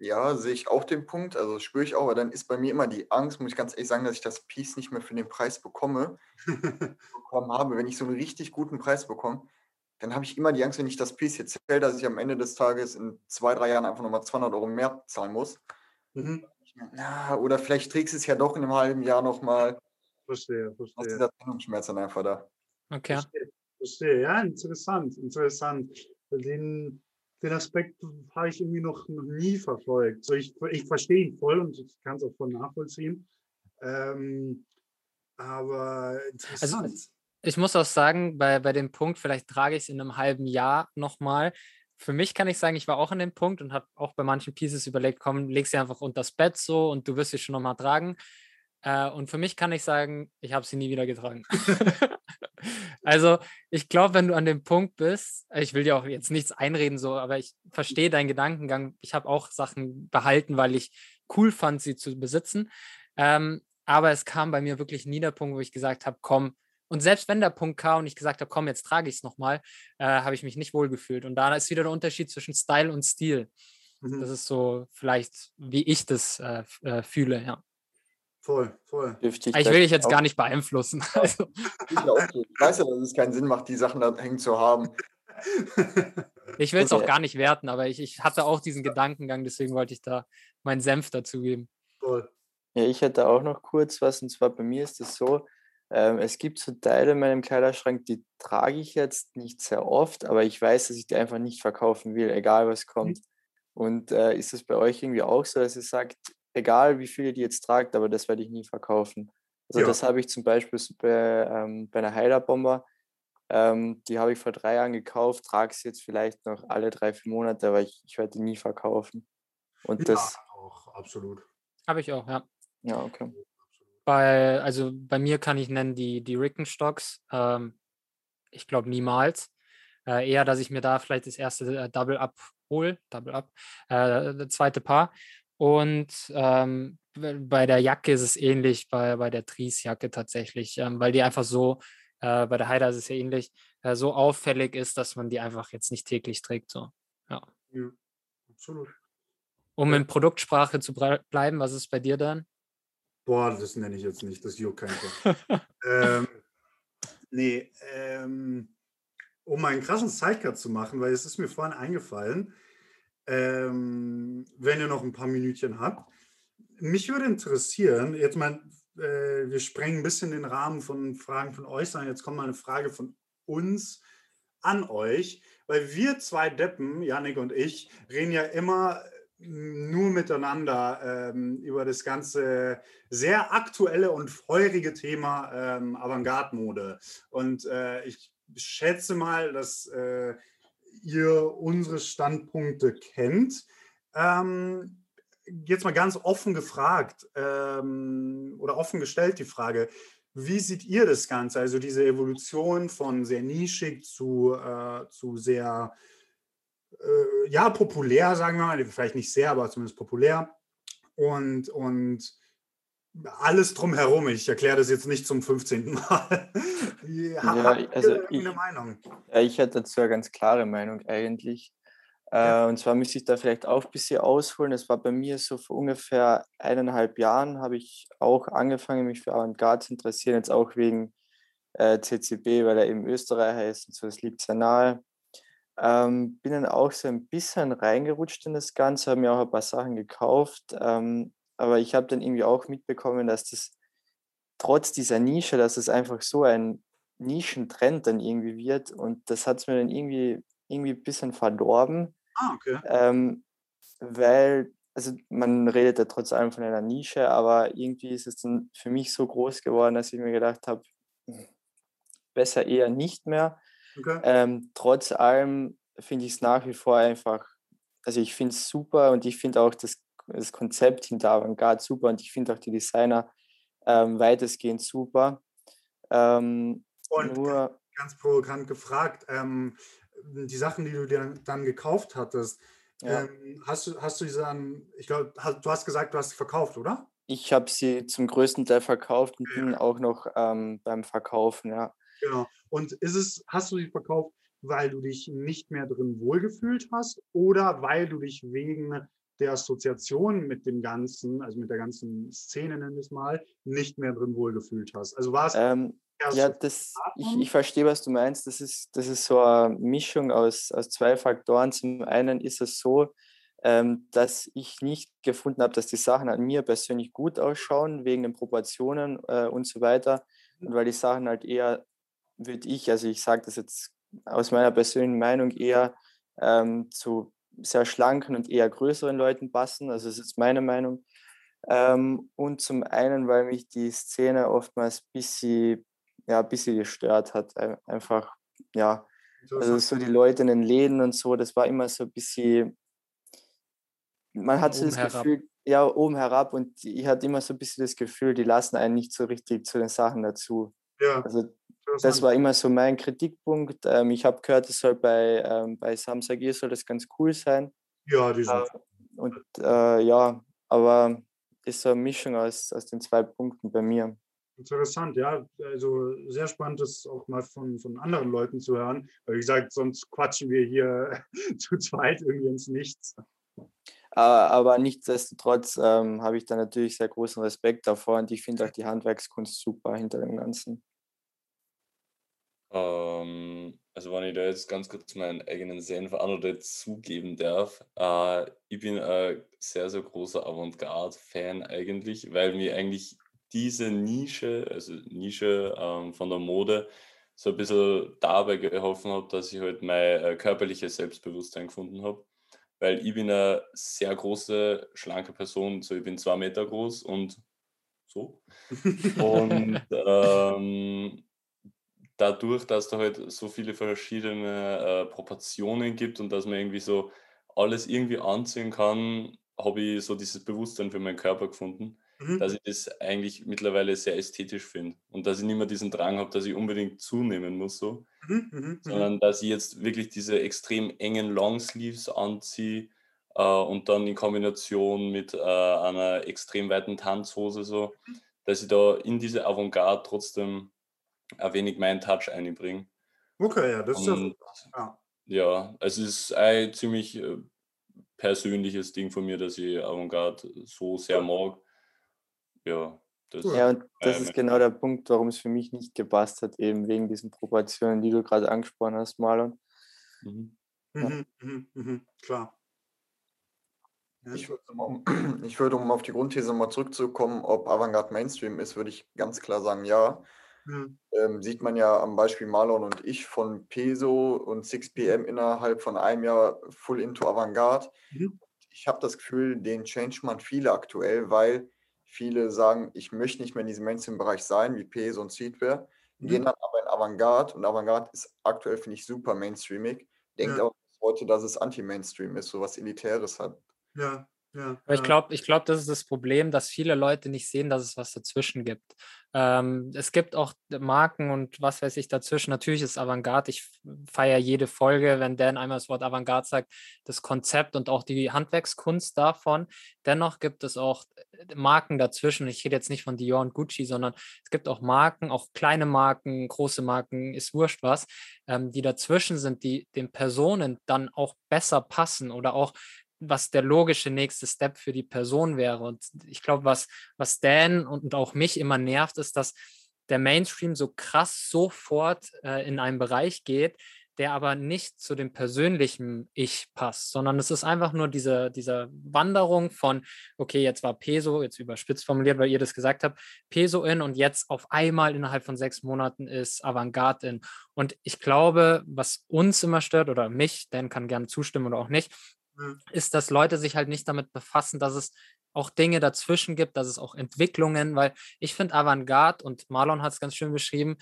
Ja, sehe ich auch den Punkt, also spüre ich auch, aber dann ist bei mir immer die Angst, muss ich ganz ehrlich sagen, dass ich das Piece nicht mehr für den Preis bekomme, bekommen habe. Wenn ich so einen richtig guten Preis bekomme, dann habe ich immer die Angst, wenn ich das Piece jetzt zähle, dass ich am Ende des Tages in zwei, drei Jahren einfach nochmal 200 Euro mehr zahlen muss. Mhm. Na, oder vielleicht trägst du es ja doch in einem halben Jahr nochmal. Verstehe, Aus verstehe. dieser Trennungsschmerz dann einfach da. Okay. Verstehe, verstehe. Ja, interessant, interessant. Den, den Aspekt habe ich irgendwie noch, noch nie verfolgt. So, ich, ich verstehe ihn voll und ich kann es auch voll nachvollziehen. Ähm, aber Also interessant. ich muss auch sagen, bei, bei dem Punkt, vielleicht trage ich es in einem halben Jahr nochmal. Für mich kann ich sagen, ich war auch an dem Punkt und habe auch bei manchen Pieces überlegt, komm, leg sie einfach unter das Bett so und du wirst sie schon nochmal tragen. Äh, und für mich kann ich sagen, ich habe sie nie wieder getragen. also ich glaube, wenn du an dem Punkt bist, ich will dir auch jetzt nichts einreden, so, aber ich verstehe deinen Gedankengang. Ich habe auch Sachen behalten, weil ich cool fand, sie zu besitzen. Ähm, aber es kam bei mir wirklich nie der Punkt, wo ich gesagt habe, komm, und selbst wenn der Punkt kam und ich gesagt habe, komm, jetzt trage ich es nochmal, äh, habe ich mich nicht wohl gefühlt. Und da ist wieder der Unterschied zwischen Style und Stil. Mhm. Das ist so vielleicht, wie ich das äh, äh, fühle, ja. Voll, voll. Dürfte Ich da will dich jetzt auch- gar nicht beeinflussen. Also, Ich auch. Ich weiß ja, dass es keinen Sinn macht, die Sachen da hängen zu haben. ich will es auch Okay. gar nicht werten, aber ich, ich hatte auch diesen Gedankengang, deswegen wollte ich da meinen Senf dazugeben. Voll. Ja, ich hätte auch noch kurz was, und zwar bei mir ist es so, ähm, es gibt so Teile in meinem Kleiderschrank, die trage ich jetzt nicht sehr oft, aber ich weiß, dass ich die einfach nicht verkaufen will, egal was kommt. Und äh, ist es bei euch irgendwie auch so, dass ihr sagt, egal wie viel ihr die jetzt tragt, aber das werde ich nie verkaufen? Also Ja. das habe ich zum Beispiel so bei, ähm, bei einer Heilerbomber, ähm, die habe ich vor drei Jahren gekauft, trage sie jetzt vielleicht noch alle drei, vier Monate, aber ich, ich werde die nie verkaufen. Und das, Ja, auch, absolut. Habe ich auch, ja. ja, okay. Bei, also bei mir kann ich nennen die, die Rickenstocks. Ähm, ich glaube niemals. Äh, eher, dass ich mir da vielleicht das erste äh, Double Up hole, Double Up, äh, das zweite Paar. Und ähm, bei der Jacke ist es ähnlich, bei, bei der Tries-Jacke tatsächlich, ähm, weil die einfach so, äh, bei der Haida ist es ja ähnlich, äh, so auffällig ist, dass man die einfach jetzt nicht täglich trägt. So. Ja. Ja, absolut. Um Ja. in Produktsprache zu bleiben, was ist bei dir dann? Boah, das nenne ich jetzt nicht, das juckt keinen ähm, nee, ähm, um einen krassen Sidecut zu machen, weil es ist mir vorhin eingefallen, ähm, wenn ihr noch ein paar Minütchen habt. Mich würde interessieren, jetzt mal, äh, wir sprengen ein bisschen den Rahmen von Fragen von euch, sondern jetzt kommt mal eine Frage von uns an euch, weil wir zwei Deppen, Yannick und ich, reden ja immer nur miteinander ähm, über das ganze sehr aktuelle und feurige Thema ähm, Avantgarde-Mode. Und äh, ich schätze mal, dass äh, ihr unsere Standpunkte kennt. Ähm, jetzt mal ganz offen gefragt ähm, oder offen gestellt die Frage, wie seht ihr das Ganze? Also diese Evolution von sehr nischig zu, äh, zu sehr, äh, ja, populär, sagen wir mal, vielleicht nicht sehr, aber zumindest populär. Und, und alles drumherum. Ich erkläre das jetzt nicht zum 15. Mal. Ja, also ich, Meinung? ja, ich hätte dazu eine ganz klare Meinung eigentlich. Äh, und zwar müsste ich da vielleicht auch ein bisschen ausholen. Das war bei mir so vor ungefähr eineinhalb Jahren, habe ich auch angefangen, mich für Avantgarde zu interessieren, jetzt auch wegen äh, CCB, weil er eben Österreicher ist und so, das liegt sehr nahe. Ähm, bin dann auch so ein bisschen reingerutscht in das Ganze, habe mir auch ein paar Sachen gekauft, ähm, aber ich habe dann irgendwie auch mitbekommen, dass das trotz dieser Nische, dass es einfach so ein Nischentrend dann irgendwie wird und das hat es mir dann irgendwie, irgendwie ein bisschen verdorben, Ah, okay. ähm, weil, also man redet ja trotz allem von einer Nische, aber irgendwie ist es dann für mich so groß geworden, dass ich mir gedacht habe, besser eher nicht mehr. Okay. Ähm, trotz allem finde ich es nach wie vor einfach, also ich finde es super und ich finde auch das, das Konzept hinter Avantgarde super und ich finde auch die Designer ähm, weitestgehend super. Ähm, Und nur, ganz provokant gefragt, ähm, die Sachen, die du dir dann gekauft hattest, ja, ähm, hast, du, hast du diese dann, ich glaube, du hast gesagt, du hast sie verkauft, oder? ich habe sie zum größten Teil verkauft und bin auch noch ähm, beim Verkaufen, ja. Genau. Und ist es, hast du sie verkauft, weil du dich nicht mehr drin wohlgefühlt hast oder weil du dich wegen der Assoziation mit dem Ganzen, also mit der ganzen Szene, nennen wir es mal, nicht mehr drin wohlgefühlt hast? Also war es Ähm, ja, das, ich, ich verstehe, was du meinst. Das ist, das ist so eine Mischung aus, aus zwei Faktoren. Zum einen ist es so, ähm, dass ich nicht gefunden habe, dass die Sachen an mir persönlich gut ausschauen, wegen den Proportionen äh, und so weiter. Und weil die Sachen halt eher, würde ich, also ich sage das jetzt aus meiner persönlichen Meinung, eher ähm, zu sehr schlanken und eher größeren Leuten passen. Also das ist meine Meinung. Ähm, und zum einen, weil mich die Szene oftmals ein bisschen, ja, bisschen gestört hat. Ein- Einfach, ja, also so die Leute in den Läden und so, das war immer so ein bisschen, man hat so das herab. Gefühl, ja, oben herab und ich hatte immer so ein bisschen das Gefühl, die lassen einen nicht so richtig zu den Sachen dazu. Ja, Also das war immer so mein Kritikpunkt. Ähm, ich habe gehört, es soll bei, ähm, bei Samsung soll das ganz cool sein. Ja, die sind. Äh, und äh, ja, aber ist so eine Mischung aus, aus den zwei Punkten bei mir. Interessant, ja. Also sehr spannend, das auch mal von, von anderen Leuten zu hören. Weil, wie gesagt, sonst quatschen wir hier zu zweit irgendwie ins Nichts. Aber nichtsdestotrotz ähm, habe ich da natürlich sehr großen Respekt davor und ich finde auch die Handwerkskunst super hinter dem Ganzen. Ähm, also wenn ich da jetzt ganz kurz meinen eigenen Senf an oder zugeben darf, äh, ich bin ein sehr, sehr großer Avantgarde-Fan eigentlich, weil mir eigentlich diese Nische, also Nische ähm, von der Mode, so ein bisschen dabei geholfen hat, dass ich halt mein äh, körperliches Selbstbewusstsein gefunden habe. Weil ich bin eine sehr große, schlanke Person, so ich bin zwei Meter groß und so. Und ähm, dadurch, dass da halt so viele verschiedene äh, Proportionen gibt und dass man irgendwie so alles irgendwie anziehen kann, habe ich so dieses Bewusstsein für meinen Körper gefunden, Mhm. dass ich das eigentlich mittlerweile sehr ästhetisch finde und dass ich nicht mehr diesen Drang habe, dass ich unbedingt zunehmen muss, so, Mhm, mhm, mhm. sondern dass ich jetzt wirklich diese extrem engen Longsleeves anziehe äh, und dann in Kombination mit äh, einer extrem weiten Tanzhose so, dass ich da in diese Avantgarde trotzdem ein wenig meinen Touch einbringe. Okay, ja, das ist ja Und super. Ja. ja, es ist ein ziemlich äh, persönliches Ding von mir, dass ich Avantgarde so sehr mag. Ja, das Ja, und das ist genau der Punkt, warum es für mich nicht gepasst hat, eben wegen diesen Proportionen, die du gerade angesprochen hast, Marlon. Mhm. Ja. Mhm, mhm, mhm, klar. Ja. Ich würde, um, ich würde, um auf die Grundthese mal zurückzukommen, ob Avantgarde Mainstream ist, würde ich ganz klar sagen, ja. Mhm. Ähm, sieht man ja am Beispiel Marlon und ich von Peso und 6pm innerhalb von einem Jahr full into Avantgarde. Mhm. Ich habe das Gefühl, den change man viele aktuell, weil viele sagen, ich möchte nicht mehr in diesem Mainstream-Bereich sein, wie Peso und gehen Mhm. dann aber in Avantgarde und Avantgarde ist aktuell, finde ich, super mainstreamig. Denkt Ja. auch heute, dass es Anti-Mainstream ist, so was Elitäres hat. Ja. Ja, Aber ich glaube, ich glaub, das ist das Problem, dass viele Leute nicht sehen, dass es was dazwischen gibt. Ähm, es gibt auch Marken und was weiß ich dazwischen. Natürlich ist Avantgarde, ich feiere jede Folge, wenn Dan einmal das Wort Avantgarde sagt, das Konzept und auch die Handwerkskunst davon. Dennoch gibt es auch äh, Marken dazwischen. Ich rede jetzt nicht von Dior und Gucci, sondern es gibt auch Marken, auch kleine Marken, große Marken, ist wurscht was, ähm, die dazwischen sind, die den Personen dann auch besser passen oder auch was der logische nächste Step für die Person wäre. Und ich glaube, was, was Dan und auch mich immer nervt, ist, dass der Mainstream so krass sofort äh, in einen Bereich geht, der aber nicht zu dem persönlichen Ich passt, sondern es ist einfach nur diese, diese Wanderung von, okay, jetzt war Peso, jetzt überspitzt formuliert, weil ihr das gesagt habt, Peso in und jetzt auf einmal innerhalb von sechs Monaten ist Avantgarde in. Und ich glaube, was uns immer stört oder mich, Dan kann gerne zustimmen oder auch nicht, ist, dass Leute sich halt nicht damit befassen, dass es auch Dinge dazwischen gibt, dass es auch Entwicklungen, weil ich finde Avantgarde, und Marlon hat es ganz schön beschrieben,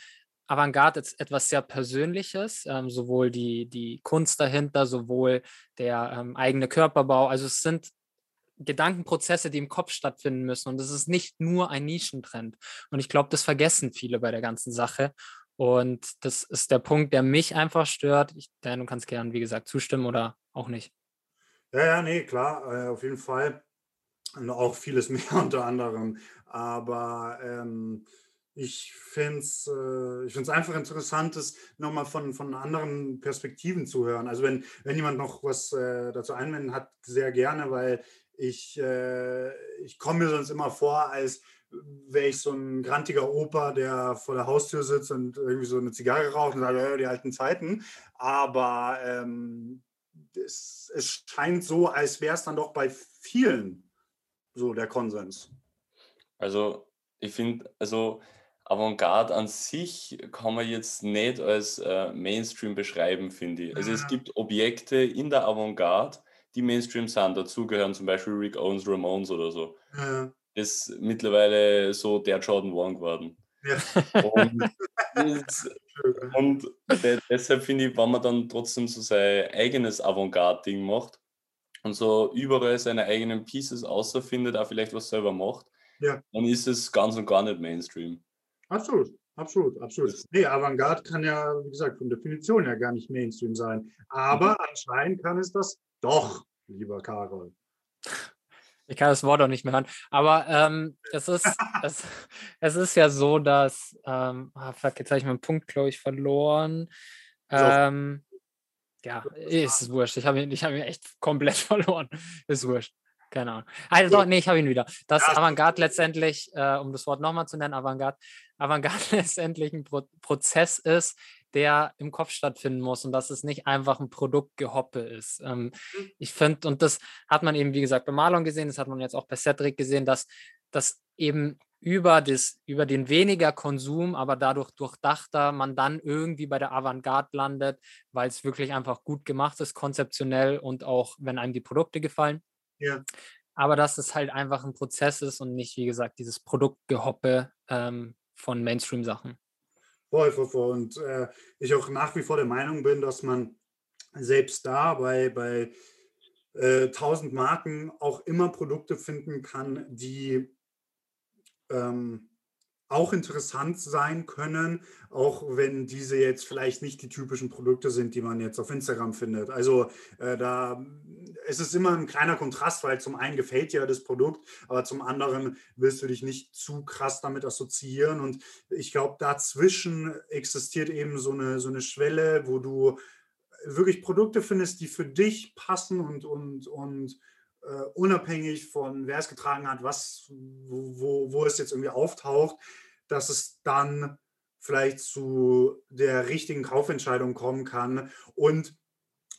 Avantgarde ist etwas sehr Persönliches, ähm, sowohl die, die Kunst dahinter, sowohl der ähm, eigene Körperbau. Also es sind Gedankenprozesse, die im Kopf stattfinden müssen. Und es ist nicht nur ein Nischentrend. Und ich glaube, das vergessen viele bei der ganzen Sache. Und das ist der Punkt, der mich einfach stört. Ich, Dan, du kannst gerne, wie gesagt, zustimmen oder auch nicht. Ja, ja, nee, klar, äh, auf jeden Fall. Und auch vieles mehr unter anderem. Aber ähm, ich finde es äh, einfach interessant, das nochmal von, von anderen Perspektiven zu hören. Also wenn, wenn jemand noch was äh, dazu einwenden hat, sehr gerne, weil ich, äh, ich komme mir sonst immer vor, als wäre ich so ein grantiger Opa, der vor der Haustür sitzt und irgendwie so eine Zigarre raucht und sagt, ja, die alten Zeiten. Aber ähm, es, es scheint so, als wäre es dann doch bei vielen so der Konsens. Also, ich finde, also Avantgarde an sich kann man jetzt nicht als äh, Mainstream beschreiben, finde ich. Also es gibt Objekte in der Avantgarde, die Mainstream sind. Dazu gehören zum Beispiel Rick Owens Ramones oder so. Ja. Das ist mittlerweile so der Jordan One geworden. Ja. Und, und de deshalb finde ich, wenn man dann trotzdem so sein eigenes Avantgarde-Ding macht und so überall seine eigenen Pieces außerfindet, auch vielleicht was selber macht, Ja. dann ist es ganz und gar nicht Mainstream. Absolut, absolut, absolut. Nee, Avantgarde kann ja, wie gesagt, von Definition ja gar nicht Mainstream sein. Aber anscheinend kann es das doch, lieber Karol. Ich kann das Wort auch nicht mehr hören. Aber ähm, es, ist, es, es ist ja so, dass. Ähm, ah, fuck, jetzt habe ich meinen Punkt, glaube ich, verloren. Ähm, ja, ist es wurscht. Ich habe ihn, ich hab ihn echt komplett verloren. Ist wurscht. Keine Ahnung. Also, doch, nee, ich habe ihn wieder. Dass Ja, Avantgarde letztendlich, äh, um das Wort nochmal zu nennen, Avantgarde, Avantgarde letztendlich ein Pro Prozess ist, der im Kopf stattfinden muss und dass es nicht einfach ein Produktgehoppe ist. Ähm, ich finde, und das hat man eben, wie gesagt, bei Marlon gesehen, das hat man jetzt auch bei Cedric gesehen, dass das eben über, das, über den weniger Konsum, aber dadurch durchdachter, man dann irgendwie bei der Avantgarde landet, weil es wirklich einfach gut gemacht ist, konzeptionell und auch, wenn einem die Produkte gefallen. Ja. Aber dass es halt einfach ein Prozess ist und nicht, wie gesagt, dieses Produktgehoppe ähm, von Mainstream-Sachen. Voll, voll. Und äh, ich auch nach wie vor der Meinung bin, dass man selbst da bei, bei äh, 1000 Marken auch immer Produkte finden kann, die ähm, auch interessant sein können, auch wenn diese jetzt vielleicht nicht die typischen Produkte sind, die man jetzt auf Instagram findet. Also äh, da es ist immer ein kleiner Kontrast, weil zum einen gefällt dir das Produkt, aber zum anderen willst du dich nicht zu krass damit assoziieren. Und ich glaube, dazwischen existiert eben so eine, so eine Schwelle, wo du wirklich Produkte findest, die für dich passen und, und, und äh, unabhängig von wer es getragen hat, was, wo, wo, es jetzt irgendwie auftaucht, dass es dann vielleicht zu der richtigen Kaufentscheidung kommen kann. Und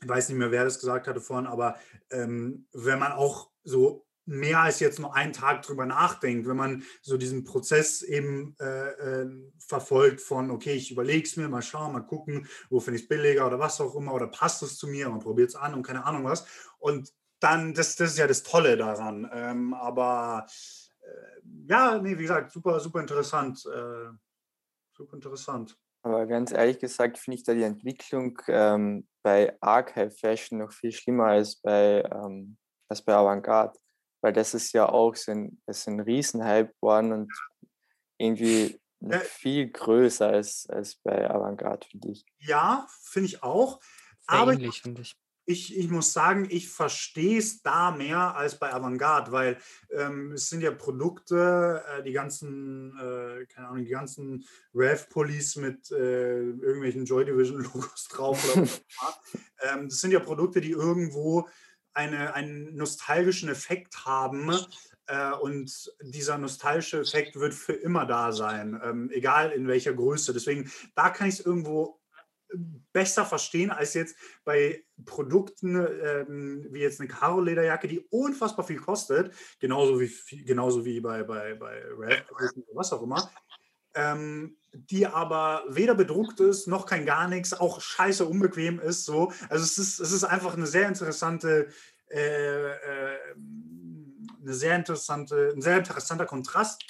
ich weiß nicht mehr, wer das gesagt hatte vorhin, aber ähm, wenn man auch so mehr als jetzt nur einen Tag drüber nachdenkt, wenn man so diesen Prozess eben äh, äh, verfolgt von, okay, ich überlege es mir, mal schauen, mal gucken, wo finde ich es billiger oder was auch immer, oder passt es zu mir, man probiert es an und keine Ahnung was. Und dann, das, das ist ja das Tolle daran. Ähm, aber äh, ja, nee, wie gesagt, super, super interessant. Äh, super interessant. Aber ganz ehrlich gesagt finde ich da die Entwicklung ähm, bei Archive Fashion noch viel schlimmer als bei, ähm, als bei Avantgarde. weil das ist ja auch so ein, ist ein Riesenhype geworden und irgendwie noch Ja. viel größer als, als bei Avantgarde, finde ich. Ja, finde ich auch. Sehr Aber ähnlich, finde ich. Ich, ich muss sagen, ich verstehe es da mehr als bei Avantgarde, weil ähm, es sind ja Produkte, äh, die ganzen, äh, keine Ahnung, die ganzen Rev-Pullis mit äh, irgendwelchen Joy Division-Logos drauf. Oder was ähm, das sind ja Produkte, die irgendwo eine, einen nostalgischen Effekt haben. Äh, und dieser nostalgische Effekt wird für immer da sein, ähm, egal in welcher Größe. Deswegen, da kann ich es irgendwo besser verstehen als jetzt bei Produkten ähm, wie jetzt eine Karo-Lederjacke, die unfassbar viel kostet, genauso wie, genauso wie bei, bei, bei Red, was auch immer, ähm, die aber weder bedruckt ist, noch kein gar nichts, auch scheiße unbequem ist. So. Also es ist, es ist einfach eine sehr interessante, äh, äh, eine sehr interessante, ein sehr interessanter Kontrast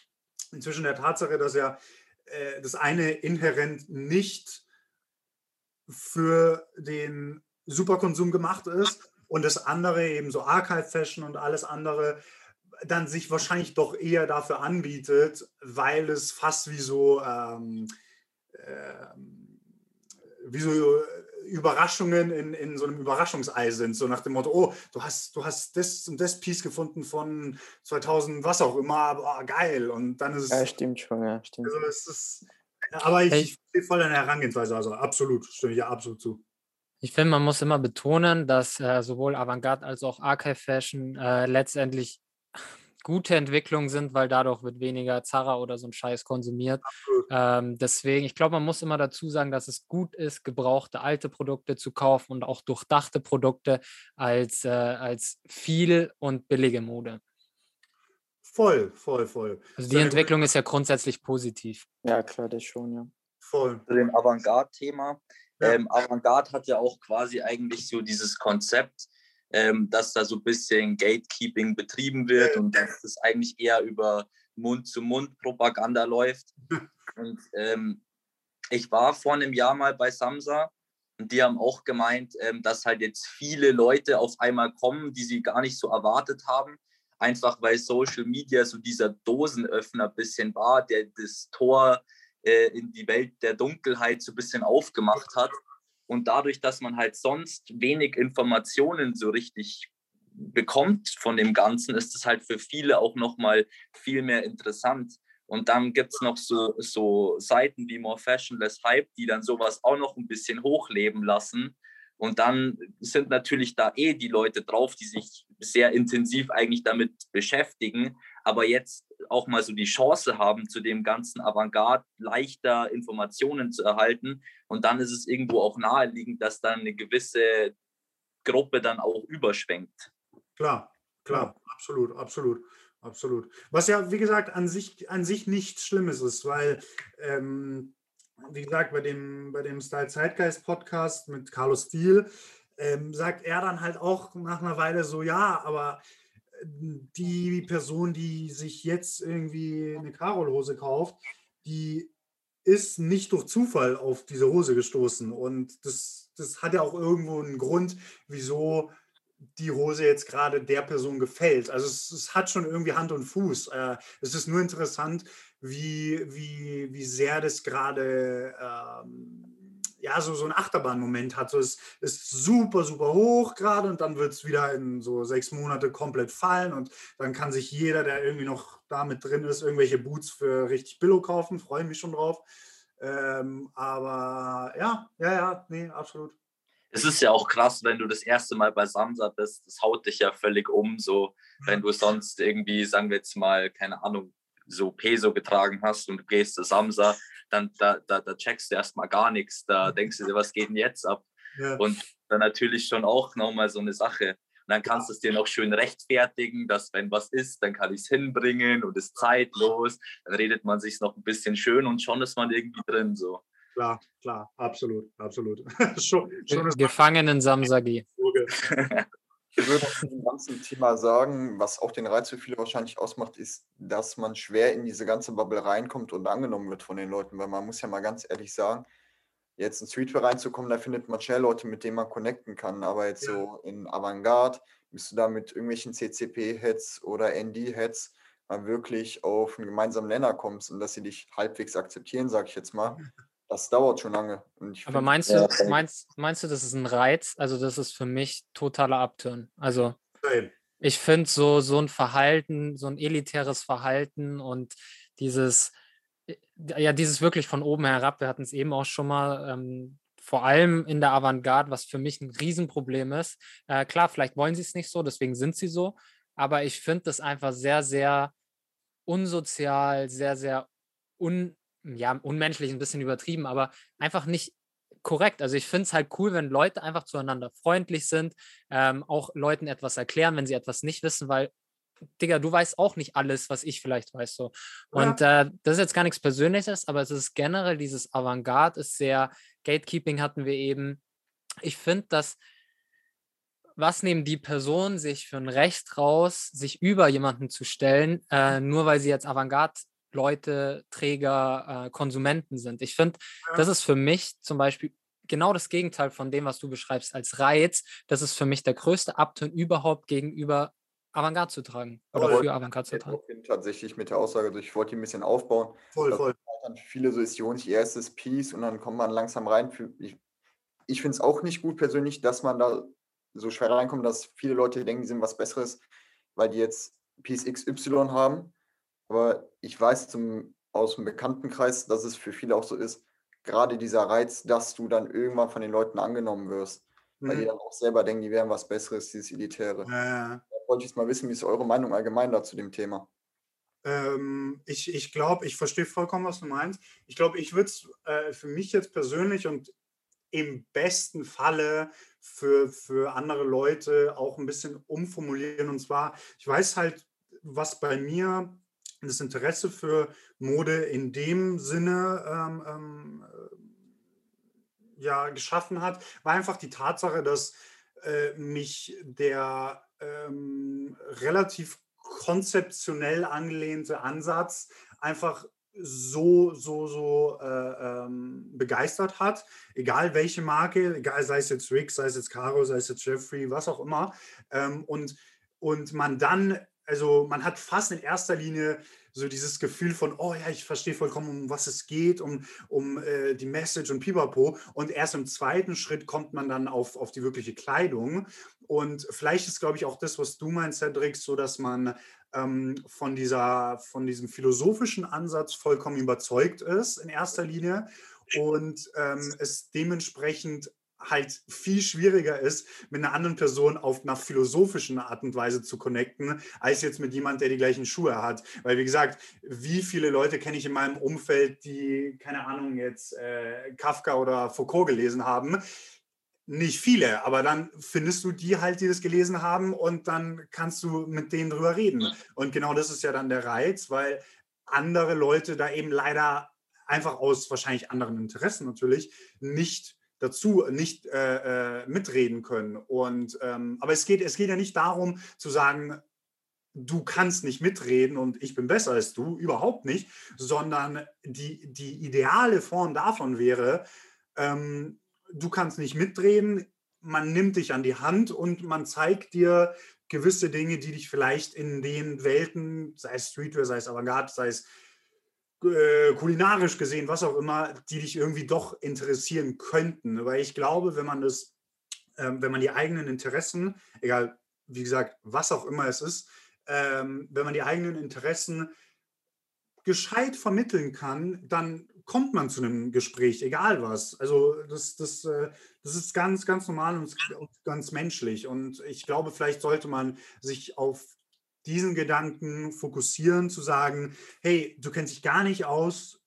zwischen der Tatsache, dass ja äh, das eine inhärent nicht für den Superkonsum gemacht ist und das andere eben so Archive Fashion und alles andere dann sich wahrscheinlich doch eher dafür anbietet, weil es fast wie so, ähm, ähm, wie so Überraschungen in, in so einem Überraschungsei sind, so nach dem Motto, oh, du hast, du hast das und das Piece gefunden von 2000, was auch immer, aber geil. Und dann ist es, Ja, stimmt schon, ja, stimmt. also es ist, aber ich, ich verstehe voll deine Herangehensweise, also absolut, stimme ich ja absolut zu. Ich finde, man muss immer betonen, dass äh, sowohl Avantgarde als auch Archive Fashion äh, letztendlich gute Entwicklungen sind, weil dadurch wird weniger Zara oder so ein Scheiß konsumiert. Ähm, deswegen, ich glaube, man muss immer dazu sagen, dass es gut ist, gebrauchte alte Produkte zu kaufen und auch durchdachte Produkte als, äh, als viel und billige Mode. Voll, voll, voll. Also die Entwicklung ist ja grundsätzlich positiv. Ja, klar, das schon, ja. Voll. zu dem Avantgarde-Thema. Ja. Ähm, Avantgarde hat ja auch quasi eigentlich so dieses Konzept, ähm, dass da so ein bisschen Gatekeeping betrieben wird und dass es eigentlich eher über Mund-zu-Mund-Propaganda läuft. Und ähm, ich war vor einem Jahr mal bei Samsa und die haben auch gemeint, ähm, dass halt jetzt viele Leute auf einmal kommen, die sie gar nicht so erwartet haben. Einfach weil Social Media so dieser Dosenöffner ein bisschen war, der das Tor äh, in die Welt der Dunkelheit so ein bisschen aufgemacht hat. Und dadurch, dass man halt sonst wenig Informationen so richtig bekommt von dem Ganzen, ist es halt für viele auch nochmal viel mehr interessant. Und dann gibt es noch so, so Seiten wie More Fashion Less Hype, die dann sowas auch noch ein bisschen hochleben lassen. Und dann sind natürlich da eh die Leute drauf, die sich sehr intensiv eigentlich damit beschäftigen, aber jetzt auch mal so die Chance haben, zu dem ganzen Avantgarde leichter Informationen zu erhalten. Und dann ist es irgendwo auch naheliegend, dass dann eine gewisse Gruppe dann auch überschwenkt. Klar, klar, absolut, absolut, absolut. Was ja, wie gesagt, an sich, an sich nichts Schlimmes ist, weil, ähm, wie gesagt, bei dem, bei dem Style Zeitgeist Podcast mit Carlos Thiel ähm, sagt er dann halt auch nach einer Weile so, ja, aber äh, die Person, die sich jetzt irgendwie eine Karolhose kauft, die ist nicht durch Zufall auf diese Hose gestoßen. Und das, das hat ja auch irgendwo einen Grund, wieso die Hose jetzt gerade der Person gefällt. Also es, es hat schon irgendwie Hand und Fuß. Äh, es ist nur interessant, wie, wie, wie sehr das gerade ähm, ja, so, so einen Achterbahnmoment hat. So, es ist super, super hoch gerade und dann wird es wieder in so sechs Monate komplett fallen und dann kann sich jeder, der irgendwie noch damit drin ist, irgendwelche Boots für richtig Billo kaufen. Freue mich schon drauf. Ähm, aber ja, ja, ja, nee, absolut. Es ist ja auch krass, wenn du das erste Mal bei Samsa bist, das haut dich ja völlig um. So, wenn du sonst irgendwie, sagen wir jetzt mal, keine Ahnung, so Peso getragen hast und du gehst zu Samsa, dann da, da, da checkst du erstmal gar nichts. Da denkst du dir, was geht denn jetzt ab? Ja. Und dann natürlich schon auch nochmal so eine Sache. Und dann kannst du es dir noch schön rechtfertigen, dass wenn was ist, dann kann ich es hinbringen und ist zeitlos. Dann redet man sich noch ein bisschen schön und schon ist man irgendwie drin. So. Klar, klar, absolut, absolut. schon, schon Gefangenen Samsagi. Ich würde zu dem ganzen Thema sagen, was auch den Reiz für viele wahrscheinlich ausmacht, ist, dass man schwer in diese ganze Bubble reinkommt und angenommen wird von den Leuten, weil man muss ja mal ganz ehrlich sagen, Jetzt in Streetwear reinzukommen, da findet man schnell Leute, mit denen man connecten kann. Aber jetzt ja. so in Avantgarde bist du da mit irgendwelchen CCP-Heads oder ND-Heads mal wirklich auf einen gemeinsamen Nenner kommst und dass sie dich halbwegs akzeptieren, sag ich jetzt mal. Das dauert schon lange. Aber meinst du, meinst, meinst du, das ist ein Reiz? Also, das ist für mich totaler Abturn. Also, Nein. ich finde so, so ein Verhalten, so ein elitäres Verhalten und dieses, äh, ja, dieses wirklich von oben herab, wir hatten es eben auch schon mal, ähm, vor allem in der Avantgarde, was für mich ein Riesenproblem ist. Äh, klar, vielleicht wollen sie es nicht so, deswegen sind sie so, aber ich finde das einfach sehr, sehr unsozial, sehr, sehr un, ja, unmenschlich, ein bisschen übertrieben, aber einfach nicht korrekt. Also ich finde es halt cool, wenn Leute einfach zueinander freundlich sind, ähm, auch Leuten etwas erklären, wenn sie etwas nicht wissen, weil, Digga, du weißt auch nicht alles, was ich vielleicht weiß. So. Und ja. äh, das ist jetzt gar nichts Persönliches, aber es ist generell dieses Avantgarde, ist sehr, Gatekeeping hatten wir eben. Ich finde, dass was nehmen die Personen sich für ein Recht raus, sich über jemanden zu stellen, äh, nur weil sie jetzt Avantgarde Leute, Träger, äh, Konsumenten sind. Ich finde, ja. das ist für mich zum Beispiel genau das Gegenteil von dem, was du beschreibst als Reiz. Das ist für mich der größte Abturn überhaupt gegenüber Avantgarde zu tragen oder voll. für Avantgarde zu tragen. Tatsächlich mit der Aussage, also ich wollte die ein bisschen aufbauen. Voll, voll. Dann viele so ist nicht erstes Piece und dann kommt man langsam rein. Ich, ich finde es auch nicht gut persönlich, dass man da so schwer reinkommt, dass viele Leute denken, die sind was Besseres, weil die jetzt Piece XY haben aber ich weiß zum, aus dem Bekanntenkreis, dass es für viele auch so ist, gerade dieser Reiz, dass du dann irgendwann von den Leuten angenommen wirst. Mhm. Weil die mhm. dann auch selber denken, die wären was Besseres, dieses Elitäre. Ja, ja. Da wollte ich jetzt mal wissen, wie ist eure Meinung allgemein dazu dem Thema? Ähm, ich ich glaube, ich verstehe vollkommen, was du meinst. Ich glaube, ich würde es äh, für mich jetzt persönlich und im besten Falle für, für andere Leute auch ein bisschen umformulieren. Und zwar, ich weiß halt, was bei mir das Interesse für Mode in dem Sinne ähm, ähm, äh, ja, geschaffen hat, war einfach die Tatsache, dass äh, mich der ähm, relativ konzeptionell angelehnte Ansatz einfach so, so, so äh, ähm, begeistert hat, egal welche Marke, egal sei es jetzt Rick, sei es jetzt Caro, sei es jetzt Jeffrey, was auch immer. Ähm, und, und man dann also man hat fast in erster Linie so dieses Gefühl von, oh ja, ich verstehe vollkommen, um was es geht, um, um äh, die Message und Pipapo. Und erst im zweiten Schritt kommt man dann auf, auf die wirkliche Kleidung. Und vielleicht ist, glaube ich, auch das, was du meinst, Cedric, so, dass man ähm, von, dieser, von diesem philosophischen Ansatz vollkommen überzeugt ist in erster Linie und ähm, es dementsprechend halt viel schwieriger ist, mit einer anderen Person auf einer philosophischen Art und Weise zu connecten, als jetzt mit jemand, der die gleichen Schuhe hat. Weil, wie gesagt, wie viele Leute kenne ich in meinem Umfeld, die, keine Ahnung, jetzt äh, Kafka oder Foucault gelesen haben? Nicht viele, aber dann findest du die halt, die das gelesen haben und dann kannst du mit denen drüber reden. Und genau das ist ja dann der Reiz, weil andere Leute da eben leider einfach aus wahrscheinlich anderen Interessen natürlich nicht dazu nicht äh, äh, mitreden können. Und, ähm, aber es geht, es geht ja nicht darum zu sagen, du kannst nicht mitreden und ich bin besser als du, überhaupt nicht, sondern die, die ideale Form davon wäre, ähm, du kannst nicht mitreden, man nimmt dich an die Hand und man zeigt dir gewisse Dinge, die dich vielleicht in den Welten, sei es Streetwear, sei es Avantgarde, sei es äh, kulinarisch gesehen, was auch immer, die dich irgendwie doch interessieren könnten. Weil ich glaube, wenn man das, ähm, wenn man die eigenen Interessen, egal, wie gesagt, was auch immer es ist, ähm, wenn man die eigenen Interessen gescheit vermitteln kann, dann kommt man zu einem Gespräch, egal was. Also das, das, äh, das ist ganz, ganz normal und ganz menschlich. Und ich glaube, vielleicht sollte man sich auf diesen Gedanken fokussieren, zu sagen, hey, du kennst dich gar nicht aus,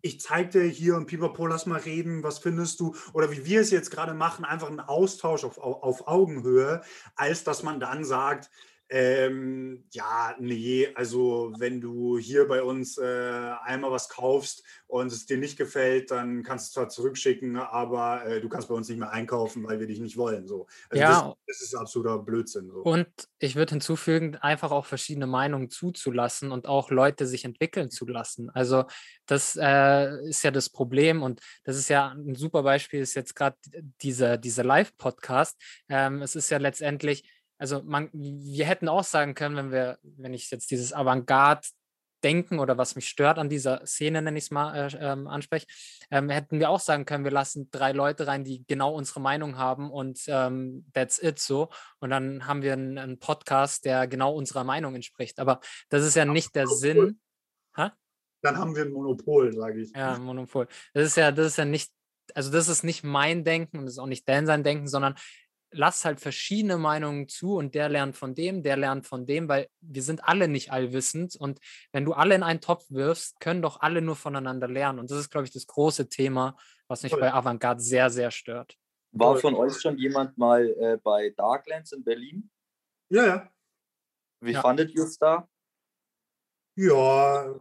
ich zeig dir hier und Pipapo, lass mal reden, was findest du? Oder wie wir es jetzt gerade machen, einfach ein Austausch auf, auf Augenhöhe, als dass man dann sagt, Ähm, ja, nee, also wenn du hier bei uns äh, einmal was kaufst und es dir nicht gefällt, dann kannst du es zwar zurückschicken, aber äh, du kannst bei uns nicht mehr einkaufen, weil wir dich nicht wollen. So. Also Ja. das, das ist absoluter Blödsinn. So. Und ich würde hinzufügen, einfach auch verschiedene Meinungen zuzulassen und auch Leute sich entwickeln zu lassen. Also das äh, ist ja das Problem und das ist ja ein super Beispiel, ist jetzt gerade dieser, dieser Live-Podcast. Ähm, es ist ja letztendlich, also man, wir hätten auch sagen können, wenn wir, wenn ich jetzt dieses Avantgarde Denken oder was mich stört an dieser Szene, nenne ich es mal, äh, ähm, anspreche, ähm, hätten wir auch sagen können, wir lassen drei Leute rein, die genau unsere Meinung haben und ähm, that's it so. Und dann haben wir einen, einen Podcast, der genau unserer Meinung entspricht. Aber das ist ja nicht der Sinn. Hä? Dann haben wir ein Monopol, sage ich. Ja, Monopol. Das ist ja, das ist ja nicht, also das ist nicht mein Denken und das ist auch nicht Dan sein Denken, sondern lass halt verschiedene Meinungen zu und der lernt von dem, der lernt von dem, weil wir sind alle nicht allwissend und wenn du alle in einen Topf wirfst, können doch alle nur voneinander lernen und das ist, glaube ich, das große Thema, was mich Voll. bei Avantgarde sehr, sehr stört. War von euch schon jemand mal äh, bei Darklands in Berlin? Ja, ja. Wie Ja. fandet ihr es da? Ja,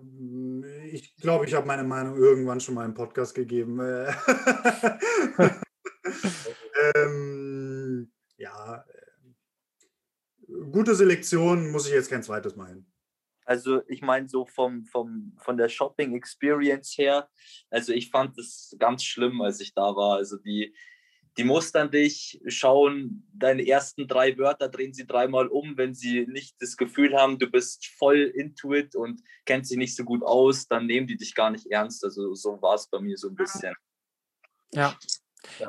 ich glaube, ich habe meine Meinung irgendwann schon mal im Podcast gegeben. Äh, ähm, ja, äh, gute Selektion muss ich jetzt kein zweites Mal hin. Also ich meine so vom, vom, von der Shopping Experience her, also ich fand es ganz schlimm, als ich da war. Also die, die mustern dich, schauen deine ersten drei Wörter, drehen sie dreimal um. Wenn sie nicht das Gefühl haben, du bist voll into it und kennst sie nicht so gut aus, dann nehmen die dich gar nicht ernst. Also so war es bei mir so ein bisschen. Ja.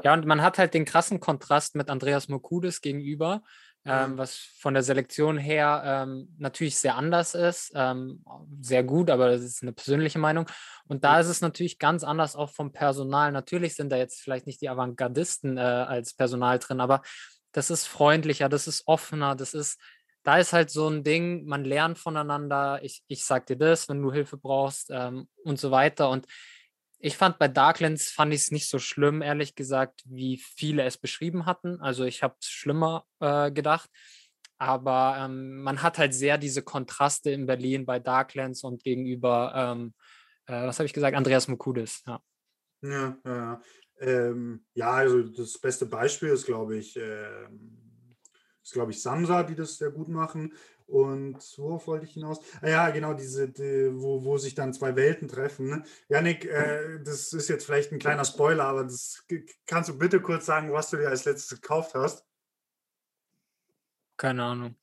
Ja, und man hat halt den krassen Kontrast mit Andreas Mokudes gegenüber, ähm, Mhm. was von der Selektion her ähm, natürlich sehr anders ist. Ähm, sehr gut, aber das ist eine persönliche Meinung. Und da ist es natürlich ganz anders auch vom Personal. Natürlich sind da jetzt vielleicht nicht die Avantgardisten äh, als Personal drin, aber das ist freundlicher, das ist offener, das ist, da ist halt so ein Ding, man lernt voneinander, ich, ich sag dir das, wenn du Hilfe brauchst ähm, und so weiter. Und ich fand bei Darklands fand ich es nicht so schlimm, ehrlich gesagt, wie viele es beschrieben hatten. Also ich habe es schlimmer äh, gedacht. Aber ähm, man hat halt sehr diese Kontraste in Berlin bei Darklands und gegenüber, ähm, äh, was habe ich gesagt, Andreas Mukudis. Ja. Ja, ja. Ähm, ja, also das beste Beispiel ist, glaube ich, ähm, ist, glaube ich, Samsa, die das sehr gut machen. Und worauf wollte ich hinaus? Ah, ja, genau, diese, die, wo, wo sich dann zwei Welten treffen. Ne? Janik, äh, das ist jetzt vielleicht ein kleiner Spoiler, aber das kannst du bitte kurz sagen, was du dir als letztes gekauft hast? Keine Ahnung.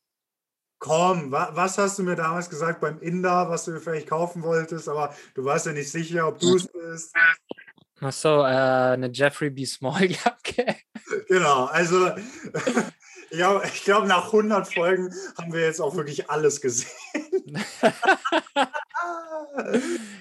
Komm, wa was hast du mir damals gesagt beim Inder, was du dir vielleicht kaufen wolltest, aber du warst ja nicht sicher, ob du es bist. Ach so, äh, eine Jeffrey B. Small Jacke. Genau, also ja, ich glaube, nach 100 Folgen haben wir jetzt auch wirklich alles gesehen.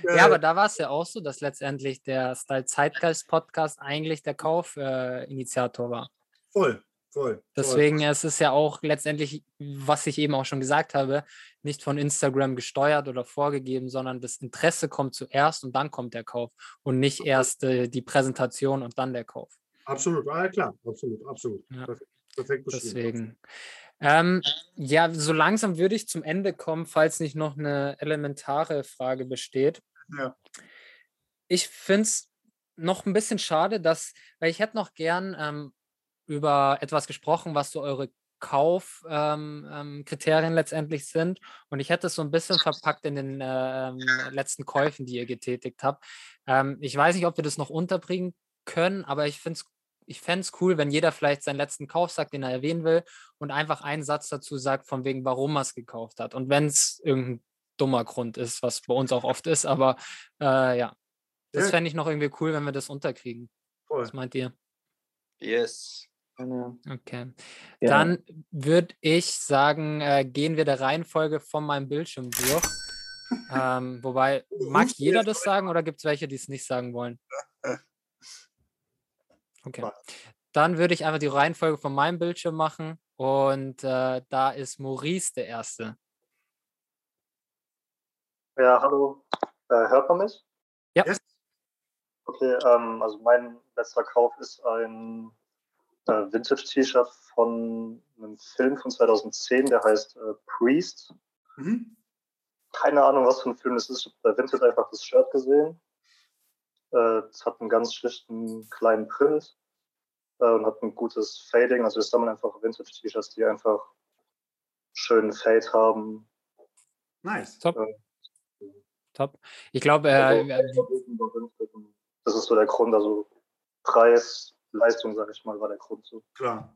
Ja, aber da war es ja auch so, dass letztendlich der Style Zeitgeist Podcast eigentlich der Kaufinitiator äh, war. Voll, voll. Deswegen es ist ja auch letztendlich, was ich eben auch schon gesagt habe, nicht von Instagram gesteuert oder vorgegeben, sondern das Interesse kommt zuerst und dann kommt der Kauf und nicht erst äh, die Präsentation und dann der Kauf. Absolut, ah, ja, klar, absolut, absolut. Ja. Perfekt, perfekt beschrieben. Deswegen. Ähm, ja, so langsam würde ich zum Ende kommen, falls nicht noch eine elementare Frage besteht. Ja. Ich finde es noch ein bisschen schade, dass, weil ich hätte noch gern ähm, über etwas gesprochen, was so eure Kaufkriterien ähm, ähm, letztendlich sind. Und ich hätte es so ein bisschen verpackt in den ähm, letzten Käufen, die ihr getätigt habt. Ähm, ich weiß nicht, ob wir das noch unterbringen können, aber ich finde es ich fände es cool, wenn jeder vielleicht seinen letzten Kauf sagt, den er erwähnen will und einfach einen Satz dazu sagt, von wegen, warum er es gekauft hat. Und wenn es irgendein dummer Grund ist, was bei uns auch oft ist, aber äh, ja, das Ja. fände ich noch irgendwie cool, wenn wir das unterkriegen. Voll. Was meint ihr? Yes. Okay. Ja. Dann würde ich sagen, äh, gehen wir der Reihenfolge von meinem Bildschirm durch. ähm, wobei, mag jeder das sagen oder gibt es welche, die es nicht sagen wollen? Okay. Dann würde ich einfach die Reihenfolge von meinem Bildschirm machen und äh, da ist Maurice der Erste. Ja, hallo. Äh, hört man mich? Ja. Okay, ähm, also mein letzter Kauf ist ein äh, Vintage-T-Shirt von einem Film von 2010, der heißt äh, Priest. Mhm. Keine Ahnung, was für ein Film das ist. Ich habe bei Vintage einfach das Shirt gesehen. Äh, Es hat einen ganz schlichten kleinen Print äh, und hat ein gutes Fading. Also wir sammeln einfach Vintage-T-Shirts, die einfach schönen Fade haben. Nice. Top. Äh, Top. Ich glaube, also, äh, das ist so der Grund. Also Preis, Leistung, sage ich mal, war der Grund so. Klar.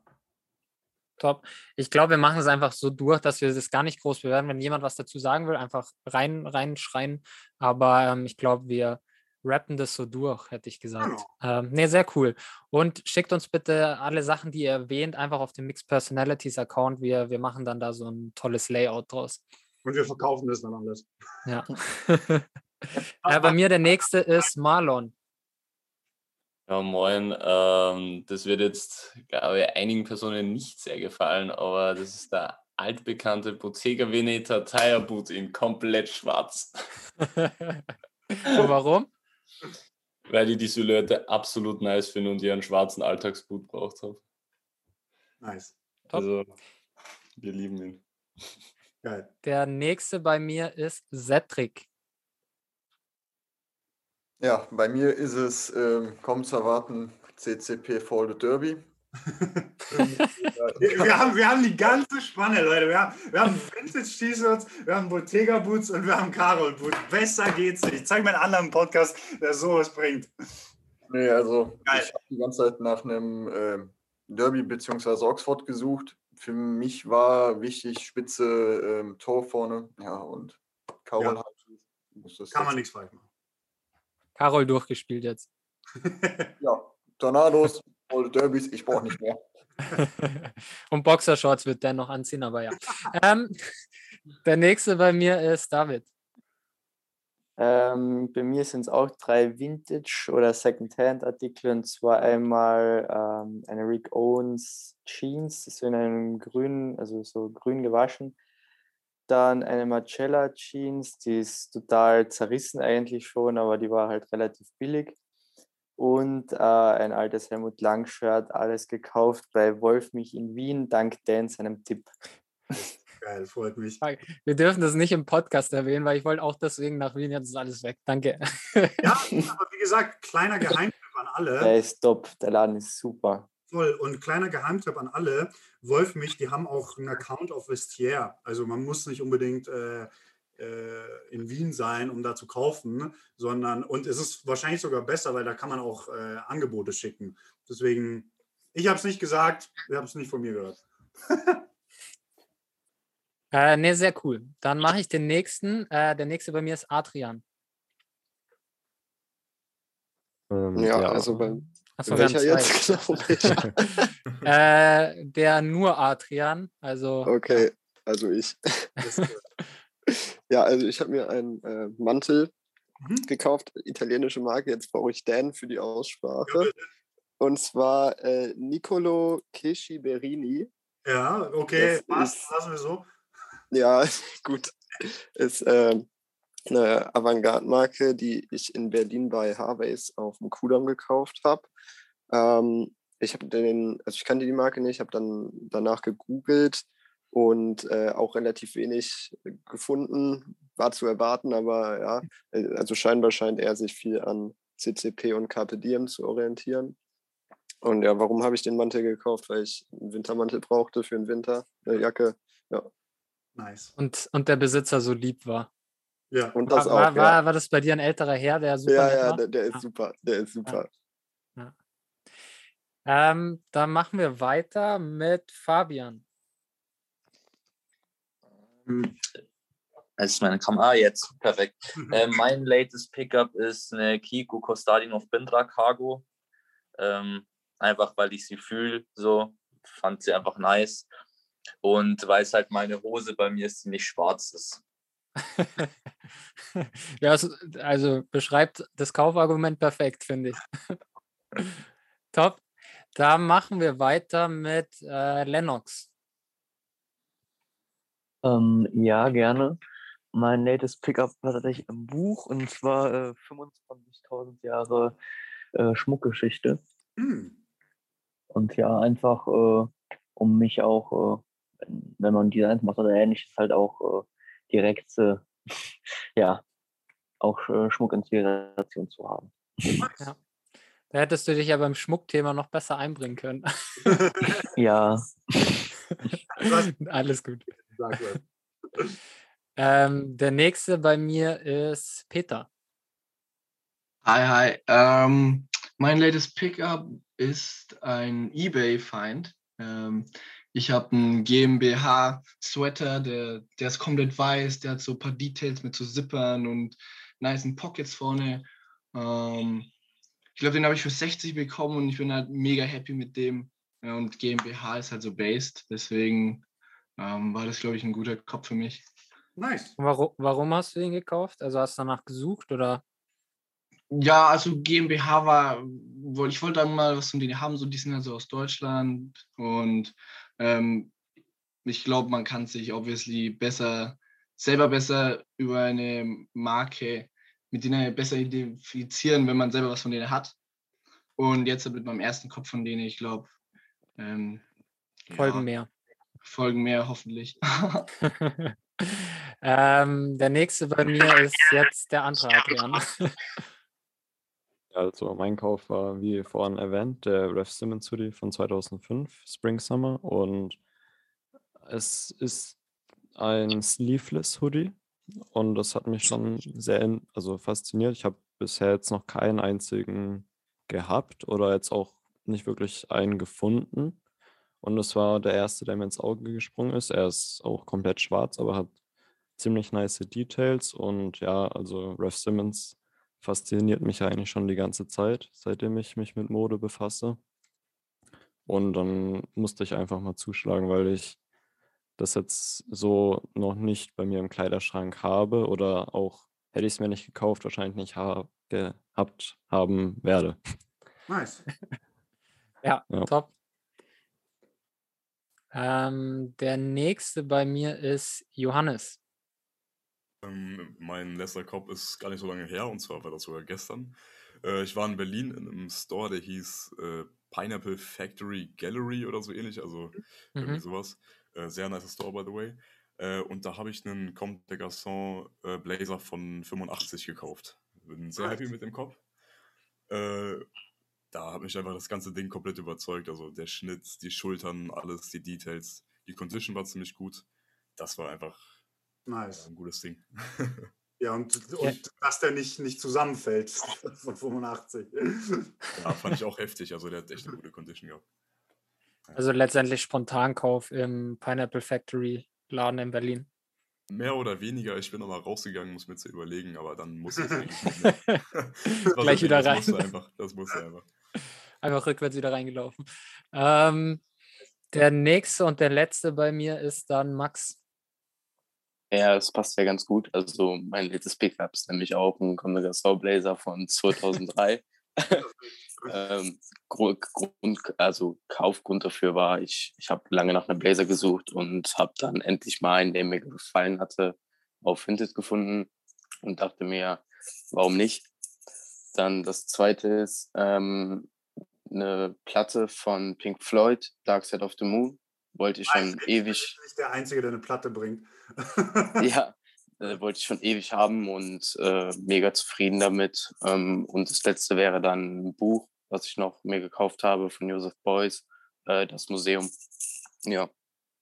Top. Ich glaube, wir machen es einfach so durch, dass wir das gar nicht groß bewerten. Wenn jemand was dazu sagen will, einfach rein, reinschreien. Aber ähm, ich glaube, wir rappen das so durch, hätte ich gesagt. Ähm, nee, sehr cool. Und schickt uns bitte alle Sachen, die ihr erwähnt, einfach auf den Mixed Personalities Account. Wir, wir machen dann da so ein tolles Layout draus. Und wir verkaufen das dann alles. Ja. äh, bei mir der nächste ist Marlon. Ja, moin. Ähm, das wird jetzt, glaube ich, einigen Personen nicht sehr gefallen, aber das ist der altbekannte Bottega Veneta Tire Boot in komplett schwarz. Und warum? Weil ich die Silhouette absolut nice finde und ich einen schwarzen Alltagsboot braucht habe. Nice. Also, wir lieben ihn. Geil. Der nächste bei mir ist Cedric. Ja, bei mir ist es ähm, kaum zu erwarten CCP Folded Derby. Wir, haben, wir haben die ganze Spanne, Leute. Wir haben, wir haben Vintage-T-Shirts, wir haben Bottega-Boots und wir haben Carol-Boots. Besser geht's nicht. Ich zeige mir einen anderen Podcast, der sowas bringt. Nee, also ich habe die ganze Zeit nach einem ähm, Derby bzw. Oxford gesucht. Für mich war wichtig spitze ähm, Tor vorne. Ja, und Carol Ja. hat muss das Kann man nichts falsch machen. Carol durchgespielt jetzt. Ja, Tornados, Folded Derbys, ich brauche nicht mehr. Und Boxershorts wird der noch anziehen, aber ja. ähm, der nächste bei mir ist David. Ähm, bei mir sind es auch drei Vintage- oder Second-Hand-Artikel und zwar einmal ähm, eine Rick Owens Jeans, das ist in einem grün, also so grün gewaschen. Dann eine Marcella Jeans, die ist total zerrissen eigentlich schon, aber die war halt relativ billig. Und äh, ein altes Helmut Lang Shirt, alles gekauft bei Wolf mich in Wien, dank Dan seinem Tipp. Geil, freut mich. Wir dürfen das nicht im Podcast erwähnen, weil ich wollte auch deswegen nach Wien. Jetzt ist alles weg. Danke. Ja, aber wie gesagt, kleiner Geheimtipp an alle. Der ist top, der Laden ist super. Voll. Und kleiner Geheimtipp an alle. Wolf mich, die haben auch einen Account auf Vestiaire. Also man muss nicht unbedingt äh, in Wien sein, um da zu kaufen, sondern und es ist wahrscheinlich sogar besser, weil da kann man auch äh, Angebote schicken. Deswegen, ich habe es nicht gesagt, ihr habt es nicht von mir gehört. Äh, nee, sehr cool. Dann mache ich den nächsten. Äh, der nächste bei mir ist Adrian. Ähm, Ja, also bei Achso, welcher jetzt genau? Welcher? äh, der nur Adrian. Also Okay, also ich. ja, also ich habe mir einen äh, Mantel Mhm. gekauft, italienische Marke, jetzt brauche ich Dan für die Aussprache. Und zwar äh, Nicolo Berini. Ja, okay, Das passt, lassen wir so. Ja, gut. Ist ähm, eine Avantgarde-Marke, die ich in Berlin bei Harveys auf dem Kudamm gekauft habe. Ähm, ich habe den, also ich kannte die Marke nicht, habe dann danach gegoogelt und äh, auch relativ wenig gefunden. War zu erwarten, aber ja, äh, also scheinbar scheint er sich viel an CCP und Carpe Diem zu orientieren. Und ja, warum habe ich den Mantel gekauft? Weil ich einen Wintermantel brauchte für den Winter, eine Jacke. Ja. Nice. und, und der Besitzer so lieb war. Ja. Und das war, auch. war, ja. war, war das bei dir ein älterer Herr, der super ja, ja, war? der, der ist Ah. super. Der ist super. Ähm, dann machen wir weiter mit Fabian. Das ist meine Kamera. Ah, jetzt. Perfekt. äh, mein latest Pickup ist eine Kiko Kostadinov Bindra Cargo. Ähm, einfach weil ich sie fühle. So fand sie einfach nice. Und weil es halt meine Hose bei mir ist, die nicht schwarz ist. ja, also, also beschreibt das Kaufargument perfekt, finde ich. Top. Da machen wir weiter mit äh, Lennox. Ähm, ja, gerne. Mein latest Pickup war tatsächlich ein Buch und zwar äh, 25.000 Jahre äh, Schmuckgeschichte. Hm. Und ja, einfach, äh, um mich auch, äh, wenn, wenn man Designs macht oder ähnliches, halt auch äh, direkt, äh, ja, auch äh, Schmuckinspiration zu haben. Ja. Da hättest du dich ja beim Schmuckthema noch besser einbringen können. Ja. Alles gut. Ähm, der nächste bei mir ist Peter. Hi, hi. Ähm, mein latest Pickup ist ein eBay-Find. Ähm, ich habe einen GmbH-Sweater, der, der ist komplett weiß, der hat so ein paar Details mit so Zippern und nicen Pockets vorne. Ähm, ich glaube, den habe ich für 60 bekommen und ich bin halt mega happy mit dem. Und GmbH ist halt so based, deswegen ähm, war das, glaube ich, ein guter Kopf für mich. Nice. Warum, warum hast du den gekauft? Also hast du danach gesucht oder? Ja, also GmbH war, ich wollte dann mal was von denen haben, so die sind ja so aus Deutschland und ähm, ich glaube, man kann sich obviously besser, selber besser über eine Marke mit denen besser identifizieren, wenn man selber was von denen hat. Und jetzt mit meinem ersten Kopf von denen, ich glaube, ähm, Folgen ja, mehr. Folgen mehr hoffentlich. ähm, der nächste bei mir ist jetzt der andere Adrian. Also mein Kauf war, wie vorhin erwähnt, der Ref Simmons Hoodie von 2005, Spring Summer. Und es ist ein Sleeveless Hoodie. Und das hat mich schon sehr also fasziniert. Ich habe bisher jetzt noch keinen einzigen gehabt oder jetzt auch nicht wirklich einen gefunden. Und das war der erste, der mir ins Auge gesprungen ist. Er ist auch komplett schwarz, aber hat ziemlich nice Details. Und ja, also Ref Simmons fasziniert mich ja eigentlich schon die ganze Zeit, seitdem ich mich mit Mode befasse. Und dann musste ich einfach mal zuschlagen, weil ich das jetzt so noch nicht bei mir im Kleiderschrank habe oder auch hätte ich es mir nicht gekauft, wahrscheinlich nicht ha gehabt haben werde. Nice. Ja, Ja. top. Ähm, der nächste bei mir ist Johannes. Ähm, mein letzter Cop ist gar nicht so lange her, und zwar war das sogar gestern. Äh, ich war in Berlin in einem Store, der hieß äh, Pineapple Factory Gallery oder so ähnlich, also irgendwie Mhm. sowas. Äh, sehr nicer Store, by the way. Äh, und da habe ich einen Comme des Garçons äh, Blazer von 85 gekauft. Bin sehr happy mit dem Cop. Äh, da hat mich einfach das ganze Ding komplett überzeugt. Also der Schnitt, die Schultern, alles, die Details. Die Condition war ziemlich gut. Das war einfach Nice. ein gutes Ding. Ja, und, und dass der nicht, nicht zusammenfällt von 85. Ja, fand ich auch heftig. Also der hat echt eine gute Condition gehabt. Also letztendlich Spontankauf im Pineapple Factory Laden in Berlin. Mehr oder weniger, ich bin nochmal rausgegangen, muss mir zu überlegen, aber dann muss ich es eigentlich nicht mehr. Das war Gleich wieder das rein. musste einfach. Das musste einfach. Einfach rückwärts wieder reingelaufen. Ähm, der nächste und der letzte bei mir ist dann Max. Ja, das passt ja ganz gut. Also mein letztes Pickup ist nämlich auch ein Comme Garçons Blazer von 2003. ähm, Gru- Grund, also Kaufgrund dafür war, ich, ich habe lange nach einem Blazer gesucht und habe dann endlich mal einen, der mir gefallen hatte, auf Vinted gefunden und dachte mir, warum nicht? Dann das zweite ist ähm, eine Platte von Pink Floyd, Dark Side of the Moon. Wollte ich schon ewig Nicht der Einzige, der eine Platte bringt. ja, äh, wollte ich schon ewig haben und äh, mega zufrieden damit. Ähm, und das letzte wäre dann ein Buch, was ich noch mir gekauft habe von Joseph Beuys, äh, das Museum. Ja.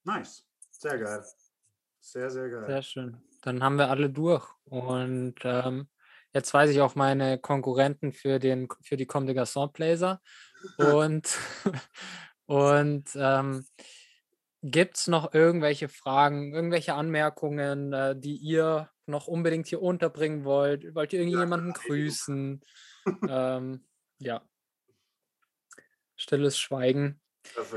Nice. Sehr geil. Sehr, sehr geil. Sehr schön. Dann haben wir alle durch. Und ähm, jetzt weiß ich auch meine Konkurrenten für, den, für die Comme des Garçons Blazer. Und, und ähm, gibt es noch irgendwelche Fragen, irgendwelche Anmerkungen, äh, die ihr noch unbedingt hier unterbringen wollt? Wollt ihr irgendjemanden grüßen? ähm, ja. Stilles Schweigen.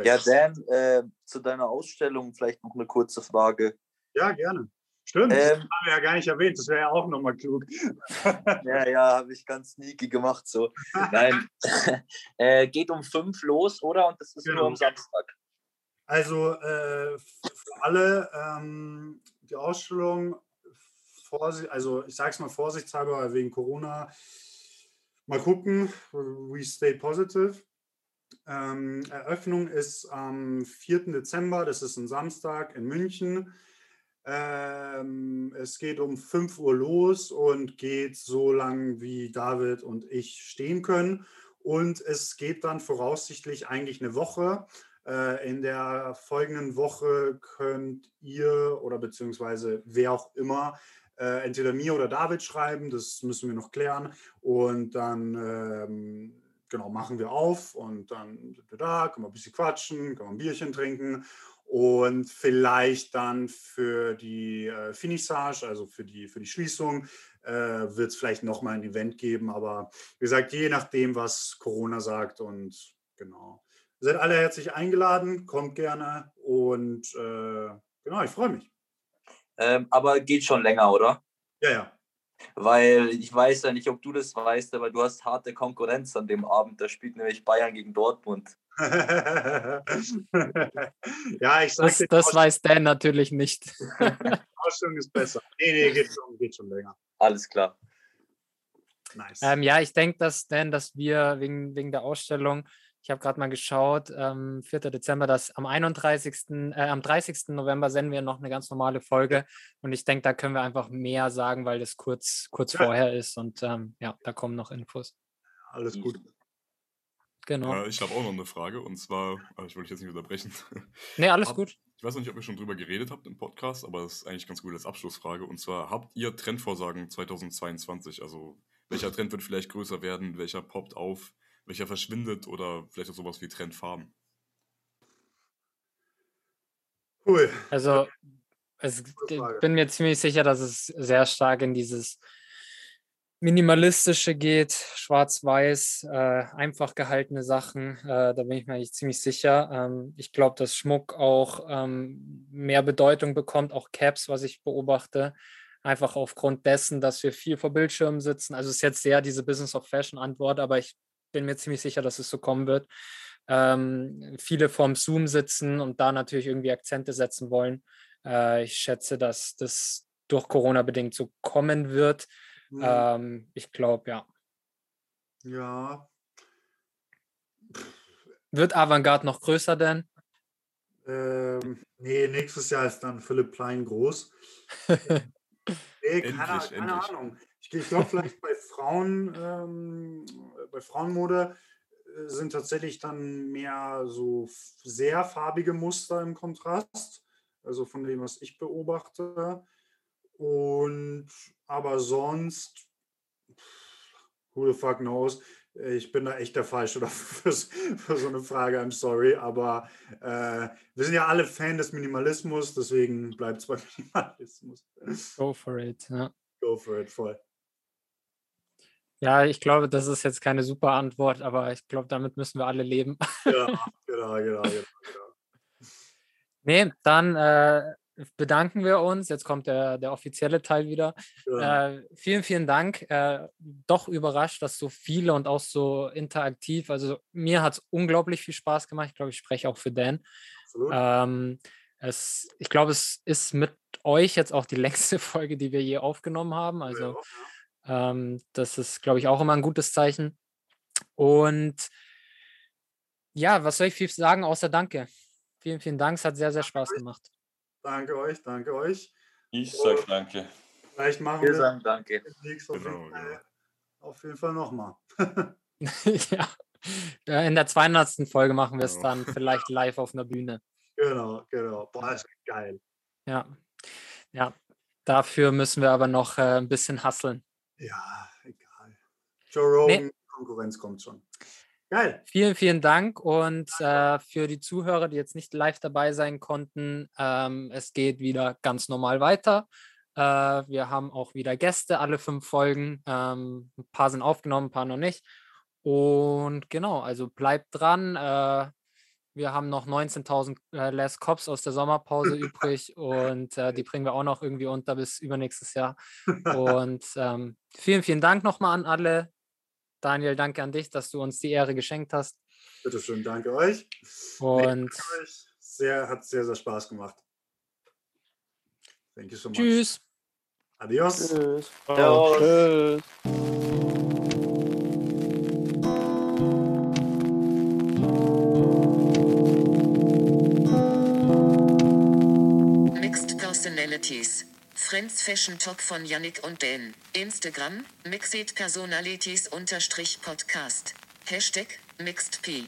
Ja, Dan, äh, zu deiner Ausstellung vielleicht noch eine kurze Frage. Ja, gerne. Stimmt, das Ähm, haben wir ja gar nicht erwähnt. Das wäre ja auch nochmal klug. Ja, ja, habe ich ganz sneaky gemacht so. Nein, äh, geht um fünf los, oder? Und das ist Genau. nur am Samstag. Also äh, für alle ähm, die Ausstellung, also ich sage es mal vorsichtshalber, wegen Corona, mal gucken, we stay positive. Ähm, Eröffnung ist am 4. Dezember, das ist ein Samstag in München. Ähm, es geht um 5 Uhr los und geht so lang, wie David und ich stehen können. Und es geht dann voraussichtlich eigentlich eine Woche. Äh, in der folgenden Woche könnt ihr oder beziehungsweise wer auch immer äh, entweder mir oder David schreiben. Das müssen wir noch klären. Und dann ähm, genau machen wir auf und dann sind wir da, können wir ein bisschen quatschen, können wir ein Bierchen trinken und vielleicht dann für die äh, Finissage, also für die, für die Schließung, äh, wird es vielleicht nochmal ein Event geben. Aber wie gesagt, je nachdem, was Corona sagt und genau. Ihr seid alle herzlich eingeladen, kommt gerne und äh, genau, ich freue mich. Ähm, aber geht schon länger, oder? Ja, ja. Weil ich weiß ja nicht, ob du das weißt, aber du hast harte Konkurrenz an dem Abend. Da spielt nämlich Bayern gegen Dortmund. ja, ich sag Das, dir, das weiß Dan natürlich nicht. Ausstellung ist besser. Nee, nee, geht schon, geht schon länger. Alles klar. Nice. Ähm, ja, ich denke, dass, Dan, dass wir wegen, wegen der Ausstellung, ich habe gerade mal geschaut, ähm, 4. Dezember, dass am 31., äh, am 30. November senden wir noch eine ganz normale Folge. Und ich denke, da können wir einfach mehr sagen, weil das kurz, kurz Ja. vorher ist. Und ähm, ja, da kommen noch Infos. Alles gut. Genau. Äh, ich habe auch noch eine Frage und zwar, äh, ich wollte dich jetzt nicht unterbrechen. Nee, alles Hab- gut. Ich weiß noch nicht, ob ihr schon drüber geredet habt im Podcast, aber das ist eigentlich ganz gut als Abschlussfrage. Und zwar, habt ihr Trendvorsagen 2022? Also, welcher Trend wird vielleicht größer werden? Welcher poppt auf? Welcher verschwindet? Oder vielleicht auch sowas wie Trendfarben? Cool. Also, es, ich bin mir ziemlich sicher, dass es sehr stark in dieses Minimalistische geht, schwarz-weiß, äh, einfach gehaltene Sachen. Äh, da bin ich mir eigentlich ziemlich sicher. Ähm, ich glaube, dass Schmuck auch ähm, mehr Bedeutung bekommt, auch Caps, was ich beobachte. Einfach aufgrund dessen, dass wir viel vor Bildschirmen sitzen. Also es ist jetzt sehr diese Business of Fashion Antwort, aber ich bin mir ziemlich sicher, dass es so kommen wird. Ähm, viele vorm Zoom sitzen und da natürlich irgendwie Akzente setzen wollen. Äh, ich schätze, dass das durch Corona bedingt so kommen wird. Mhm. Ähm, ich glaube, ja. Ja, Wird Avantgarde noch größer denn? ähm, nee, nächstes Jahr ist dann Philipp Plein groß. Nee, keine, Endlich, keine endlich. Ahnung. Ich, ich glaube, vielleicht bei Frauen, ähm, bei Frauenmode äh, sind tatsächlich dann mehr so sehr farbige Muster im Kontrast, also von dem, was ich beobachte. Und aber sonst, who the fuck knows? Ich bin da echt der Falsche dafür für so eine Frage, I'm sorry. Aber äh, wir sind ja alle Fan des Minimalismus, deswegen bleibt es bei Minimalismus. Go for it. Ja. Go for it, voll. Ja, ich glaube, das ist jetzt keine super Antwort, aber ich glaube, damit müssen wir alle leben. Ja, genau, genau, genau. genau. Nee, dann äh, bedanken wir uns. Jetzt kommt der, der offizielle Teil wieder. Ja. Äh, vielen, vielen Dank. Äh, doch überrascht, dass so viele und auch so interaktiv. Also mir hat es unglaublich viel Spaß gemacht. Ich glaube, ich spreche auch für Dan. Absolut. Ähm, es, ich glaube, es ist mit euch jetzt auch die längste Folge, die wir je aufgenommen haben. Also ähm, das ist, glaube ich, auch immer ein gutes Zeichen. Und ja, was soll ich viel sagen, außer Danke. Vielen, vielen Dank. Es hat sehr, sehr Spaß gemacht. Danke euch, danke euch. Ich sag danke. Vielleicht machen Wir wir sagen danke. auf, Genau, jeden Fall, auf jeden Fall nochmal. ja. Ja, In der 200. Folge machen wir es Ja. dann vielleicht live auf einer Bühne. Genau, genau. Boah, ist geil. Ja. Ja. Dafür müssen wir aber noch äh, ein bisschen hasseln. Ja, egal. Joe Rogan, Konkurrenz kommt schon. Geil. Vielen, vielen Dank und äh, für die Zuhörer, die jetzt nicht live dabei sein konnten, ähm, es geht wieder ganz normal weiter. Äh, wir haben auch wieder Gäste, alle fünf Folgen. Ähm, ein paar sind aufgenommen, ein paar noch nicht. Und genau, also bleibt dran. Äh, wir haben noch 19.000 äh, Last Cops aus der Sommerpause übrig und äh, die bringen wir auch noch irgendwie unter bis übernächstes Jahr. Und ähm, vielen, vielen Dank nochmal an alle. Daniel, danke an dich, dass du uns die Ehre geschenkt hast. Bitteschön, danke euch. Nee, Und danke euch. Sehr, hat sehr, sehr Spaß gemacht. Thank you so much. tschüss. Adios. Tschüss. Ciao. Tschüss. Personalities. Friends Fashion Talk von Yannick und Dan. Instagram, Mixed Personalities Podcast. Hashtag, MixedP.